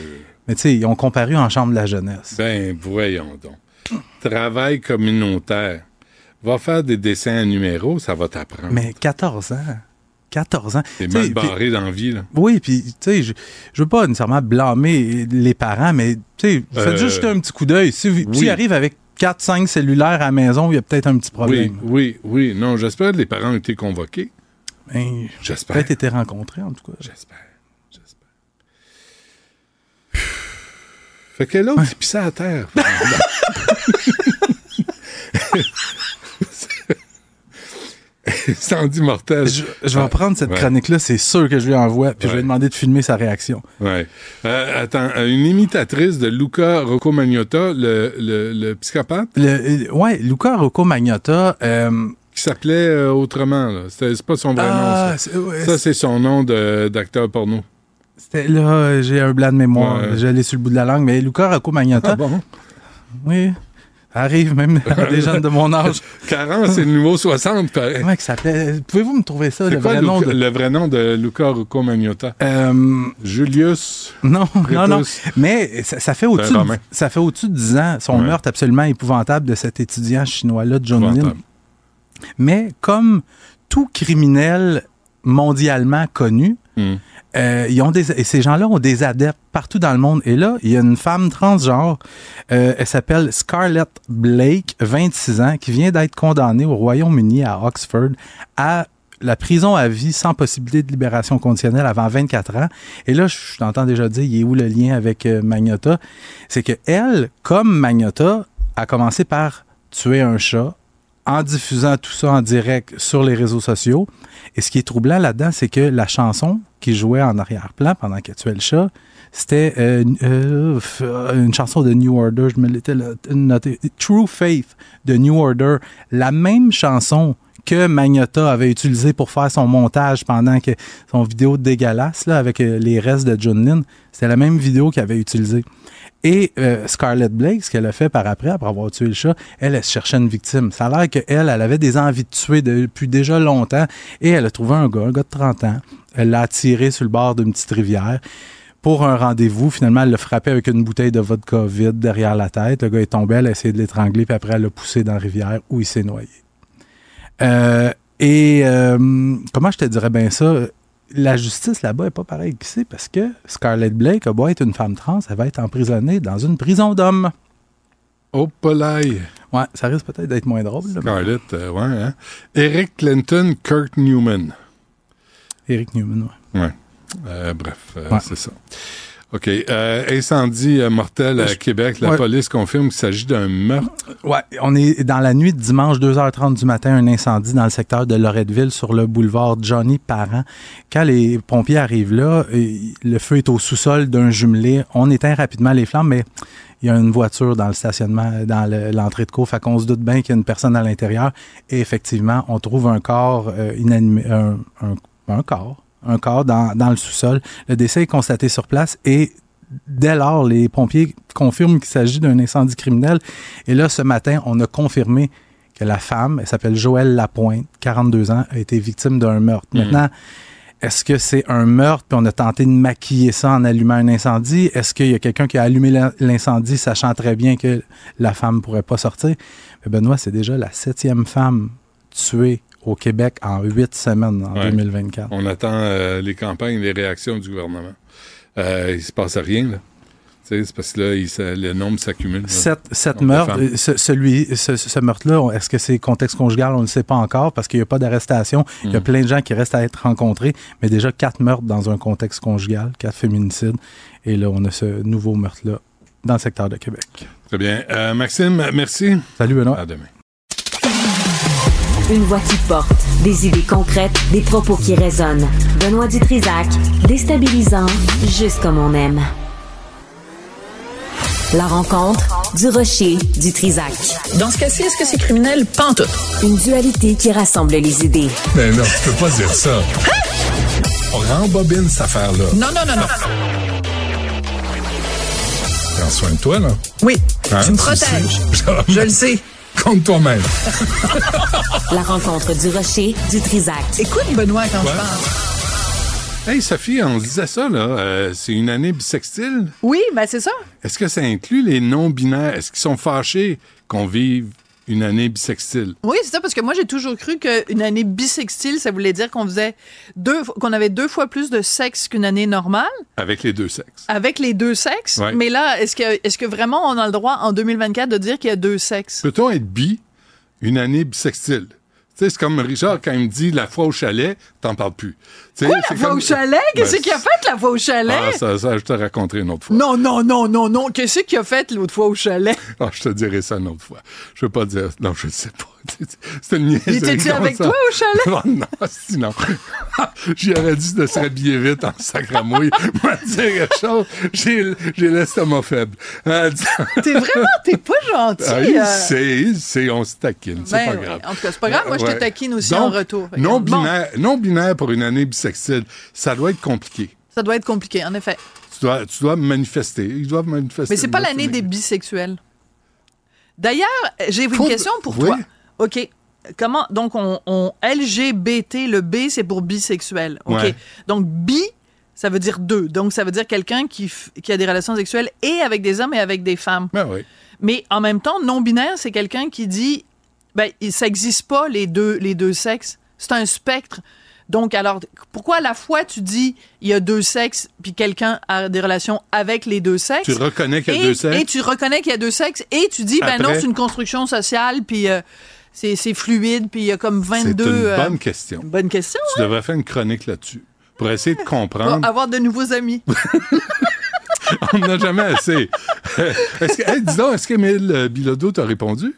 Mais tu sais, ils ont comparu en chambre de la jeunesse. Ben, voyons donc. Travail communautaire. Va faire des dessins à numéros, ça va t'apprendre. Mais 14 ans. 14 ans. T'es mal barré dans la vie, là. Oui, puis tu sais, je, je veux pas nécessairement blâmer les parents, mais tu sais, faites Euh, juste un petit coup d'œil. Si, vous- oui. avec 4-5 cellulaires à la maison, il y a peut-être un petit problème. Oui, oui, oui. Non, j'espère que les parents ont été convoqués. Ben, J'espère. Peut-être été rencontrés, en tout cas. J'espère. Fait que l'autre, il pissait à terre. Incendie [LAUGHS] mortel. Je, je vais prendre cette Ouais. chronique-là, c'est sûr que je lui envoie, puis je vais demander de filmer sa réaction. Ouais. Euh, attends, euh, une imitatrice de Luca Rocco Magnotta, le, le, le psychopathe? Le, euh, ouais, Luca Rocco Magnotta, euh, qui s'appelait euh, autrement. là. C'est pas son vrai Ah, nom. Ça, c'est- ouais, Ça, c'est son nom d'acteur porno. Là, j'ai un blanc de mémoire. Ouais. Je l'ai sur le bout de la langue, mais Luca Rocco Magnotta. Ah bon? Oui. Ça arrive même à [LAUGHS] des jeunes de mon âge. 40, c'est le nouveau 60, pareil. Comment il s'appelait? Pouvez-vous me trouver ça, le quoi vrai nom de... le vrai nom de Luca Rocco Magnotta? Julius. Non, non, non. Mais ça, ça fait au-dessus de, ça fait au-dessus de 10 ans, son Ouais. meurtre absolument épouvantable de cet étudiant chinois-là, John Lin. Mais comme tout criminel mondialement connu, Hmm. euh, et ces gens-là ont des adeptes partout dans le monde. Et là, il y a une femme transgenre, euh, elle s'appelle Scarlett Blake, 26 ans, qui vient d'être condamnée au Royaume-Uni à Oxford à la prison à vie sans possibilité de libération conditionnelle avant 24 ans. Et là, je t'entends déjà dire, il est où le lien avec euh, Magnotta? C'est que elle, comme Magnotta, a commencé par tuer un chat en diffusant tout ça en direct sur les réseaux sociaux. Et ce qui est troublant là-dedans, c'est que la chanson qui jouait en arrière-plan pendant qu'elle tuait le chat, c'était euh, euh, f- une chanson de New Order, je me l'étais là- noté, True Faith de New Order, la même chanson que Magnotta avait utilisée pour faire son montage pendant que son vidéo dégueulasse là, avec euh, les restes de John Lynn, c'était la même vidéo qu'elle avait utilisée. Et euh, Scarlett Blake, ce qu'elle a fait par après, après avoir tué le chat, elle, elle cherchait une victime. Ça a l'air qu'elle, elle avait des envies de tuer depuis déjà longtemps et elle a trouvé un gars, un gars de 30 ans. Elle l'a attiré sur le bord d'une petite rivière pour un rendez-vous. Finalement, elle l'a frappé avec une bouteille de vodka vide derrière la tête. Le gars est tombé, elle a essayé de l'étrangler, puis après, elle l'a poussé dans la rivière où il s'est noyé. Euh, et euh, comment je te dirais bien ça? La justice là-bas est pas pareille qu'ici parce que Scarlett Blake a beau être une femme trans, elle va être emprisonnée dans une prison d'hommes. Oh, polaille. Ouais, ça risque peut-être d'être moins drôle. là, Scarlett, euh, ouais. Hein? Eric Clinton, Kurt Newman. Eric Newman, ouais. Ouais. Euh, bref, euh, Ouais. c'est ça. OK. Euh, incendie euh, mortel à Québec. La Ouais. police confirme qu'il s'agit d'un meurtre. Ouais, on est dans la nuit de dimanche 2h30 du matin, un incendie dans le secteur de Loretteville sur le boulevard Johnny Parent. Quand les pompiers arrivent là, le feu est au sous-sol d'un jumelé. On éteint rapidement les flammes, mais il y a une voiture dans le stationnement, dans le- l'entrée de cour. Fait qu'on se doute bien qu'il y a une personne à l'intérieur. Et effectivement, on trouve un corps euh, inanimé, un, un- un corps, un corps dans, dans le sous-sol. Le décès est constaté sur place et dès lors, les pompiers confirment qu'il s'agit d'un incendie criminel. Et là, ce matin, on a confirmé que la femme, elle s'appelle Joëlle Lapointe, 42 ans, a été victime d'un meurtre. Mhm. Maintenant, est-ce que c'est un meurtre, puis on a tenté de maquiller ça en allumant un incendie? Est-ce qu'il y a quelqu'un qui a allumé l'in- l'incendie, sachant très bien que la femme ne pourrait pas sortir? Mais Benoît, c'est déjà la septième femme tuée au Québec en huit semaines en Ouais. 2024. On attend euh, les campagnes, les réactions du gouvernement. Euh, il se passe rien, là. C'est parce que là, il se- le nombre s'accumule. femmes. Euh, Ce, celui, ce, ce meurtre-là, est-ce que c'est contexte conjugal? On ne le sait pas encore parce qu'il n'y a pas d'arrestation. Il y a Mm. plein de gens qui restent à être rencontrés, mais déjà quatre meurtres dans un contexte conjugal, quatre féminicides. Et là, on a ce nouveau meurtre-là dans le secteur de Québec. Très bien. Euh, Maxime, merci. Salut, Benoît. À demain. Une voix qui porte, des idées concrètes, des propos qui résonnent. Benoît Dutrisac, déstabilisant, juste comme on aime. La rencontre du rocher du Trisac. Dans ce cas-ci, est-ce que c'est criminel? Pantoute. Une dualité qui rassemble les idées. Mais non, tu peux pas dire ça. On rembobine cette affaire-là. Non, non, non, non. Prends soin de toi, là. Oui, Hein, tu me protèges. [LAUGHS] Je le sais. Compte toi-même. La rencontre du rocher du Trisac. Écoute, Benoît, quand Ouais. je parle. Hey, Sophie, on se disait ça, là. euh, c'est une année bisextile. Oui, ben c'est ça. Est-ce que ça inclut les non-binaires? Est-ce qu'ils sont fâchés qu'on vive une année bisextile? Oui, c'est ça, parce que moi, j'ai toujours cru qu'une année bisextile, ça voulait dire qu'on faisait deux, qu'on avait deux fois plus de sexe qu'une année normale, Avec les deux sexes. avec les deux sexes. Ouais. Mais là, est-ce que, est-ce que vraiment on a le droit en 2024 de dire qu'il y a deux sexes? Peut-on être bi une année bisextile? Tu sais, c'est comme Richard, quand il me dit la fois au chalet, t'en parles plus. Quoi, la fois comme- au chalet? Qu'est-ce Ben, qu'il a fait la fois au chalet? Ah, ça, ça, je te raconterai une autre fois. Non, non, non, non, non. Qu'est-ce qu'il a fait l'autre fois au chalet? Ah, je te dirai ça une autre fois. Je veux pas dire. Non, je ne sais pas. [LAUGHS] C'est une niaiserie était-tu comme avec ça. toi au chalet? Oh [LAUGHS] non, sinon. [LAUGHS] J'y aurais dit de se rhabiller vite en sacramouille. Moi, dire quelque chose, j'ai l'estomac faible. Euh, T'es vraiment, t'es pas gentil. ah, il euh. sait, il sait, on se taquine, c'est Ben pas grave. En tout cas, c'est pas grave. Moi, je te taquine aussi Donc, en retour. Que, Non bon, binaire, non binaire pour une année bisexuelle, ça doit être compliqué. ça doit être compliqué, en effet. Tu dois, tu dois manifester. Ils doivent manifester. Mais c'est pas l'année des bisexuels. D'ailleurs, j'ai une question pour Oui. toi. OK. Comment donc on, on LGBT le B c'est pour bisexuel. OK. Ouais. Donc bi ça veut dire deux. Donc ça veut dire quelqu'un qui, a des relations sexuelles et avec des hommes et avec des femmes. Ben oui. Mais en même temps non binaire c'est quelqu'un qui dit ben il- ça existe pas les deux les deux sexes. C'est un spectre. Donc alors pourquoi à la fois tu dis il y a deux sexes puis quelqu'un a des relations avec les deux sexes? Tu reconnais qu'il y a et, deux sexes? Et tu reconnais qu'il y a deux sexes et tu dis, ben non, Après? c'est une construction sociale, puis euh, c'est c'est fluide, puis il y a comme C'est 22... une euh, bonne question. bonne question, Tu devrais faire une chronique là-dessus pour essayer de [LAUGHS] comprendre. Pour avoir de nouveaux amis. [LAUGHS] On n'a jamais assez. [LAUGHS] est-ce que, hey, dis donc, est-ce qu'Émile euh, Bilodeau t'a répondu?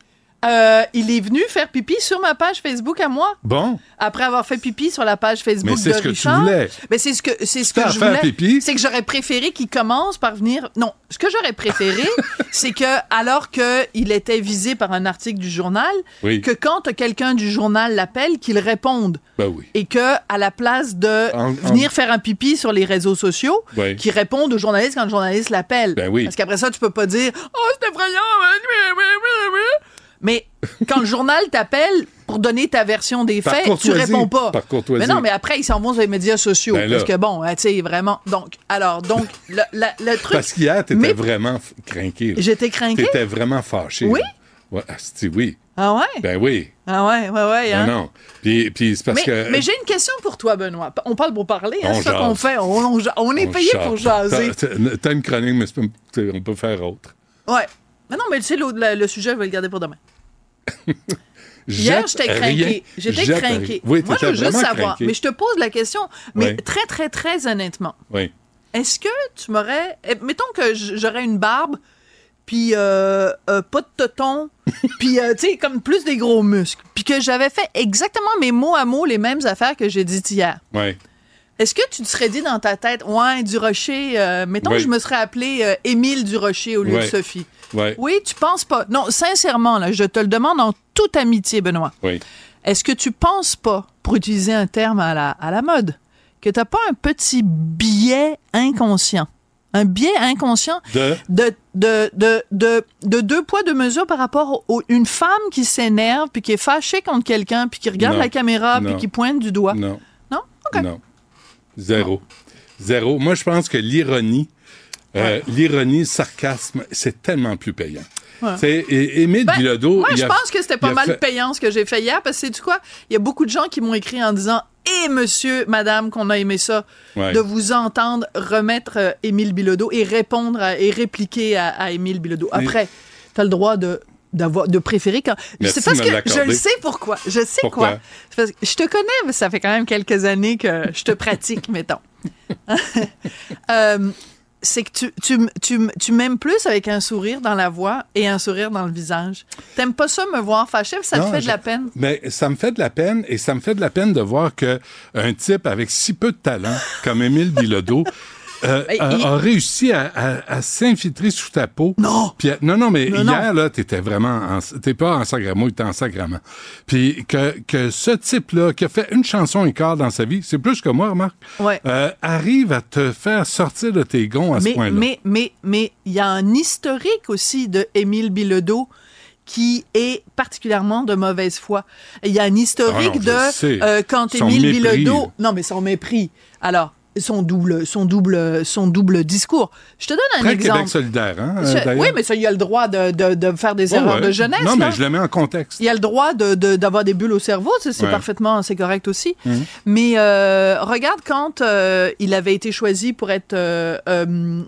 Euh, il est venu faire pipi sur ma page Facebook à moi, Bon. après avoir fait pipi sur la page Facebook Mais c'est de ce que tu Richard. voulais. Mais c'est ce que c'est ce que je voulais. pipi. C'est que j'aurais préféré qu'il commence par venir. Non, ce que j'aurais préféré, [LAUGHS] c'est que alors que il était visé par un article du journal, Oui. que quand quelqu'un du journal l'appelle, qu'il réponde. Ben oui. et que à la place de En- en- venir faire un pipi sur les réseaux sociaux, Oui. qui répondent au journaliste quand le journaliste l'appelle. Ben oui. Parce qu'après ça, tu peux pas dire Oh, c'est effrayant. oui, oui, oui, oui. Mais quand le journal t'appelle pour donner ta version des Par faits, tu réponds pas. Par courtoisie. Mais non, mais après, ils s'en vont sur les médias sociaux. Ben parce que bon, hein, tu sais, vraiment. Donc, alors, donc, le, la- le truc. Parce qu'hier, t'étais Mais- vraiment craqué. J'étais craqué? T'étais vraiment fâché. Oui? Ouais, asti, oui. Ah ouais? Ben oui. Ah ouais, ouais, ouais. Non, hein? non. Puis, puis c'est parce mais que. mais j'ai une question pour toi, Benoît. On parle pour parler, hein, c'est ça qu'on fait. On, on- on est on payé pour jaser. [LAUGHS] T'as- une chronique, mais on peut faire autre. Ouais. Mais non, mais tu sais, le, le sujet, je vais le garder pour demain. [LAUGHS] Hier, j'étais craqué. J'étais craqué. Oui, Moi, je veux juste savoir. Mais je te pose la question, mais Oui. très, très, très honnêtement. Oui. Est-ce que tu m'aurais. eh, Mettons que j'aurais une barbe, puis euh, euh, pas de toton, [LAUGHS] puis, euh, tu sais, comme plus des gros muscles, puis que j'avais fait exactement mes mots à mots les mêmes affaires que j'ai dites hier. Oui. Est-ce que tu te serais dit dans ta tête, ouais, Durocher, euh, mettons que je me serais appelé Émile Durocher au lieu de. Sophie? Ouais. Oui, tu penses pas. Non, sincèrement, là, je te le demande en toute amitié, Benoît. Oui. Est-ce que tu penses pas, pour utiliser un terme à la, à la mode, que t'as pas un petit biais inconscient? Un biais inconscient De? de, de, de, de, de deux poids, deux mesures par rapport à une femme qui s'énerve, puis qui est fâchée contre quelqu'un, puis qui regarde Non. la caméra, puis qui pointe du doigt. Non. Non? OK. Non. Zéro. Zéro. Moi, je pense que l'ironie, euh, l'ironie, le sarcasme, c'est tellement plus payant. Ouais. C'est é- Émile Ben, Bilodeau. Moi, je pense que c'était pas mal fait- payant ce que j'ai fait hier, parce que sais-tu quoi? Il y a beaucoup de gens qui m'ont écrit en disant Et monsieur, madame, qu'on a aimé ça, Ouais. de vous entendre remettre euh, Émile Bilodeau et répondre à- et répliquer à, à Émile Bilodeau. Après, t'as le droit de d'avoir de préférer quand c'est parce que je le sais pourquoi je sais Pourquoi? quoi C'est parce que je te connais mais ça fait quand même quelques années que je te pratique [LAUGHS] mettons [LAUGHS] Euh, c'est que tu, tu, tu, tu m'aimes plus avec un sourire dans la voix et un sourire dans le visage. T'aimes pas ça me voir fâché, ça Non, te fait de la peine? Mais ça me fait de la peine et ça me fait de la peine de voir que un type avec si peu de talent comme Émile Bilodeau [LAUGHS] euh, Mais a, il- a réussi à, à- à s'infiltrer sous ta peau. Non. Puis, à- non, non, mais Non, hier, là, t'étais vraiment en, t'es pas en sacrament, t'es en sacrament. Puis que, que ce type-là, qui a fait une chanson et quart dans sa vie, c'est plus que moi, remarque, Ouais. euh, arrive à te faire sortir de tes gonds à ce mais, point-là. mais, mais, mais il y a un historique aussi de Émile Bilodeau qui est particulièrement de mauvaise foi. Il y a un historique Ah non, je de euh, quand Émile. Bilodeau... Non, mais son mépris. Alors, son double, son double, son double discours. Je te donne un Très exemple. Québec solidaire, hein, Je- oui, mais ça, il a le droit de, de, de faire des Ouais, erreurs ouais. de jeunesse. Non, là. mais je le mets en contexte. Il a le droit de- d'avoir des bulles au cerveau, c'est Ouais. parfaitement, c'est correct aussi. Mhm. Mais euh, regarde quand euh, il avait été choisi pour être euh, euh,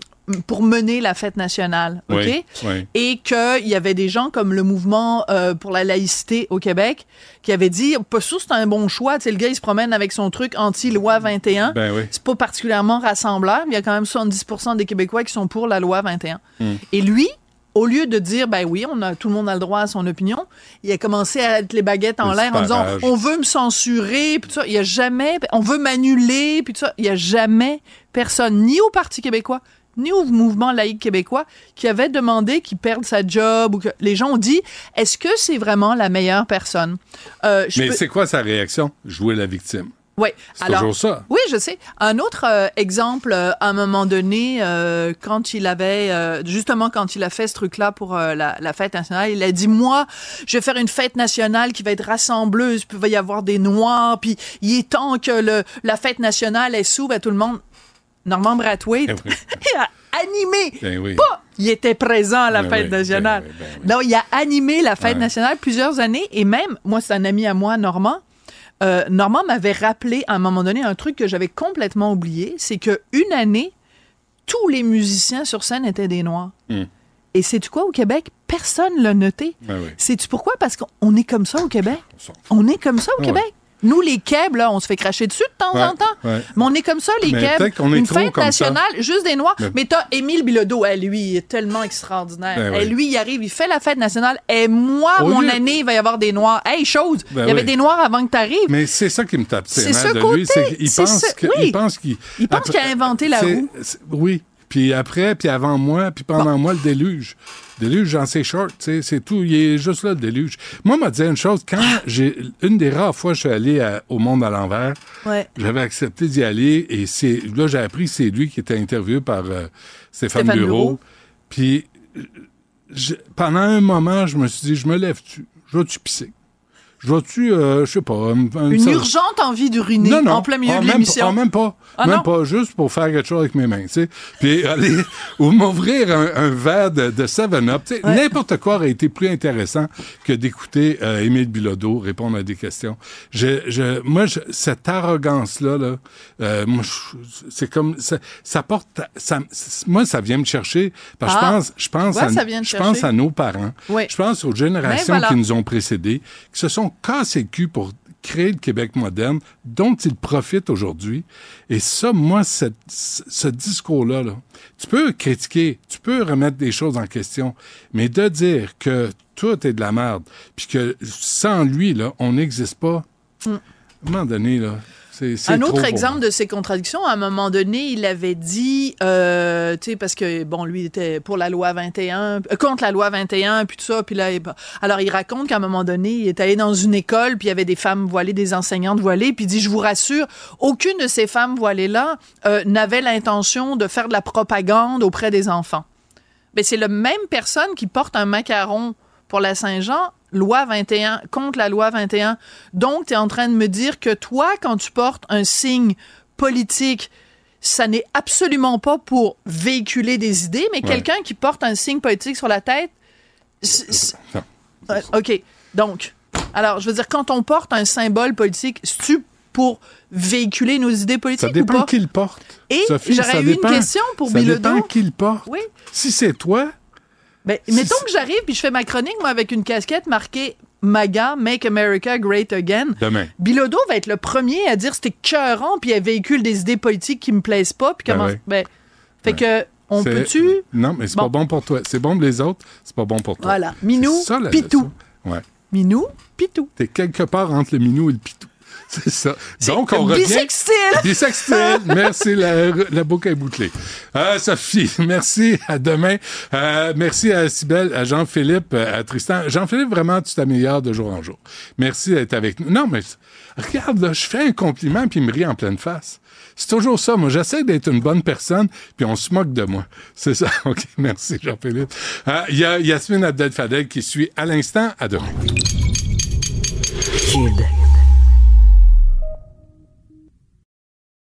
pour mener la fête nationale, ok? Oui, oui. Et qu'il y avait des gens comme le mouvement euh, pour la laïcité au Québec qui avaient dit, pas sûr c'est un bon choix, tu sais, le gars il se promène avec son truc anti-loi 21. Ben oui. C'est pas particulièrement rassembleur, mais il y a quand même 70% des Québécois qui sont pour la loi 21. Mm. Et lui, au lieu de dire, ben oui, on a, tout le monde a le droit à son opinion, il a commencé à être les baguettes en l'air en disant, on veut me censurer, puis tout ça. Il y a jamais, on veut m'annuler, puis tout ça. Il y a jamais personne, ni au Parti québécois, ni au mouvement laïque québécois, qui avait demandé qu'il perde sa job ou que les gens ont dit, est-ce que c'est vraiment la meilleure personne? Euh, je Mais peux- c'est quoi sa réaction? Jouer la victime. oui. C'est Alors, toujours ça. Oui, je sais. Un autre euh, exemple, euh, à un moment donné, euh, quand il avait, justement, quand il a fait ce truc-là pour la, la fête nationale, il a dit, moi, je vais faire une fête nationale qui va être rassembleuse, puis il va y avoir des Noirs, puis il est temps que le, la fête nationale, elle s'ouvre à tout le monde. Norman Brathwaite, [LAUGHS] il a animé. Ben oui. Pas, il était présent à la Ben fête oui, nationale. Non, il a animé la fête nationale plusieurs années et même, moi, c'est un ami à moi, Normand. Euh, Normand m'avait rappelé à un moment donné un truc que j'avais complètement oublié, c'est que une année, tous les musiciens sur scène étaient des Noirs. Hmm. Et sais-tu quoi au Québec? Personne l'a noté. Ben oui. Sais-tu pourquoi? Parce qu'on est comme ça au Québec. On est comme ça au Ouais. Québec. Nous, les Keb, là, on se fait cracher dessus de temps Ouais, en temps. ouais. Mais on est comme ça, les Keb. Une fête ça. nationale, juste des Noirs. Mais- Mais t'as Émile Bilodeau, elle, lui, il est tellement extraordinaire. Ben Et oui. lui, il arrive, il fait la fête nationale. Et moi, Au mon lieu- année, il va y avoir des Noirs. Hey, chose! Ben il y avait oui. des Noirs avant que t'arrives. Mais c'est ça qui me tape C'est ce de côté, lui. pense que- oui. il pense qu'il pense après- qu'il a inventé la roue. Oui. Puis après, puis avant moi, puis pendant moi, le déluge. Déluge, j'en sais short, tu sais, c'est tout. Il est juste là, le déluge. Moi, m'a dit une chose. Quand j'ai... Une des rares fois que je suis allé à- au Monde à l'envers, Ouais. j'avais accepté d'y aller et c'est là j'ai appris que c'est lui qui était interviewé par euh, Stéphane, Stéphane Bureau. Puis je- pendant un moment, je me suis dit, je me lève-tu? Je vais-tu pisser? Je vais-tu, euh, je sais pas... un- un- Une ça- urgente envie d'uriner en plein milieu Ah, de même l'émission. pas- ah, même pas. Ah, même pas, juste pour faire quelque chose avec mes mains, tu sais. Puis [LAUGHS] aller, ou m'ouvrir un, un verre de, de 7-Up. tu sais. N'importe quoi aurait été plus intéressant que d'écouter euh, Émile Bilodeau répondre à des questions. Je, je, moi, je- cette arrogance-là, là, euh, moi, je- c'est comme, ça, ça porte, ça, moi, ça vient me chercher, parce que Ah. je pense, je pense, Ouais, à, je pense à nos parents. Oui. Je pense aux générations voilà. qui nous ont précédés, qui se sont cassés le cul pour créer le Québec moderne, dont ils profitent aujourd'hui. Et ça, moi, cette- ce ce discours-là, là, tu peux critiquer, tu peux remettre des choses en question, mais de dire que tout est de la merde, puis que sans lui, là, on n'existe pas, Mm. à un moment donné, là, c'est c'est Un autre exemple de ces contradictions, à un moment donné, il avait dit, euh, tu sais, parce que, bon, lui, était pour la loi 21, euh, contre la loi 21, puis tout ça, puis là, il- alors il raconte qu'à un moment donné, il est allé dans une école, puis il y avait des femmes voilées, des enseignantes voilées, puis il dit, je vous rassure, aucune de ces femmes voilées-là euh, n'avait l'intention de faire de la propagande auprès des enfants. Mais c'est la même personne qui porte un macaron pour la Saint-Jean, loi 21, contre la loi 21. Donc, tu es en train de me dire que toi, quand tu portes un signe politique, ça n'est absolument pas pour véhiculer des idées, mais Ouais. quelqu'un qui porte un signe politique sur la tête, OK. Donc, alors, je veux dire, quand on porte un symbole politique, c'est-tu pour véhiculer nos idées politiques Ça dépend ou pas? qui le porte. Et j'aurais ça eu dépend- une question pour Ça Bilodeau. dépend qui le porte. Oui. Si c'est toi, Ben, mettons que j'arrive puis je fais ma chronique, moi, avec une casquette marquée MAGA, Make America Great Again. demain. Bilodeau va être le premier à dire c'était cœurant puis elle véhicule des idées politiques qui me plaisent pas puis Ben comment ouais. ben, fait que on peut-tu Non, mais c'est Bon. pas bon pour toi. C'est bon pour les autres, c'est pas bon pour toi. Voilà, Minou, ça, Pitou. Ouais. Minou, Pitou. T'es quelque part entre le minou et le pitou. [LAUGHS] C'est ça. Donc, on revient. bisextile. Bisextile. [LAUGHS] Merci, la, la boucle est bouclée. Euh, Sophie, [LAUGHS] merci. À demain. Euh, merci à Sybelle, à Jean-Philippe, à Tristan. Jean-Philippe, vraiment, tu t'améliores de jour en jour. Merci d'être avec nous. Non, mais regarde, là, je fais un compliment puis il me rit en pleine face. C'est toujours ça. Moi, j'essaie d'être une bonne personne, puis on se moque de moi. C'est ça. OK, merci, Jean-Philippe. Euh, Il y a Yasmine Abdel-Fadel qui suit à l'instant. À demain. Kid.